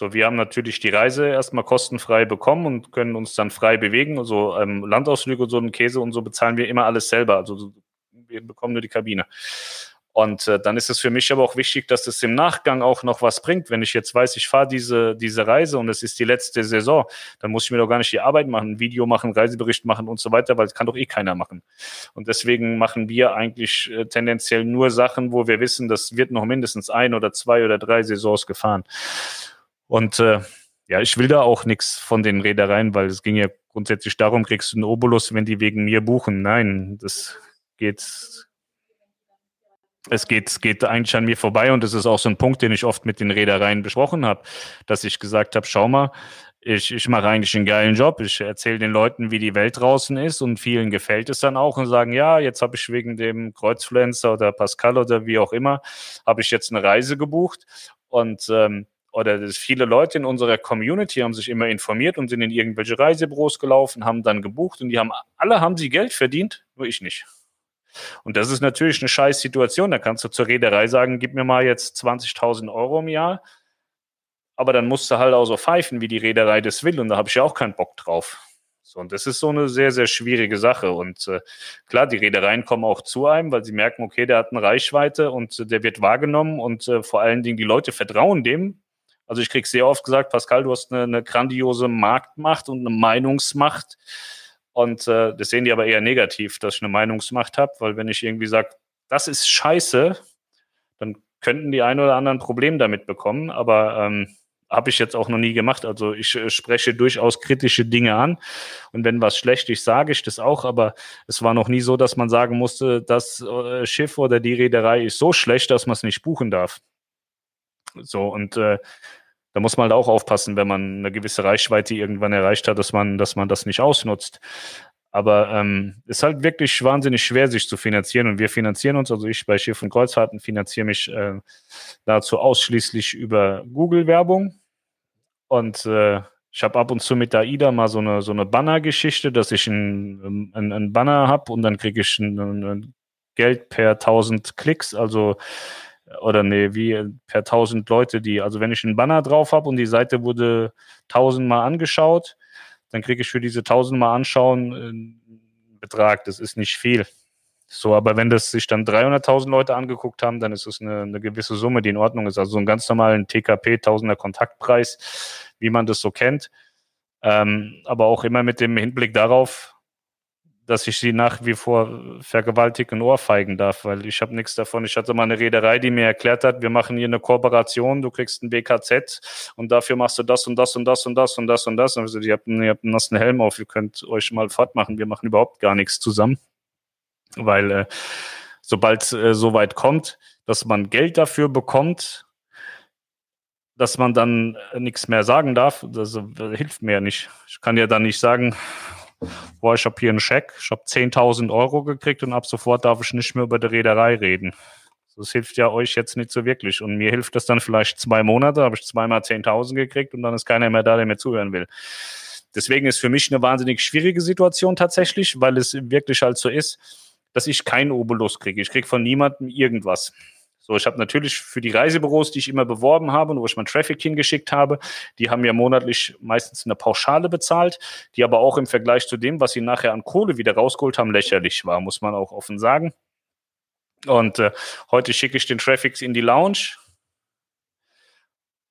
Speaker 1: So, wir haben natürlich die Reise erstmal kostenfrei bekommen und können uns dann frei bewegen. Also ähm, Landausflüge und so einen Käse und so bezahlen wir immer alles selber. Also wir bekommen nur die Kabine. Und äh, dann ist es für mich aber auch wichtig, dass es im Nachgang auch noch was bringt. Wenn ich jetzt weiß, ich fahre diese, diese Reise und es ist die letzte Saison, dann muss ich mir doch gar nicht die Arbeit machen, Video machen, Reisebericht machen und so weiter, weil das kann doch eh keiner machen. Und deswegen machen wir eigentlich äh, tendenziell nur Sachen, wo wir wissen, das wird noch mindestens ein oder zwei oder drei Saisons gefahren. Und äh, ja, ich will da auch nichts von den Reedereien, weil es ging ja grundsätzlich darum, kriegst du einen Obolus, wenn die wegen mir buchen. Nein, das geht es geht, geht eigentlich an mir vorbei und das ist auch so ein Punkt, den ich oft mit den Reedereien besprochen habe, dass ich gesagt habe, schau mal, ich, ich mache eigentlich einen geilen Job. Ich erzähle den Leuten, wie die Welt draußen ist und vielen gefällt es dann auch und sagen, ja, jetzt habe ich wegen dem Kreuzfluencer oder Pascal oder wie auch immer, habe ich jetzt eine Reise gebucht und ähm, oder viele Leute in unserer Community haben sich immer informiert und sind in irgendwelche Reisebüros gelaufen, haben dann gebucht und die haben, alle haben sie Geld verdient, nur ich nicht. Und das ist natürlich eine scheiß Situation. Da kannst du zur Reederei sagen, gib mir mal jetzt 20.000 Euro im Jahr. Aber dann musst du halt auch so pfeifen, wie die Reederei das will. Und da habe ich ja auch keinen Bock drauf. So, und das ist so eine sehr, sehr schwierige Sache. Und äh, klar, die Reedereien kommen auch zu einem, weil sie merken, okay, der hat eine Reichweite und äh, der wird wahrgenommen und äh, vor allen Dingen die Leute vertrauen dem, also ich kriege sehr oft gesagt, Pascal, du hast eine, eine grandiose Marktmacht und eine Meinungsmacht. Und äh, das sehen die aber eher negativ, dass ich eine Meinungsmacht habe, weil wenn ich irgendwie sage, das ist scheiße, dann könnten die ein oder anderen Problem damit bekommen. Aber ähm, habe ich jetzt auch noch nie gemacht. Also ich äh, spreche durchaus kritische Dinge an. Und wenn was schlecht ist, sage ich das auch. Aber es war noch nie so, dass man sagen musste, das äh, Schiff oder die Reederei ist so schlecht, dass man es nicht buchen darf. So, und äh, da muss man halt auch aufpassen, wenn man eine gewisse Reichweite irgendwann erreicht hat, dass man, dass man das nicht ausnutzt. Aber ähm, ist halt wirklich wahnsinnig schwer, sich zu finanzieren. Und wir finanzieren uns, also ich bei Schiff und Kreuzfahrten finanziere mich äh, dazu ausschließlich über Google-Werbung. Und äh, ich habe ab und zu mit der AIDA mal so eine, so eine Banner-Geschichte, dass ich ein, ein, ein Banner habe und dann kriege ich ein, ein Geld per 1000 Klicks. Also oder nee, wie per 1000 Leute, die, also wenn ich einen Banner drauf habe und die Seite wurde tausendmal angeschaut, dann kriege ich für diese tausendmal anschauen einen Betrag. Das ist nicht viel. So, aber wenn das sich dann 300.000 Leute angeguckt haben, dann ist es eine, eine, gewisse Summe, die in Ordnung ist. Also so einen ganz normalen TKP, Tausender Kontaktpreis, wie man das so kennt. Ähm, aber auch immer mit dem Hinblick darauf, dass ich sie nach wie vor vergewaltigen ohrfeigen darf, weil ich habe nichts davon. Ich hatte mal eine Reederei, die mir erklärt hat, wir machen hier eine Kooperation, du kriegst ein BKZ und dafür machst du das und das und das und das und das und das. Und also, ihr habt, ihr habt einen nassen Helm auf, ihr könnt euch mal fortmachen. Wir machen überhaupt gar nichts zusammen, weil äh, sobald äh, so weit kommt, dass man Geld dafür bekommt, dass man dann äh, nichts mehr sagen darf, das, das äh, hilft mir ja nicht. Ich kann ja dann nicht sagen, boah, ich habe hier einen Scheck, ich habe 10.000 Euro gekriegt und ab sofort darf ich nicht mehr über die Reederei reden. Das hilft ja euch jetzt nicht so wirklich. Und mir hilft das dann vielleicht zwei Monate, habe ich zweimal 10.000 gekriegt und dann ist keiner mehr da, der mir zuhören will. Deswegen ist für mich eine wahnsinnig schwierige Situation tatsächlich, weil es wirklich halt so ist, dass ich keinen Obolus kriege. Ich kriege von niemandem irgendwas. So, ich habe natürlich für die Reisebüros, die ich immer beworben habe und wo ich mein Traffic hingeschickt habe, die haben mir monatlich meistens eine Pauschale bezahlt, die aber auch im Vergleich zu dem, was sie nachher an Kohle wieder rausgeholt haben, lächerlich war, muss man auch offen sagen. Und äh, heute schicke ich den Traffic in die Lounge,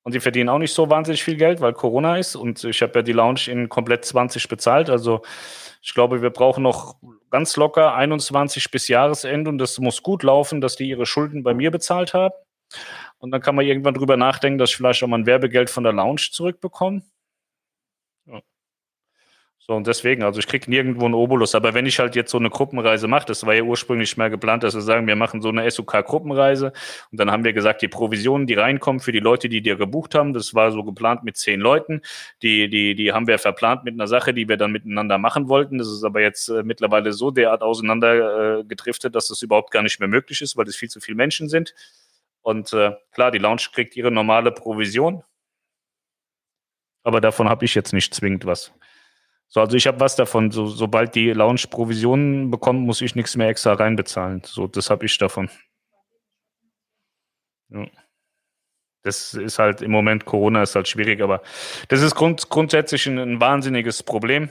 Speaker 1: und die verdienen auch nicht so wahnsinnig viel Geld, weil Corona ist. Und ich habe ja die Lounge in komplett 20 bezahlt. Also ich glaube, wir brauchen noch ganz locker 21 bis Jahresende. Und das muss gut laufen, dass die ihre Schulden bei mir bezahlt haben. Und dann kann man irgendwann drüber nachdenken, dass ich vielleicht auch mal ein Werbegeld von der Lounge zurückbekomme. So, und deswegen, also ich kriege nirgendwo einen Obolus. Aber wenn ich halt jetzt so eine Gruppenreise mache, das war ja ursprünglich mal geplant, dass wir sagen, wir machen so eine SUK-Gruppenreise. Und dann haben wir gesagt, die Provisionen, die reinkommen für die Leute, die dir gebucht haben, das war so geplant mit zehn Leuten. Die, die, die haben wir verplant mit einer Sache, die wir dann miteinander machen wollten. Das ist aber jetzt äh, mittlerweile so derart auseinander äh, dass das überhaupt gar nicht mehr möglich ist, weil es viel zu viele Menschen sind. Und äh, klar, die Lounge kriegt ihre normale Provision. Aber davon habe ich jetzt nicht zwingend was. So, also ich habe was davon. So, sobald die Lounge Provisionen bekommt, muss ich nichts mehr extra reinbezahlen. So, das habe ich davon. Ja. Das ist halt im Moment Corona ist halt schwierig, aber das ist grund, grundsätzlich ein, ein, wahnsinniges Problem.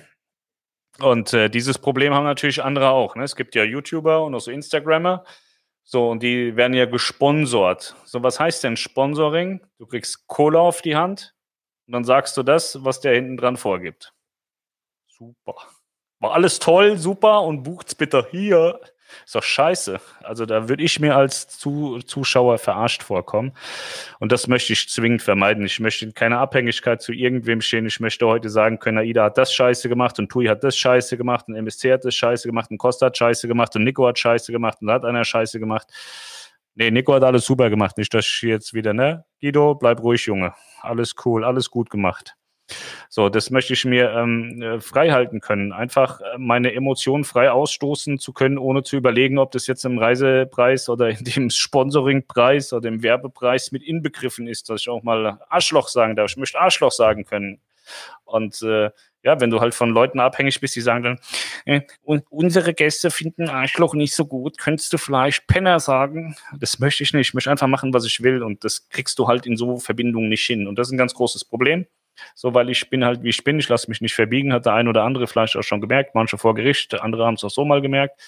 Speaker 1: Und äh, dieses Problem haben natürlich andere auch. Ne? Es gibt ja YouTuber und auch so Instagrammer. So, und die werden ja gesponsort. So, was heißt denn Sponsoring? Du kriegst Kohle auf die Hand und dann sagst du das, was der hinten dran vorgibt. Super. War alles toll, super und bucht's bitte hier. Ist doch scheiße. Also da würde ich mir als Zu Zuschauer verarscht vorkommen. Und das möchte ich zwingend vermeiden. Ich möchte in keine Abhängigkeit zu irgendwem stehen. Ich möchte heute sagen können, Aida hat das scheiße gemacht und Tui hat das scheiße gemacht und MSC hat das scheiße gemacht und Costa hat scheiße gemacht und Nico hat scheiße gemacht und da hat einer scheiße gemacht. Nee, Nico hat alles super gemacht. Nicht, dass ich jetzt wieder, ne? Guido, bleib ruhig, Junge. Alles cool, alles gut gemacht. So, das möchte ich mir ähm, äh, frei halten können. Einfach äh, meine Emotionen frei ausstoßen zu können, ohne zu überlegen, ob das jetzt im Reisepreis oder in dem Sponsoringpreis oder im Werbepreis mit inbegriffen ist, dass ich auch mal Arschloch sagen darf. Ich möchte Arschloch sagen können. Und äh, ja, wenn du halt von Leuten abhängig bist, die sagen dann, äh, unsere Gäste finden Arschloch nicht so gut, könntest du vielleicht Penner sagen? Das möchte ich nicht. Ich möchte einfach machen, was ich will. Und das kriegst du halt in so Verbindungen nicht hin. Und das ist ein ganz großes Problem. So, weil ich bin halt, wie ich bin, ich lasse mich nicht verbiegen, hat der ein oder andere vielleicht auch schon gemerkt, manche vor Gericht, andere haben es auch so mal gemerkt.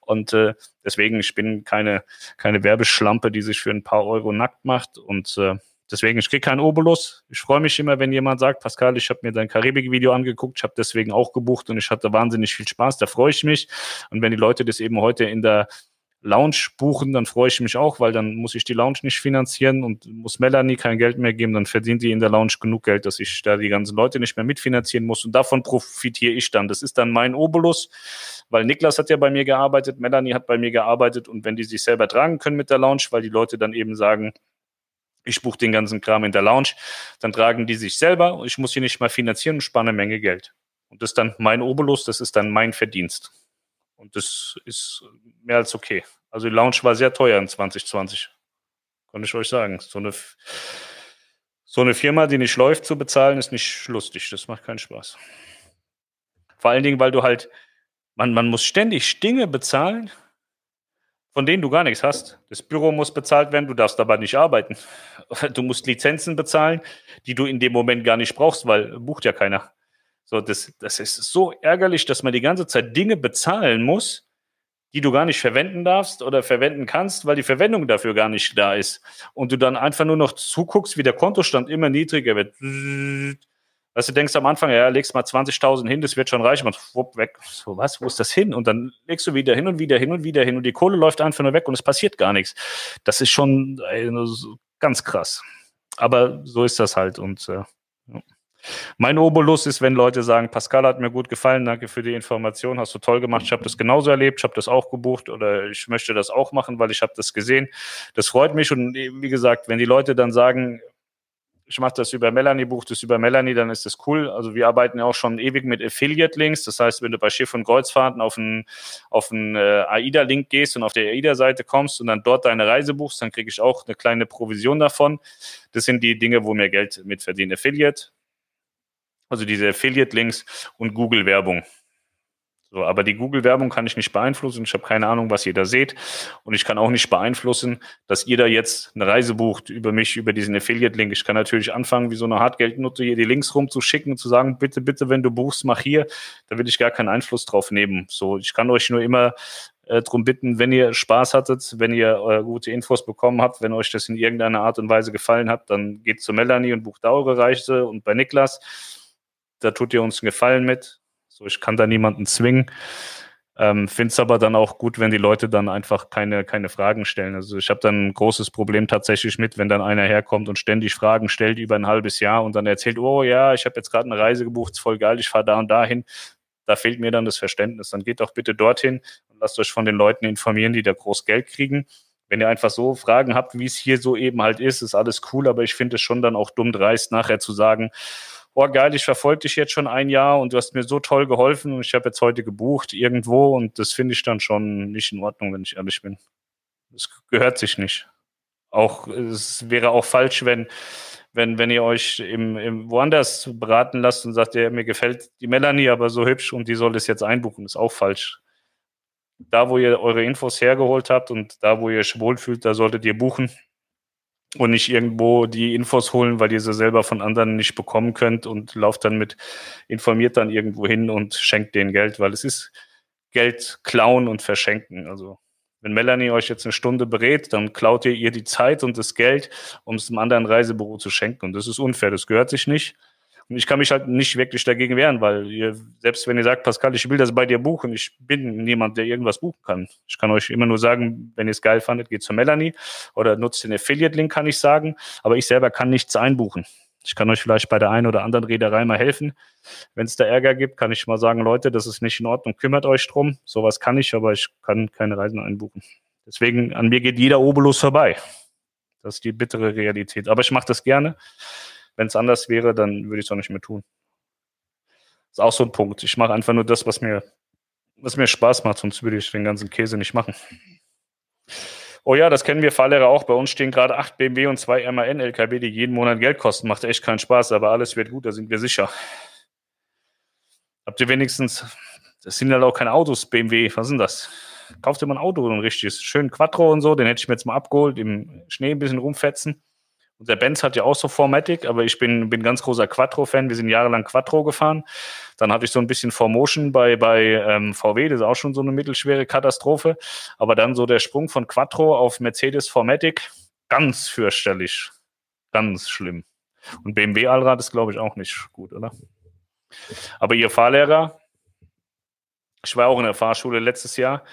Speaker 1: Und äh, deswegen, ich bin keine, keine Werbeschlampe, die sich für ein paar Euro nackt macht. Und äh, deswegen, ich kriege keinen Obolus. Ich freue mich immer, wenn jemand sagt, Pascal, ich habe mir dein Karibik-Video angeguckt, ich habe deswegen auch gebucht und ich hatte wahnsinnig viel Spaß, da freue ich mich. Und wenn die Leute das eben heute in der Lounge buchen, dann freue ich mich auch, weil dann muss ich die Lounge nicht finanzieren und muss Melanie kein Geld mehr geben, dann verdient die in der Lounge genug Geld, dass ich da die ganzen Leute nicht mehr mitfinanzieren muss und davon profitiere ich dann. Das ist dann mein Obolus, weil Niklas hat ja bei mir gearbeitet, Melanie hat bei mir gearbeitet und wenn die sich selber tragen können mit der Lounge, weil die Leute dann eben sagen, ich buche den ganzen Kram in der Lounge, dann tragen die sich selber und ich muss sie nicht mal finanzieren und spare eine Menge Geld. Und das ist dann mein Obolus, das ist dann mein Verdienst. Und das ist mehr als okay. Also die Lounge war sehr teuer in 2020. Kann ich euch sagen. So eine, so eine Firma, die nicht läuft, zu bezahlen, ist nicht lustig. Das macht keinen Spaß. Vor allen Dingen, weil du halt, man, man muss ständig Dinge bezahlen, von denen du gar nichts hast. Das Büro muss bezahlt werden, du darfst dabei nicht arbeiten. Du musst Lizenzen bezahlen, die du in dem Moment gar nicht brauchst, weil bucht ja keiner. So, das, das ist so ärgerlich, dass man die ganze Zeit Dinge bezahlen muss, die du gar nicht verwenden darfst oder verwenden kannst, weil die Verwendung dafür gar nicht da ist. Und du dann einfach nur noch zuguckst, wie der Kontostand immer niedriger wird. Weißt du, denkst am Anfang, ja, legst mal 20.000 hin, das wird schon reichen. Und wupp, weg. So, was, wo ist das hin? Und dann legst du wieder hin und wieder hin und wieder hin und die Kohle läuft einfach nur weg und es passiert gar nichts. Das ist schon ey, ganz krass. Aber so ist das halt und äh, ja. Mein Obolus ist, wenn Leute sagen, Pascal hat mir gut gefallen, danke für die Information, hast du toll gemacht, ich habe das genauso erlebt, ich habe das auch gebucht oder ich möchte das auch machen, weil ich habe das gesehen. Das freut mich und wie gesagt, wenn die Leute dann sagen, ich mache das über Melanie, buche das über Melanie, dann ist das cool. Also wir arbeiten ja auch schon ewig mit Affiliate-Links. Das heißt, wenn du bei Schiff und Kreuzfahrten auf einen, auf einen äh, AIDA-Link gehst und auf der AIDA-Seite kommst und dann dort deine Reise buchst, dann kriege ich auch eine kleine Provision davon. Das sind die Dinge, wo mir Geld mit verdienen. Affiliate, also diese Affiliate-Links und Google-Werbung. So, aber die Google-Werbung kann ich nicht beeinflussen. Ich habe keine Ahnung, was ihr da seht. Und ich kann auch nicht beeinflussen, dass ihr da jetzt eine Reise bucht über mich, über diesen Affiliate-Link. Ich kann natürlich anfangen, wie so eine Hartgeldnutte hier die Links rumzuschicken und zu sagen, bitte, bitte, wenn du buchst, mach hier. Da will ich gar keinen Einfluss drauf nehmen. So, ich kann euch nur immer äh, darum bitten, wenn ihr Spaß hattet, wenn ihr äh, gute Infos bekommen habt, wenn euch das in irgendeiner Art und Weise gefallen hat, dann geht zu Melanie und bucht da eure Reise und bei Niklas da tut ihr uns einen Gefallen mit. So, ich kann da niemanden zwingen. Ähm, Finde es aber dann auch gut, wenn die Leute dann einfach keine, keine Fragen stellen. Also ich habe dann ein großes Problem tatsächlich mit, wenn dann einer herkommt und ständig Fragen stellt über ein halbes Jahr und dann erzählt, oh ja, ich habe jetzt gerade eine Reise gebucht, ist voll geil, ich fahre da und dahin. Da fehlt mir dann das Verständnis. Dann geht doch bitte dorthin und lasst euch von den Leuten informieren, die da groß Geld kriegen. Wenn ihr einfach so Fragen habt, wie es hier so eben halt ist, ist alles cool, aber ich finde es schon dann auch dumm dreist, nachher zu sagen, oh geil, ich verfolge dich jetzt schon ein Jahr und du hast mir so toll geholfen und ich habe jetzt heute gebucht irgendwo und das finde ich dann schon nicht in Ordnung, wenn ich ehrlich bin. Das gehört sich nicht. Auch es wäre auch falsch, wenn wenn, wenn ihr euch im, im woanders beraten lasst und sagt, ja, mir gefällt die Melanie aber so hübsch und die soll das jetzt einbuchen, ist auch falsch. Da, wo ihr eure Infos hergeholt habt und da, wo ihr euch wohlfühlt, da solltet ihr buchen und nicht irgendwo die Infos holen, weil ihr sie selber von anderen nicht bekommen könnt und lauft dann mit, informiert dann irgendwo hin und schenkt denen Geld, weil es ist Geld klauen und verschenken. Also wenn Melanie euch jetzt eine Stunde berät, dann klaut ihr ihr die Zeit und das Geld, um es einem anderen Reisebüro zu schenken. Und das ist unfair, das gehört sich nicht. Ich kann mich halt nicht wirklich dagegen wehren, weil ihr, selbst wenn ihr sagt, Pascal, ich will das bei dir buchen, ich bin niemand, der irgendwas buchen kann. Ich kann euch immer nur sagen, wenn ihr es geil fandet, geht zu Melanie oder nutzt den Affiliate-Link, kann ich sagen. Aber ich selber kann nichts einbuchen. Ich kann euch vielleicht bei der einen oder anderen Reederei mal helfen. Wenn es da Ärger gibt, kann ich mal sagen, Leute, das ist nicht in Ordnung, kümmert euch drum. Sowas kann ich, aber ich kann keine Reisen einbuchen. Deswegen, an mir geht jeder Obolus vorbei. Das ist die bittere Realität. Aber ich mache das gerne Wenn es anders wäre, dann würde ich es auch nicht mehr tun. Ist auch so ein Punkt. Ich mache einfach nur das, was mir, was mir Spaß macht, sonst würde ich den ganzen Käse nicht machen. Oh ja, das kennen wir Fahrlehrer auch. Bei uns stehen gerade acht BMW und zwei MAN-LKW, die jeden Monat Geld kosten. Macht echt keinen Spaß, aber alles wird gut, da sind wir sicher. Habt ihr wenigstens, das sind halt auch keine Autos, BMW, was sind das? Kauft ihr mal ein Auto, ein richtiges, schön Quattro und so, den hätte ich mir jetzt mal abgeholt, im Schnee ein bisschen rumfetzen. Und der Benz hat ja auch so Formatic, aber ich bin, bin ganz großer Quattro-Fan. Wir sind jahrelang Quattro gefahren. Dann hatte ich so ein bisschen Formotion bei, bei ähm, VW, das ist auch schon so eine mittelschwere Katastrophe. Aber dann so der Sprung von Quattro auf Mercedes Formatic, ganz fürchterlich. Ganz schlimm. Und BMW Allrad ist, glaube ich, auch nicht gut, oder? Aber Ihr Fahrlehrer, ich war auch in der Fahrschule letztes Jahr,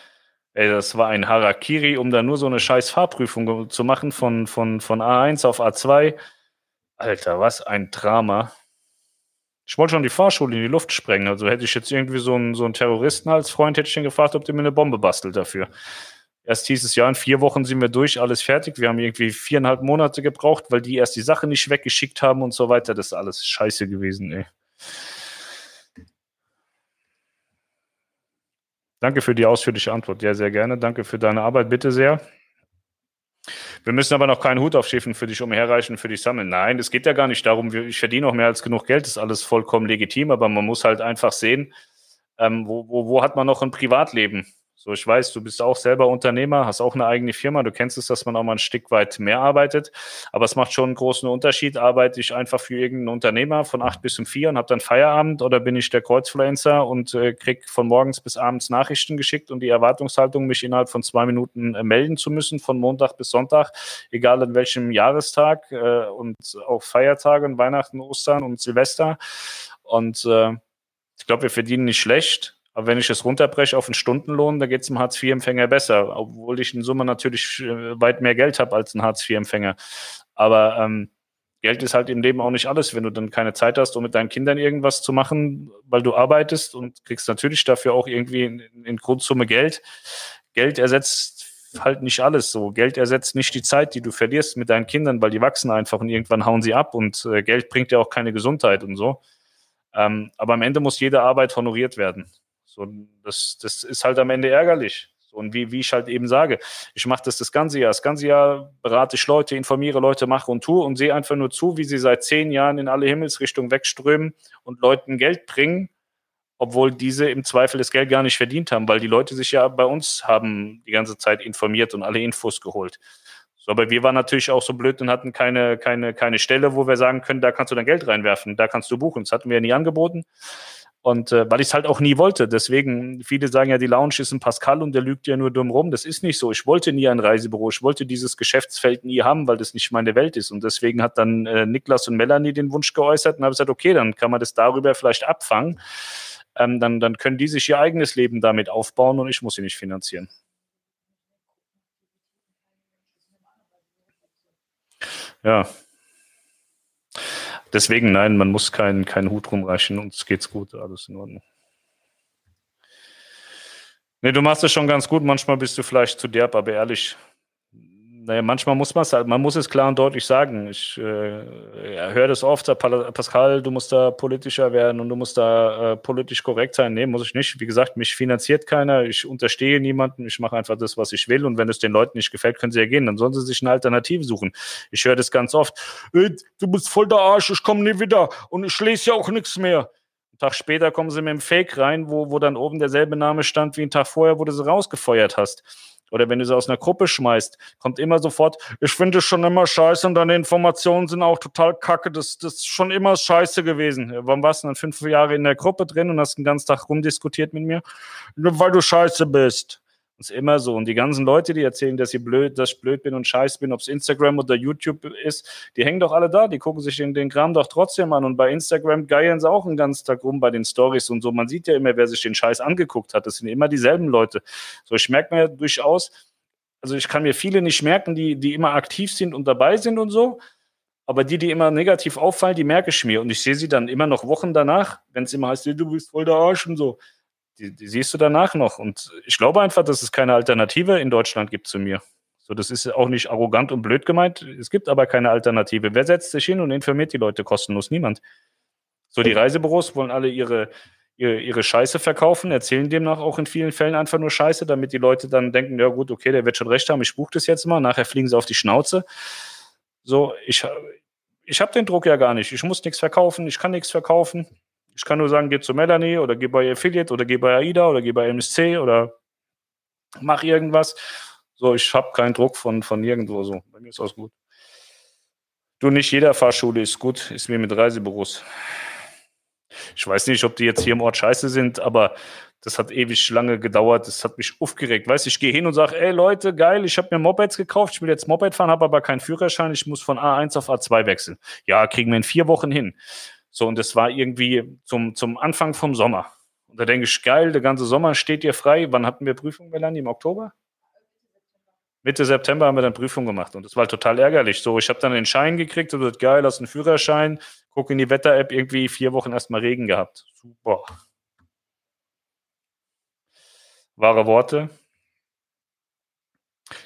Speaker 1: Ey, das war ein Harakiri, um da nur so eine scheiß Fahrprüfung zu machen von, von, von A1 auf A2. Alter, was ein Drama. Ich wollte schon die Fahrschule in die Luft sprengen. Also hätte ich jetzt irgendwie so einen, so einen Terroristen als Freund, hätte ich ihn gefragt, ob der mir eine Bombe bastelt dafür. Erst hieß es ja, in vier Wochen sind wir durch, alles fertig. Wir haben irgendwie viereinhalb Monate gebraucht, weil die erst die Sache nicht weggeschickt haben und so weiter. Das ist alles scheiße gewesen, ey. Danke für die ausführliche Antwort. Ja, sehr gerne. Danke für deine Arbeit, bitte sehr. Wir müssen aber noch keinen Hut aufschiffen für dich umherreichen, für dich sammeln. Nein, es geht ja gar nicht darum, ich verdiene auch mehr als genug Geld, das ist alles vollkommen legitim, aber man muss halt einfach sehen, ähm, wo, wo, wo hat man noch ein Privatleben? So, ich weiß, du bist auch selber Unternehmer, hast auch eine eigene Firma. Du kennst es, dass man auch mal ein Stück weit mehr arbeitet. Aber es macht schon einen großen Unterschied. Arbeite ich einfach für irgendeinen Unternehmer von acht bis um vier und habe dann Feierabend oder bin ich der Kreuzfluencer und äh, krieg von morgens bis abends Nachrichten geschickt und die Erwartungshaltung, mich innerhalb von zwei Minuten äh, melden zu müssen, von Montag bis Sonntag, egal an welchem Jahrestag äh, und auch Feiertage und Weihnachten, Ostern und Silvester. Und äh, ich glaube, wir verdienen nicht schlecht aber wenn ich es runterbreche auf einen Stundenlohn, da geht es dem Hartz-IV-Empfänger besser, obwohl ich in Summe natürlich äh, weit mehr Geld habe als ein Hartz-IV-Empfänger. Aber ähm, Geld ist halt im Leben auch nicht alles, wenn du dann keine Zeit hast, um mit deinen Kindern irgendwas zu machen, weil du arbeitest und kriegst natürlich dafür auch irgendwie in, in Grundsumme Geld. Geld ersetzt halt nicht alles so. Geld ersetzt nicht die Zeit, die du verlierst mit deinen Kindern, weil die wachsen einfach und irgendwann hauen sie ab und äh, Geld bringt ja auch keine Gesundheit und so. Ähm, aber am Ende muss jede Arbeit honoriert werden. So, das, das ist halt am Ende ärgerlich. So, und wie, wie ich halt eben sage, ich mache das das ganze Jahr. Das ganze Jahr berate ich Leute, informiere Leute, mache und tue und sehe einfach nur zu, wie sie seit zehn Jahren in alle Himmelsrichtungen wegströmen und Leuten Geld bringen, obwohl diese im Zweifel das Geld gar nicht verdient haben, weil die Leute sich ja bei uns haben die ganze Zeit informiert und alle Infos geholt. So, aber wir waren natürlich auch so blöd und hatten keine, keine, keine Stelle, wo wir sagen können, da kannst du dein Geld reinwerfen, da kannst du buchen. Das hatten wir ja nie angeboten. Und äh, weil ich es halt auch nie wollte. Deswegen, viele sagen ja, die Lounge ist ein Pascal und der lügt ja nur dumm rum. Das ist nicht so. Ich wollte nie ein Reisebüro. Ich wollte dieses Geschäftsfeld nie haben, weil das nicht meine Welt ist. Und deswegen hat dann äh, Niklas und Melanie den Wunsch geäußert und habe gesagt, okay, dann kann man das darüber vielleicht abfangen. Ähm, dann, dann können die sich ihr eigenes Leben damit aufbauen und ich muss sie nicht finanzieren. Ja, Deswegen, nein, man muss keinen keinen Hut rumreichen, uns geht's gut, alles in Ordnung. Nee, du machst es schon ganz gut, manchmal bist du vielleicht zu derb, aber ehrlich, naja, manchmal muss man es halt, man muss es klar und deutlich sagen. Ich äh, höre das oft, Pascal, du musst da politischer werden und du musst da äh, politisch korrekt sein. Nee, muss ich nicht. Wie gesagt, mich finanziert keiner, ich unterstehe niemanden, ich mache einfach das, was ich will und wenn es den Leuten nicht gefällt, können sie ja gehen. Dann sollen sie sich eine Alternative suchen. Ich höre das ganz oft. du bist voll der Arsch, ich komme nie wieder und ich lese ja auch nichts mehr. Einen Tag später kommen sie mit dem Fake rein, wo, wo dann oben derselbe Name stand wie einen Tag vorher, wo du sie rausgefeuert hast oder wenn du sie aus einer Gruppe schmeißt, kommt immer sofort, ich finde es schon immer scheiße und deine Informationen sind auch total kacke, das, das ist schon immer scheiße gewesen. Warum warst du dann fünf Jahre in der Gruppe drin und hast den ganzen Tag rumdiskutiert mit mir? Weil du scheiße bist. Ist immer so. Und die ganzen Leute, die erzählen, dass, ich blöd, dass ich blöd bin und scheiß bin, ob es Instagram oder YouTube ist, die hängen doch alle da. Die gucken sich den, den Kram doch trotzdem an. Und bei Instagram geiern sie auch einen ganzen Tag rum bei den Stories und so. Man sieht ja immer, wer sich den Scheiß angeguckt hat. Das sind immer dieselben Leute. So, ich merke mir durchaus, also ich kann mir viele nicht merken, die, die immer aktiv sind und dabei sind und so. Aber die, die immer negativ auffallen, die merke ich mir. Und ich sehe sie dann immer noch Wochen danach, wenn es immer heißt, du bist voll der Arsch und so die, die siehst du danach noch. Und ich glaube einfach, dass es keine Alternative in Deutschland gibt zu mir. So, das ist auch nicht arrogant und blöd gemeint. Es gibt aber keine Alternative. Wer setzt sich hin und informiert die Leute kostenlos? Niemand. So, die Reisebüros wollen alle ihre, ihre, ihre Scheiße verkaufen, erzählen demnach auch in vielen Fällen einfach nur Scheiße, damit die Leute dann denken, ja gut, okay, der wird schon recht haben, ich buche das jetzt mal, nachher fliegen sie auf die Schnauze. So, ich, ich habe den Druck ja gar nicht. Ich muss nichts verkaufen, ich kann nichts verkaufen. Ich kann nur sagen, geh zu Melanie oder geh bei Affiliate oder geh bei AIDA oder geh bei MSC oder mach irgendwas. So, ich habe keinen Druck von, von nirgendwo so. Bei mir ist alles gut. Du, nicht jeder Fahrschule ist gut, ist mir mit Reisebüros. Ich weiß nicht, ob die jetzt hier im Ort scheiße sind, aber das hat ewig lange gedauert. Das hat mich aufgeregt. Weißt du, ich gehe hin und sage, ey Leute, geil, ich habe mir Mopeds gekauft. Ich will jetzt Moped fahren, habe aber keinen Führerschein. Ich muss von A1 auf A2 wechseln. Ja, kriegen wir in vier Wochen hin. So, und das war irgendwie zum, zum Anfang vom Sommer. Und da denke ich, geil, der ganze Sommer steht dir frei. Wann hatten wir Prüfung, Melanie? Im Oktober? Mitte September haben wir dann Prüfung gemacht und das war total ärgerlich. So, ich habe dann den Schein gekriegt und gesagt, geil, hast einen Führerschein, guck in die Wetter-App, irgendwie vier Wochen erstmal Regen gehabt. Super. Wahre Worte.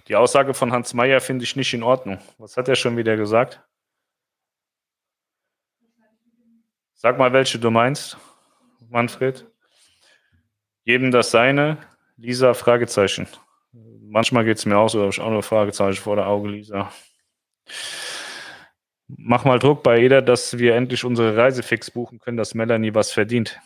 Speaker 1: Die Aussage von Hans Meyer finde ich nicht in Ordnung. Was hat er schon wieder gesagt? Sag mal, welche du meinst, Manfred. Jedem das Seine. Lisa, Fragezeichen. Manchmal geht es mir auch so, habe ich auch nur Fragezeichen vor der Auge, Lisa. Mach mal Druck bei jeder, dass wir endlich unsere Reisefix buchen können, dass Melanie was verdient.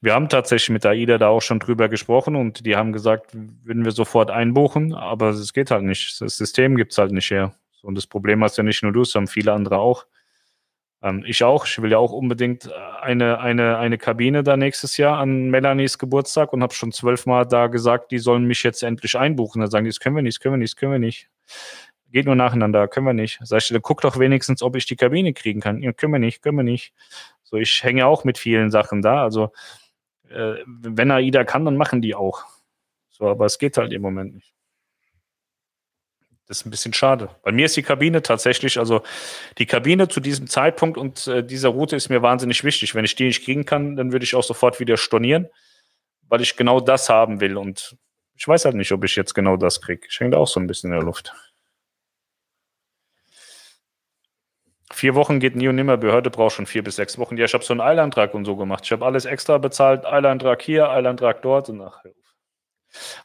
Speaker 1: Wir haben tatsächlich mit AIDA da auch schon drüber gesprochen und die haben gesagt, würden wir sofort einbuchen, aber es geht halt nicht. Das System gibt es halt nicht her. Und das Problem hast ja nicht nur du, es haben viele andere auch. Ähm, ich auch. Ich will ja auch unbedingt äh, eine, eine, eine Kabine da nächstes Jahr an Melanies Geburtstag und habe schon zwölfmal da gesagt, die sollen mich jetzt endlich einbuchen. Da sagen die, das können wir nicht, das können wir nicht, das können wir nicht. Geht nur nacheinander, können wir nicht. Sag ich, dann guck doch wenigstens, ob ich die Kabine kriegen kann. Ja, können wir nicht, können wir nicht. So, ich hänge auch mit vielen Sachen da. Also, äh, wenn AIDA kann, dann machen die auch. So, aber es geht halt im Moment nicht. Das ist ein bisschen schade. Bei mir ist die Kabine tatsächlich, also die Kabine zu diesem Zeitpunkt und äh, dieser Route ist mir wahnsinnig wichtig. Wenn ich die nicht kriegen kann, dann würde ich auch sofort wieder stornieren, weil ich genau das haben will. Und ich weiß halt nicht, ob ich jetzt genau das kriege. Ich hänge da auch so ein bisschen in der Luft. Vier Wochen geht nie und nimmer. Behörde braucht schon vier bis sechs Wochen. Ja, ich habe so einen Eilantrag und so gemacht. Ich habe alles extra bezahlt. Eilantrag hier, Eilantrag dort und ach,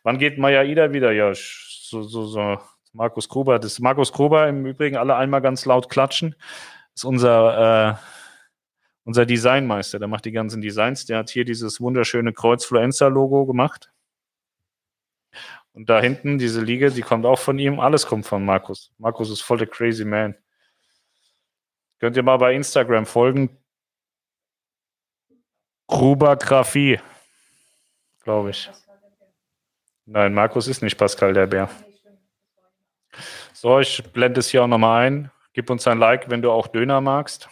Speaker 1: Wann geht Maya Ida wieder? Ja, so, so, so Markus Gruber. Das ist Markus Gruber im Übrigen alle einmal ganz laut klatschen. Das ist unser, äh, unser Designmeister. Der macht die ganzen Designs. Der hat hier dieses wunderschöne Kreuzfluencer-Logo gemacht. Und da hinten, diese Liege, die kommt auch von ihm. Alles kommt von Markus. Markus ist voll der crazy man. Könnt ihr mal bei Instagram folgen. Grubergraphie, glaube ich. Nein, Markus ist nicht Pascal der Bär. So, ich blende es hier auch nochmal ein. Gib uns ein Like, wenn du auch Döner magst.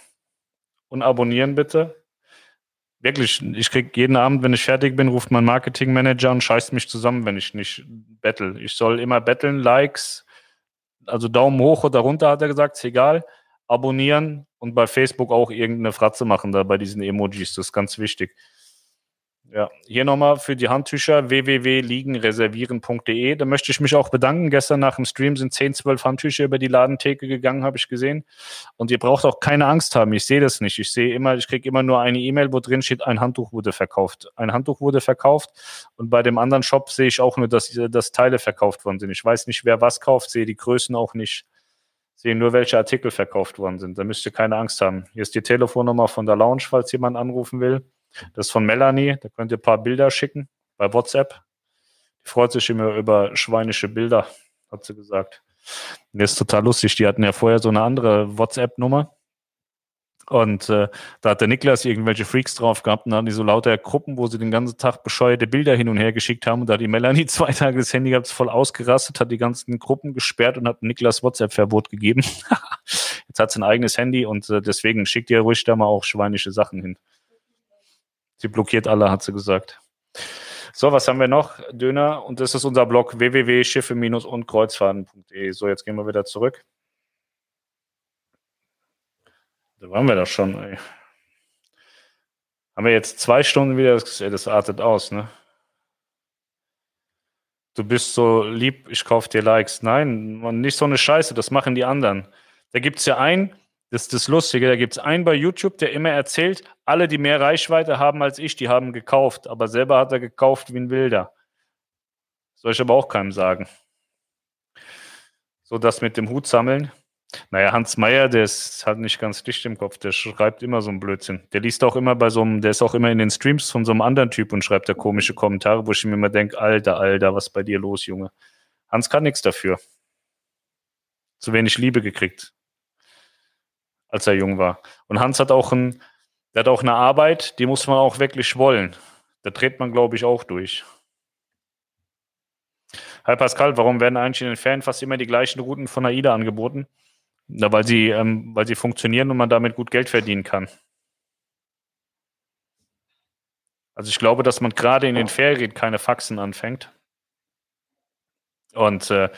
Speaker 1: Und abonnieren bitte. Wirklich, ich kriege jeden Abend, wenn ich fertig bin, ruft mein Marketingmanager und scheißt mich zusammen, wenn ich nicht bettel. Ich soll immer betteln, Likes, also Daumen hoch oder runter, hat er gesagt, ist egal. Abonnieren und bei Facebook auch irgendeine Fratze machen da bei diesen Emojis. Das ist ganz wichtig. Ja, hier nochmal für die Handtücher www.liegenreservieren.de. Da möchte ich mich auch bedanken. Gestern nach dem Stream sind 10, 12 Handtücher über die Ladentheke gegangen, habe ich gesehen. Und ihr braucht auch keine Angst haben. Ich sehe das nicht. Ich sehe immer, ich kriege immer nur eine E-Mail, wo drin steht, ein Handtuch wurde verkauft. Ein Handtuch wurde verkauft. Und bei dem anderen Shop sehe ich auch nur, dass, dass Teile verkauft worden sind. Ich weiß nicht, wer was kauft, sehe die Größen auch nicht. Sehe nur, welche Artikel verkauft worden sind. Da müsst ihr keine Angst haben. Hier ist die Telefonnummer von der Lounge, falls jemand anrufen will. Das ist von Melanie. Da könnt ihr ein paar Bilder schicken bei WhatsApp. Die freut sich immer über schweinische Bilder, hat sie gesagt. Das ist total lustig. Die hatten ja vorher so eine andere WhatsApp-Nummer. Und äh, da hat der Niklas irgendwelche Freaks drauf gehabt und dann hatten die so lauter Gruppen, wo sie den ganzen Tag bescheuerte Bilder hin und her geschickt haben. Und da hat die Melanie zwei Tage das Handy gehabt, voll ausgerastet, hat die ganzen Gruppen gesperrt und hat Niklas WhatsApp-Verbot gegeben. Jetzt hat sie ein eigenes Handy und äh, deswegen schickt ihr ruhig da mal auch schweinische Sachen hin. Sie blockiert alle, hat sie gesagt. So, was haben wir noch? Döner. Und das ist unser Blog www.schiffe-und-kreuzfahrten.de. So, jetzt gehen wir wieder zurück. Da waren wir doch schon, ey. Haben wir jetzt zwei Stunden wieder, das, das artet aus, ne? du bist so lieb, ich kauf dir Likes. Nein, man, nicht so eine Scheiße, das machen die anderen. Da gibt es ja einen, das ist das Lustige, da gibt es einen bei YouTube, der immer erzählt, alle, die mehr Reichweite haben als ich, die haben gekauft, aber selber hat er gekauft wie ein Wilder. Soll ich aber auch keinem sagen. So das mit dem Hut sammeln. Naja, Hans Meyer, der ist halt nicht ganz dicht im Kopf, der schreibt immer so einen Blödsinn. Der liest auch immer bei so einem, der ist auch immer in den Streams von so einem anderen Typ und schreibt da komische Kommentare, wo ich mir immer denke, Alter, Alter, was ist bei dir los, Junge? Hans kann nichts dafür. Zu wenig Liebe gekriegt, als er jung war. Und Hans hat auch ein, der hat auch eine Arbeit, die muss man auch wirklich wollen. Da dreht man, glaube ich, auch durch. Hi Pascal, warum werden eigentlich in den Ferien fast immer die gleichen Routen von AIDA angeboten? Na, weil sie, ähm, weil sie funktionieren und man damit gut Geld verdienen kann. Also ich glaube, dass man gerade in den Ferien keine Faxen anfängt. Und äh,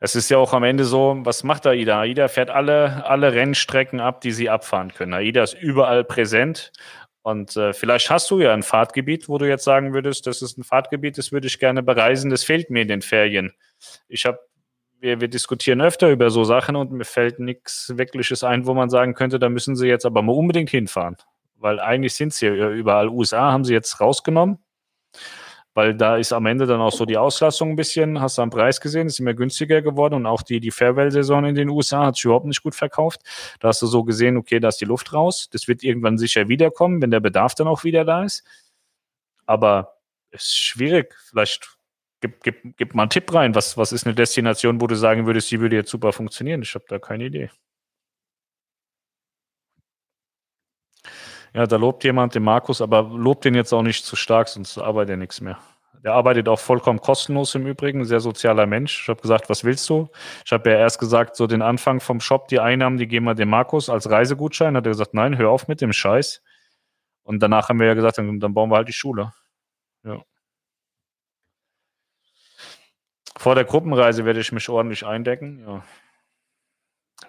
Speaker 1: es ist ja auch am Ende so, was macht AIDA? AIDA fährt alle, alle Rennstrecken ab, die sie abfahren können. AIDA ist überall präsent. Und äh, vielleicht hast du ja ein Fahrtgebiet, wo du jetzt sagen würdest, das ist ein Fahrtgebiet, das würde ich gerne bereisen, das fehlt mir in den Ferien. Ich habe wir, wir diskutieren öfter über so Sachen und mir fällt nichts Wirkliches ein, wo man sagen könnte, da müssen sie jetzt aber mal unbedingt hinfahren. Weil eigentlich sind sie ja überall. USA haben sie jetzt rausgenommen, weil da ist am Ende dann auch so die Auslastung ein bisschen, hast du am Preis gesehen, ist immer günstiger geworden und auch die, die Farewell-Saison in den USA hat sich überhaupt nicht gut verkauft. Da hast du so gesehen, okay, da ist die Luft raus. Das wird irgendwann sicher wiederkommen, wenn der Bedarf dann auch wieder da ist. Aber es ist schwierig. Vielleicht gib, gib, gib mal einen Tipp rein. Was, was ist eine Destination, wo du sagen würdest, die würde jetzt super funktionieren? Ich habe da keine Idee. Ja, da lobt jemand den Markus, aber lobt den jetzt auch nicht zu stark, sonst arbeitet er nichts mehr. Der arbeitet auch vollkommen kostenlos im Übrigen, sehr sozialer Mensch. Ich habe gesagt, was willst du? Ich habe ja erst gesagt, so den Anfang vom Shop, die Einnahmen, die geben wir dem Markus als Reisegutschein. Hat er gesagt, nein, hör auf mit dem Scheiß. Und danach haben wir ja gesagt, dann, dann bauen wir halt die Schule. Ja. Vor der Gruppenreise werde ich mich ordentlich eindecken. Ja.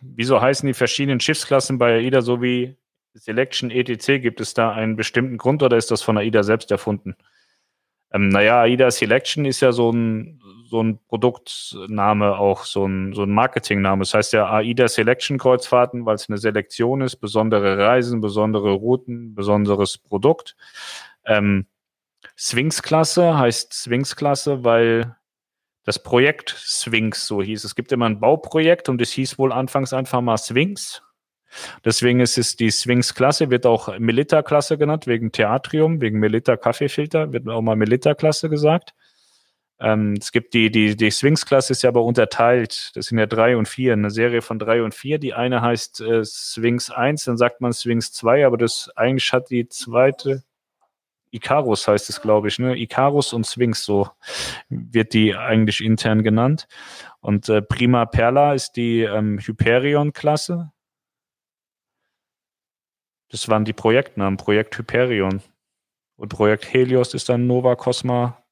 Speaker 1: Wieso heißen die verschiedenen Schiffsklassen bei AIDA so wie Selection ETC? Gibt es da einen bestimmten Grund oder ist das von AIDA selbst erfunden? Ähm, naja, AIDA Selection ist ja so ein, so ein Produktname, auch so ein, so ein Marketingname. Das heißt ja AIDA Selection Kreuzfahrten, weil es eine Selektion ist, besondere Reisen, besondere Routen, besonderes Produkt. Ähm, Sphinx-Klasse heißt Sphinx-Klasse, weil das Projekt Sphinx so hieß. Es gibt immer ein Bauprojekt und es hieß wohl anfangs einfach mal Sphinx. Deswegen ist es die Sphinx-Klasse, wird auch Melita-Klasse genannt, wegen Theatrium, wegen Melita-Kaffeefilter, wird auch mal Melita-Klasse gesagt. Ähm, es gibt die, die, die Sphinx-Klasse ist ja aber unterteilt. Das sind ja drei und vier, eine Serie von drei und vier. Die eine heißt äh, Sphinx 1, dann sagt man Sphinx 2, aber das eigentlich hat die zweite, Icarus heißt es, glaube ich, ne? Icarus und Sphinx, so wird die eigentlich intern genannt. Und äh, Prima Perla ist die ähm, Hyperion-Klasse. Das waren die Projektnamen, Projekt Hyperion. Und Projekt Helios ist dann Nova Cosma.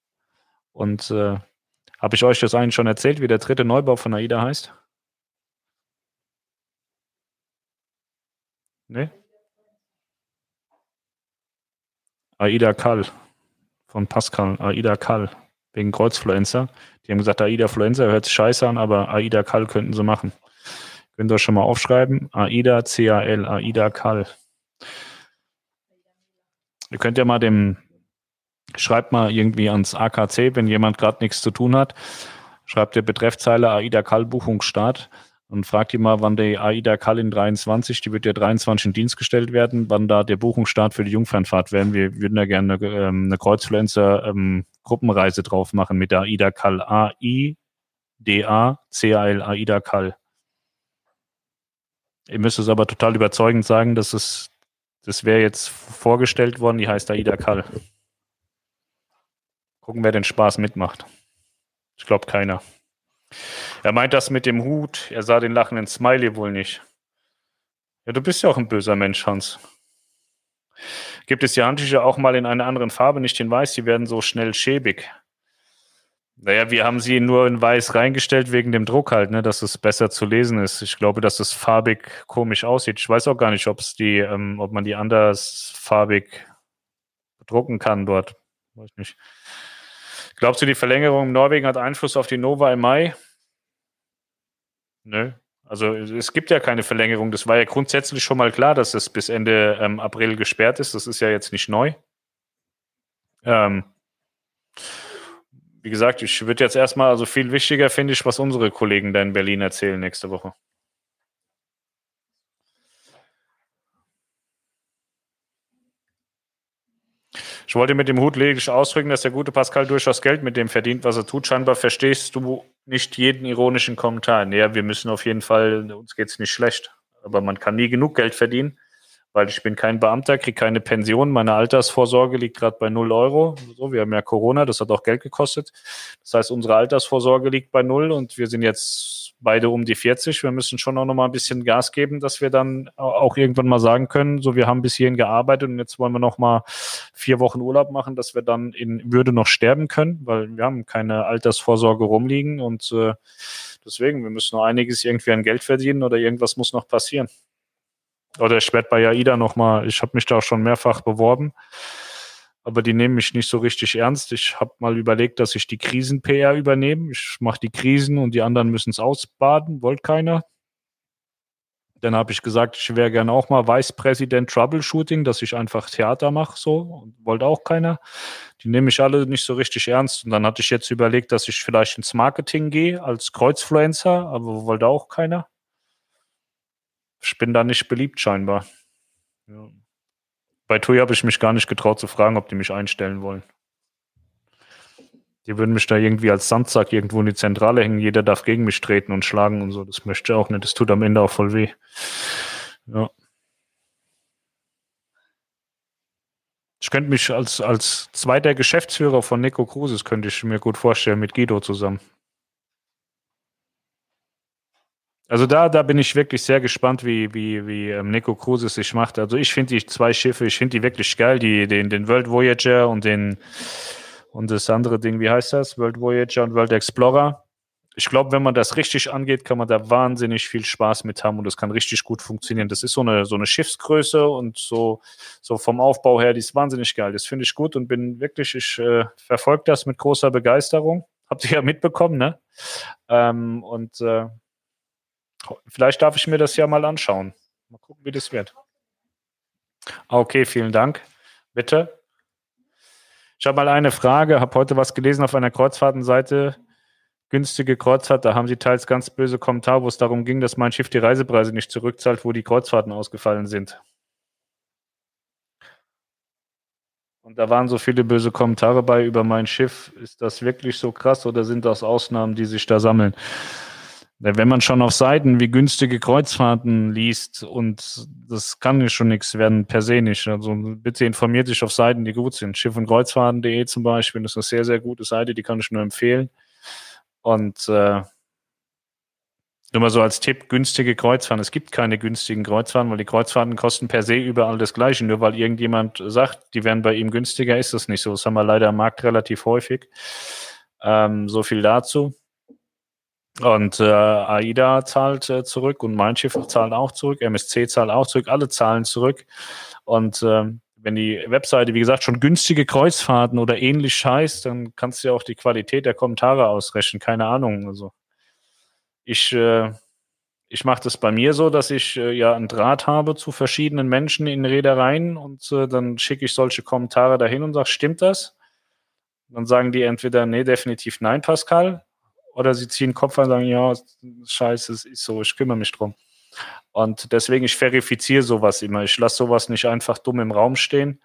Speaker 1: Und äh, habe ich euch das eigentlich schon erzählt, wie der dritte Neubau von AIDA heißt? Nee? Aida Kall von Pascal, Aida Kall, wegen Kreuzfluencer. Die haben gesagt, Aida Fluenza hört sich scheiße an, aber Aida Kall könnten sie machen. Könnt ihr schon mal aufschreiben. Aida C-A-L, Aida Kall. Ihr könnt ja mal dem, schreibt mal irgendwie ans AKC, wenn jemand gerade nichts zu tun hat. Schreibt der Betreffzeile Aida Kall Buchung Start und fragt die mal, wann die AIDA Kallin 23, die wird ja 23 in Dienst gestellt werden, wann da der Buchungsstart für die Jungfernfahrt werden. Wir würden da gerne eine, ähm, eine Kreuzfluencer ähm, Gruppenreise drauf machen mit der AIDA Kall A I D A C A L AIDA Kall. Ihr müsst es aber total überzeugend sagen, dass es das wäre jetzt vorgestellt worden, die heißt AIDA Kall. Gucken, wer den Spaß mitmacht. Ich glaube keiner. Er meint das mit dem Hut. Er sah den lachenden Smiley wohl nicht. Ja, du bist ja auch ein böser Mensch, Hans. Gibt es die Handtücher auch mal in einer anderen Farbe, nicht in weiß? Die werden so schnell schäbig. Naja, wir haben sie nur in weiß reingestellt wegen dem Druck halt, ne, dass es besser zu lesen ist. Ich glaube, dass es farbig komisch aussieht. Ich weiß auch gar nicht, ob es die, ähm, ob man die anders farbig drucken kann dort. Weiß nicht. Glaubst du, die Verlängerung in Norwegen hat Einfluss auf die Nova im Mai? Nö. Also es gibt ja keine Verlängerung. Das war ja grundsätzlich schon mal klar, dass es bis Ende ähm, April gesperrt ist. Das ist ja jetzt nicht neu. Ähm, wie gesagt, ich würde jetzt erstmal, also viel wichtiger finde ich, was unsere Kollegen da in Berlin erzählen nächste Woche. Ich wollte mit dem Hut lediglich ausdrücken, dass der gute Pascal durchaus Geld mit dem verdient, was er tut. Scheinbar verstehst du nicht jeden ironischen Kommentar. Naja, wir müssen auf jeden Fall, uns geht es nicht schlecht. Aber man kann nie genug Geld verdienen, weil ich bin kein Beamter, kriege keine Pension. Meine Altersvorsorge liegt gerade bei 0 Euro. So, wir haben ja Corona, das hat auch Geld gekostet. Das heißt, unsere Altersvorsorge liegt bei 0 und wir sind jetzt beide um die 40. Wir müssen schon auch noch mal ein bisschen Gas geben, dass wir dann auch irgendwann mal sagen können, so wir haben bis hierhin gearbeitet und jetzt wollen wir noch mal vier Wochen Urlaub machen, dass wir dann in Würde noch sterben können, weil wir haben keine Altersvorsorge rumliegen und äh, deswegen, wir müssen noch einiges irgendwie an Geld verdienen oder irgendwas muss noch passieren. Oder ich werde bei AIDA noch mal, ich habe mich da auch schon mehrfach beworben aber die nehmen mich nicht so richtig ernst. Ich habe mal überlegt, dass ich die Krisen-PR übernehme. Ich mache die Krisen und die anderen müssen es ausbaden. Wollt keiner. Dann habe ich gesagt, ich wäre gerne auch mal Vice President Troubleshooting, dass ich einfach Theater mache, so. Wollte auch keiner. Die nehmen mich alle nicht so richtig ernst. Und dann hatte ich jetzt überlegt, dass ich vielleicht ins Marketing gehe als Kreuzfluencer, aber wollte auch keiner. Ich bin da nicht beliebt scheinbar. Ja. Bei TUI habe ich mich gar nicht getraut zu fragen, ob die mich einstellen wollen. Die würden mich da irgendwie als Sandsack irgendwo in die Zentrale hängen. Jeder darf gegen mich treten und schlagen und so. Das möchte ich auch nicht. Das tut am Ende auch voll weh. Ja. Ich könnte mich als, als zweiter Geschäftsführer von Nico Cruises, könnte ich mir gut vorstellen, mit Guido zusammen. Also da, da bin ich wirklich sehr gespannt, wie, wie, wie ähm, Nico Cruz es sich macht. Also ich finde die zwei Schiffe, ich finde die wirklich geil, die, den, den World Voyager und den und das andere Ding, wie heißt das? World Voyager und World Explorer. Ich glaube, wenn man das richtig angeht, kann man da wahnsinnig viel Spaß mit haben und das kann richtig gut funktionieren. Das ist so eine, so eine Schiffsgröße und so, so vom Aufbau her, die ist wahnsinnig geil. Das finde ich gut und bin wirklich, ich äh, verfolge das mit großer Begeisterung. Habt ihr ja mitbekommen, ne? Ähm, und äh, Vielleicht darf ich mir das ja mal anschauen. Mal gucken, wie das wird. Okay, vielen Dank. Bitte. Ich habe mal eine Frage, habe heute was gelesen auf einer Kreuzfahrtenseite. Günstige Kreuzfahrt, da haben sie teils ganz böse Kommentare, wo es darum ging, dass mein Schiff die Reisepreise nicht zurückzahlt, wo die Kreuzfahrten ausgefallen sind. Und da waren so viele böse Kommentare bei über mein Schiff. Ist das wirklich so krass oder sind das Ausnahmen, die sich da sammeln? Wenn man schon auf Seiten wie günstige Kreuzfahrten liest und das kann ja schon nichts werden, per se nicht. Also bitte informiert sich auf Seiten, die gut sind. Schiff- und Kreuzfahrten.de zum Beispiel ist eine sehr, sehr gute Seite, die kann ich nur empfehlen. Und äh, nur mal so als Tipp, günstige Kreuzfahrten. Es gibt keine günstigen Kreuzfahrten, weil die Kreuzfahrten kosten per se überall das Gleiche. Nur weil irgendjemand sagt, die wären bei ihm günstiger, ist das nicht so. Das haben wir leider am Markt relativ häufig. Ähm, so viel dazu. Und äh, AIDA zahlt äh, zurück und Mein Schiff zahlt auch zurück, MSC zahlt auch zurück, alle zahlen zurück. Und äh, wenn die Webseite, wie gesagt, schon günstige Kreuzfahrten oder ähnlich heißt, dann kannst du ja auch die Qualität der Kommentare ausrechnen. Keine Ahnung. Also ich, äh, ich mache das bei mir so, dass ich äh, ja einen Draht habe zu verschiedenen Menschen in Reedereien und äh, dann schicke ich solche Kommentare dahin und sage, stimmt das? Dann sagen die entweder, nee, definitiv nein, Pascal. Oder sie ziehen den Kopf an und sagen, ja, scheiße, es ist so, ich kümmere mich drum. Und deswegen, ich verifiziere sowas immer. Ich lasse sowas nicht einfach dumm im Raum stehen.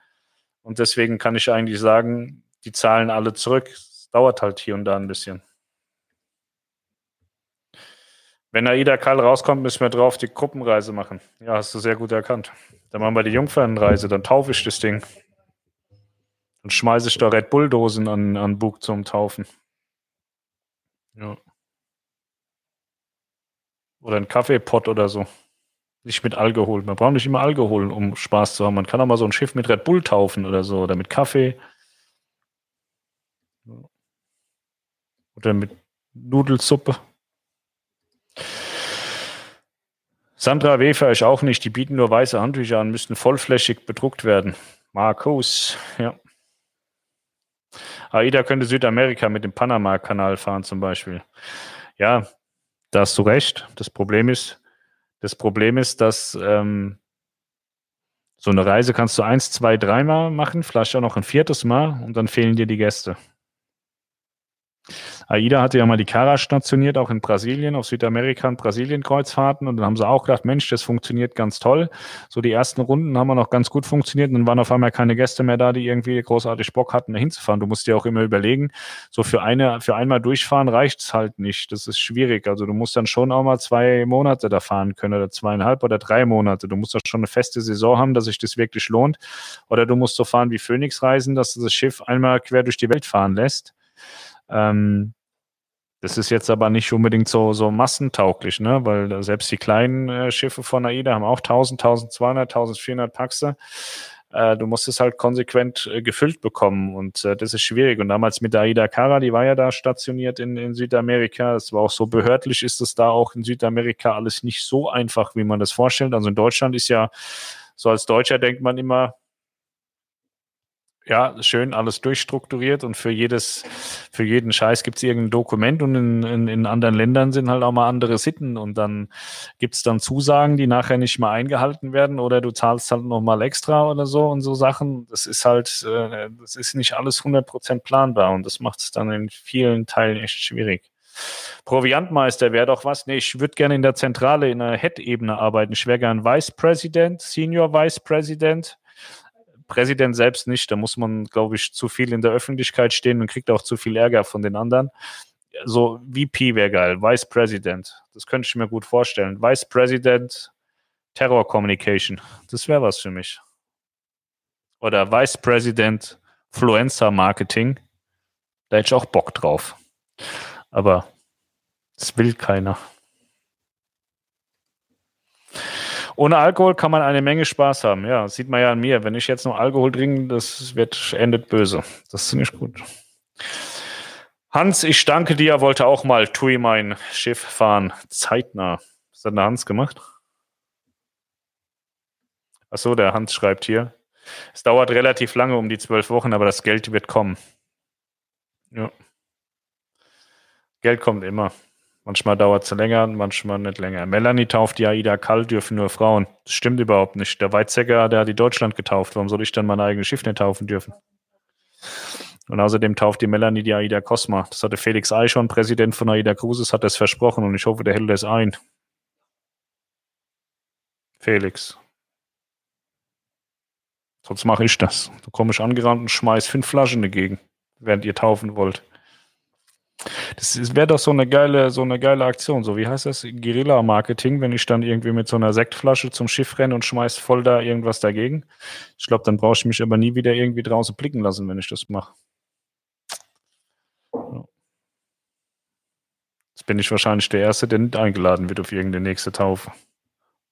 Speaker 1: Und deswegen kann ich eigentlich sagen, die zahlen alle zurück. Es dauert halt hier und da ein bisschen. Wenn AIDA Karl rauskommt, müssen wir drauf die Gruppenreise machen. Ja, hast du sehr gut erkannt. Dann machen wir die Jungfernreise, dann taufe ich das Ding. Dann schmeiße ich da Red Bull-Dosen an, an Bug zum Taufen. Ja. Oder ein Kaffeepot oder so. Nicht mit Alkohol. Man braucht nicht immer Alkohol, um Spaß zu haben. Man kann auch mal so ein Schiff mit Red Bull taufen oder so. Oder mit Kaffee. Oder mit Nudelsuppe. Sandra Wefer ich auch nicht. Die bieten nur weiße Handtücher an, müssten vollflächig bedruckt werden. Markus, ja. AIDA könnte Südamerika mit dem Panama-Kanal fahren zum Beispiel. Ja, da hast du recht. Das Problem ist, das Problem ist, dass ähm, so eine Reise kannst du eins, zwei, dreimal machen, vielleicht auch noch ein viertes Mal und dann fehlen dir die Gäste. AIDA hatte ja mal die Cara stationiert, auch in Brasilien, auf Südamerika und Brasilien-Kreuzfahrten. Und dann haben sie auch gedacht, Mensch, das funktioniert ganz toll. So die ersten Runden haben wir noch ganz gut funktioniert. Und dann waren auf einmal keine Gäste mehr da, die irgendwie großartig Bock hatten, da hinzufahren. Du musst dir auch immer überlegen, so für eine, für einmal durchfahren reicht's halt nicht. Das ist schwierig. Also du musst dann schon auch mal zwei Monate da fahren können oder zweieinhalb oder drei Monate. Du musst da schon eine feste Saison haben, dass sich das wirklich lohnt. Oder du musst so fahren wie Phoenix reisen, dass das Schiff einmal quer durch die Welt fahren lässt. Ähm, das ist jetzt aber nicht unbedingt so, so massentauglich, ne? weil selbst die kleinen äh, Schiffe von AIDA haben auch 1000, 1200, 1400 Paxe. Äh, du musst es halt konsequent äh, gefüllt bekommen und äh, das ist schwierig. Und damals mit AIDA Cara, die war ja da stationiert in, in Südamerika. Es war auch so behördlich, ist es da auch in Südamerika alles nicht so einfach, wie man das vorstellt. Also in Deutschland ist ja, so als Deutscher denkt man immer, ja, schön alles durchstrukturiert und für jedes, für jeden Scheiß gibt es irgendein Dokument und in, in, in anderen Ländern sind halt auch mal andere Sitten und dann gibt es dann Zusagen, die nachher nicht mal eingehalten werden oder du zahlst halt nochmal extra oder so und so Sachen. Das ist halt, äh, das ist nicht alles 100% planbar und das macht es dann in vielen Teilen echt schwierig. Proviantmeister wäre doch was. Nee, ich würde gerne in der Zentrale in der Head-Ebene arbeiten. Ich wäre gern Vice President, Senior Vice President Präsident selbst nicht. Da muss man, glaube ich, zu viel in der Öffentlichkeit stehen und kriegt auch zu viel Ärger von den anderen. So VP wäre geil, Vice President. Das könnte ich mir gut vorstellen. Vice President Terror Communication. Das wäre was für mich. Oder Vice President Fluencer Marketing. Da hätte ich auch Bock drauf. Aber das will keiner. Ohne Alkohol kann man eine Menge Spaß haben. Ja, sieht man ja an mir. Wenn ich jetzt noch Alkohol trinke, das wird, endet böse. Das ist nicht gut. Hans, ich danke dir. Wollte auch mal Tui mein Schiff fahren. Zeitnah. Was hat der Hans gemacht? Achso, der Hans schreibt hier. Es dauert relativ lange, um die zwölf Wochen, aber das Geld wird kommen. Ja. Geld kommt immer. Manchmal dauert es länger, manchmal nicht länger. Melanie tauft die Aida Kall, dürfen nur Frauen. Das stimmt überhaupt nicht. Der Weizsäcker, der hat die Deutschland getauft. Warum soll ich dann mein eigenes Schiff nicht taufen dürfen? Und außerdem tauft die Melanie die Aida Cosma. Das hatte Felix Eichhorn, Präsident von Aida Cruises, hat das versprochen und ich hoffe, der hält das ein. Felix. Sonst mache ich das. Du komme ich angerannt und schmeiß fünf Flaschen dagegen, während ihr taufen wollt. Das wäre doch so eine geile, so eine geile Aktion. So, wie heißt das? Guerilla-Marketing, wenn ich dann irgendwie mit so einer Sektflasche zum Schiff renne und schmeiß voll da irgendwas dagegen. Ich glaube, dann brauche ich mich aber nie wieder irgendwie draußen blicken lassen, wenn ich das mache. Jetzt bin ich wahrscheinlich der Erste, der nicht eingeladen wird auf irgendeine nächste Taufe.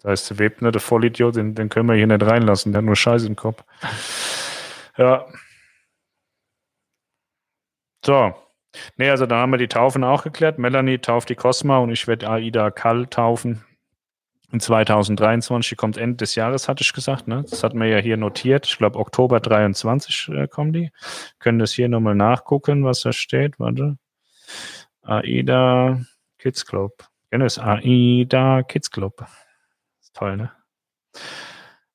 Speaker 1: Das heißt, der Webner, der Vollidiot, den, den können wir hier nicht reinlassen, der hat nur Scheiße im Kopf. Ja. So. Nee, also da haben wir die Taufen auch geklärt. Melanie tauft die Cosma und ich werde Aida Kall taufen. In 2023, die kommt Ende des Jahres, hatte ich gesagt. Ne? Das hatten wir ja hier notiert. Ich glaube, Oktober 23 äh, kommen die. Können das hier nochmal nachgucken, was da steht. Warte. AIDA Kids Club. Genau, das AIDA Kids Club. Ist toll, ne?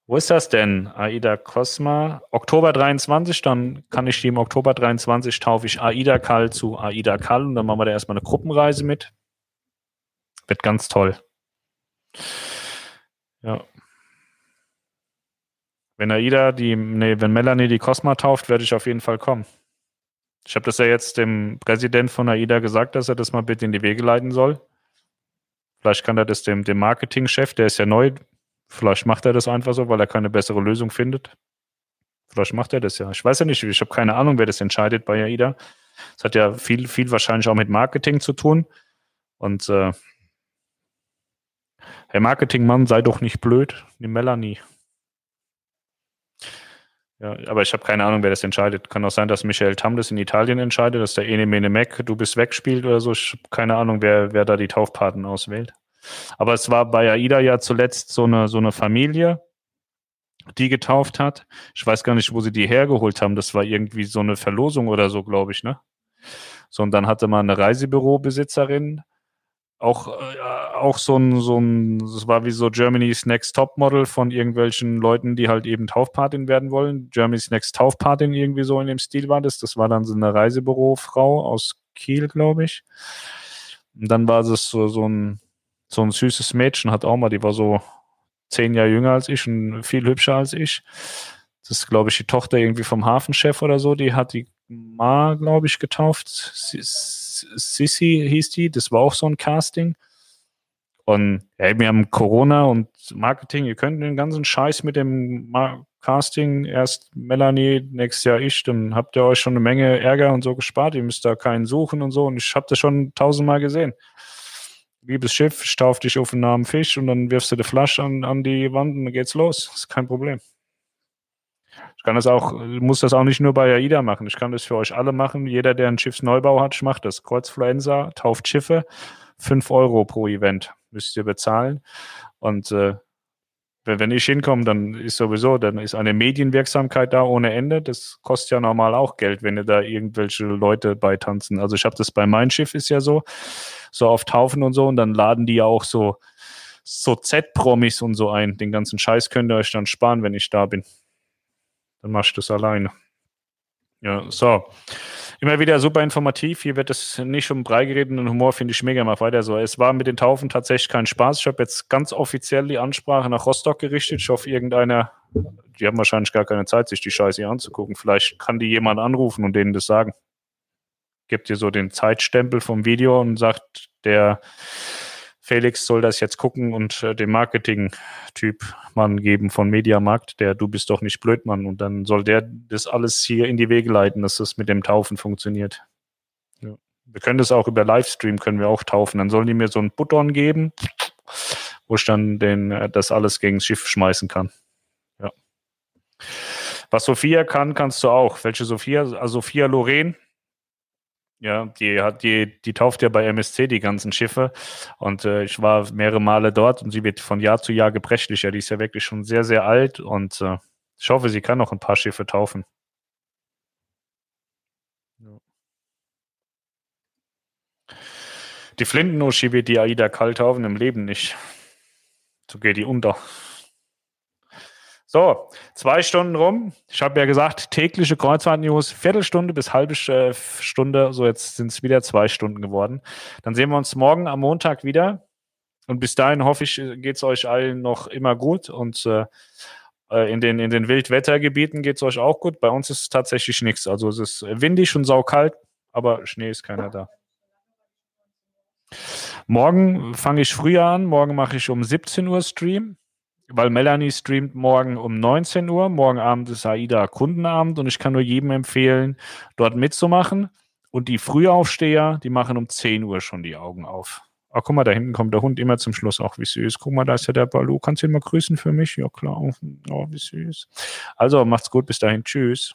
Speaker 1: Wo ist das denn? AIDA Cosma. Oktober 23, dann kann ich die im Oktober 23 taufe ich AIDA Kall zu AIDA Kall und dann machen wir da erstmal eine Gruppenreise mit. Wird ganz toll. Ja. Wenn AIDA die, nee, wenn Melanie die Cosma tauft, werde ich auf jeden Fall kommen. Ich habe das ja jetzt dem Präsident von AIDA gesagt, dass er das mal bitte in die Wege leiten soll. Vielleicht kann er das dem, dem Marketingchef, der ist ja neu, Vielleicht macht er das einfach so, weil er keine bessere Lösung findet. Vielleicht macht er das ja. Ich weiß ja nicht, ich habe keine Ahnung, wer das entscheidet bei AIDA. Das hat ja viel, viel wahrscheinlich auch mit Marketing zu tun. Und äh, Herr Marketingmann, sei doch nicht blöd, die Melanie. Ja, aber ich habe keine Ahnung, wer das entscheidet. Kann auch sein, dass Michael Tam in Italien entscheidet, dass der Ene Mene Mac, du bist weg spielt oder so. Ich habe keine Ahnung, wer, wer da die Taufpaten auswählt. Aber es war bei AIDA ja zuletzt so eine, so eine Familie. die getauft hat. Ich weiß gar nicht, wo sie die hergeholt haben. Das war irgendwie so eine Verlosung oder so, glaube ich, ne? So, und dann hatte man eine Reisebürobesitzerin, auch, äh, auch so ein, so ein, das war wie so Germany's Next Top Model von irgendwelchen Leuten, die halt eben Taufpatin werden wollen. Germany's Next Taufpatin irgendwie so in dem Stil war das. Das war dann so eine Reisebürofrau aus Kiel, glaube ich. Und dann war es so, so ein, so ein süßes Mädchen, hat auch mal, die war so zehn Jahre jünger als ich und viel hübscher als ich. Das ist, glaube ich, die Tochter irgendwie vom Hafenchef oder so. Die hat die Ma, glaube ich, getauft. Sissy hieß die. Das war auch so ein Casting. Und ja, wir haben Corona und Marketing. Ihr könnt den ganzen Scheiß mit dem Casting, erst Melanie, nächstes Jahr ich, dann habt ihr euch schon eine Menge Ärger und so gespart. Ihr müsst da keinen suchen und so. Und ich habe das schon tausendmal gesehen liebes Schiff, stauf dich auf einen Namen Fisch und dann wirfst du die Flasche an, an die Wand und dann geht's los. Das ist kein Problem. Ich kann das auch, muss das auch nicht nur bei AIDA machen. Ich kann das für euch alle machen. Jeder, der einen Schiffsneubau hat, ich mache das. Kreuzfluenza, tauft Schiffe, 5 Euro pro Event müsst ihr bezahlen. Und äh, wenn ich hinkomme, dann ist sowieso, dann ist eine Medienwirksamkeit da ohne Ende. Das kostet ja normal auch Geld, wenn ihr da irgendwelche Leute beitanzen. Also ich habe das bei meinem Schiff ist ja so, so auf Taufen und so und dann laden die ja auch so so Z-Promis und so ein. Den ganzen Scheiß könnt ihr euch dann sparen, wenn ich da bin. Dann mach ich das alleine. Ja, so. Immer wieder super informativ. Hier wird es nicht um Brei geredet und Humor finde ich mega. Mach weiter so. Es war mit den Taufen tatsächlich kein Spaß. Ich habe jetzt ganz offiziell die Ansprache nach Rostock gerichtet. Ich hoffe, irgendeiner, die haben wahrscheinlich gar keine Zeit, sich die Scheiße hier anzugucken. Vielleicht kann die jemand anrufen und denen das sagen. Gibt dir so den Zeitstempel vom Video und sagt, der Felix soll das jetzt gucken und äh, dem Marketing-Typ Mann geben von Mediamarkt, der du bist doch nicht blöd, Mann. Und dann soll der das alles hier in die Wege leiten, dass das mit dem Taufen funktioniert. Ja. Wir können das auch über Livestream, können wir auch taufen. Dann sollen die mir so einen Button geben, wo ich dann den, äh, das alles gegen das Schiff schmeißen kann. Ja. Was Sophia kann, kannst du auch. Welche Sophia? Also Sophia Loren, ja, die hat die, die tauft ja bei MSC die ganzen Schiffe und äh, ich war mehrere Male dort und sie wird von Jahr zu Jahr gebrechlicher. Die ist ja wirklich schon sehr, sehr alt und äh, ich hoffe, sie kann noch ein paar Schiffe taufen. Die Flintenuschi wird die Aida kalt taufen im Leben nicht. So geht die unter. So, zwei Stunden rum. Ich habe ja gesagt, tägliche Kreuzfahrt-News, Viertelstunde bis halbe äh, Stunde. So, jetzt sind es wieder zwei Stunden geworden. Dann sehen wir uns morgen am Montag wieder. Und bis dahin hoffe ich, geht es euch allen noch immer gut. Und äh, äh, in den, in den Wildwettergebieten geht es euch auch gut. Bei uns ist es tatsächlich nichts. Also es ist windig und saukalt, aber Schnee ist keiner da. Morgen fange ich früher an. Morgen mache ich um 17 Uhr Stream weil Melanie streamt morgen um 19 Uhr. Morgen Abend ist AIDA Kundenabend und ich kann nur jedem empfehlen, dort mitzumachen. Und die Frühaufsteher, die machen um 10 Uhr schon die Augen auf. Ach, guck mal, da hinten kommt der Hund immer zum Schluss. Auch wie süß. Guck mal, da ist ja der Balu. Kannst du ihn mal grüßen für mich? Ja, klar. Oh, wie süß. Also, macht's gut. Bis dahin. Tschüss.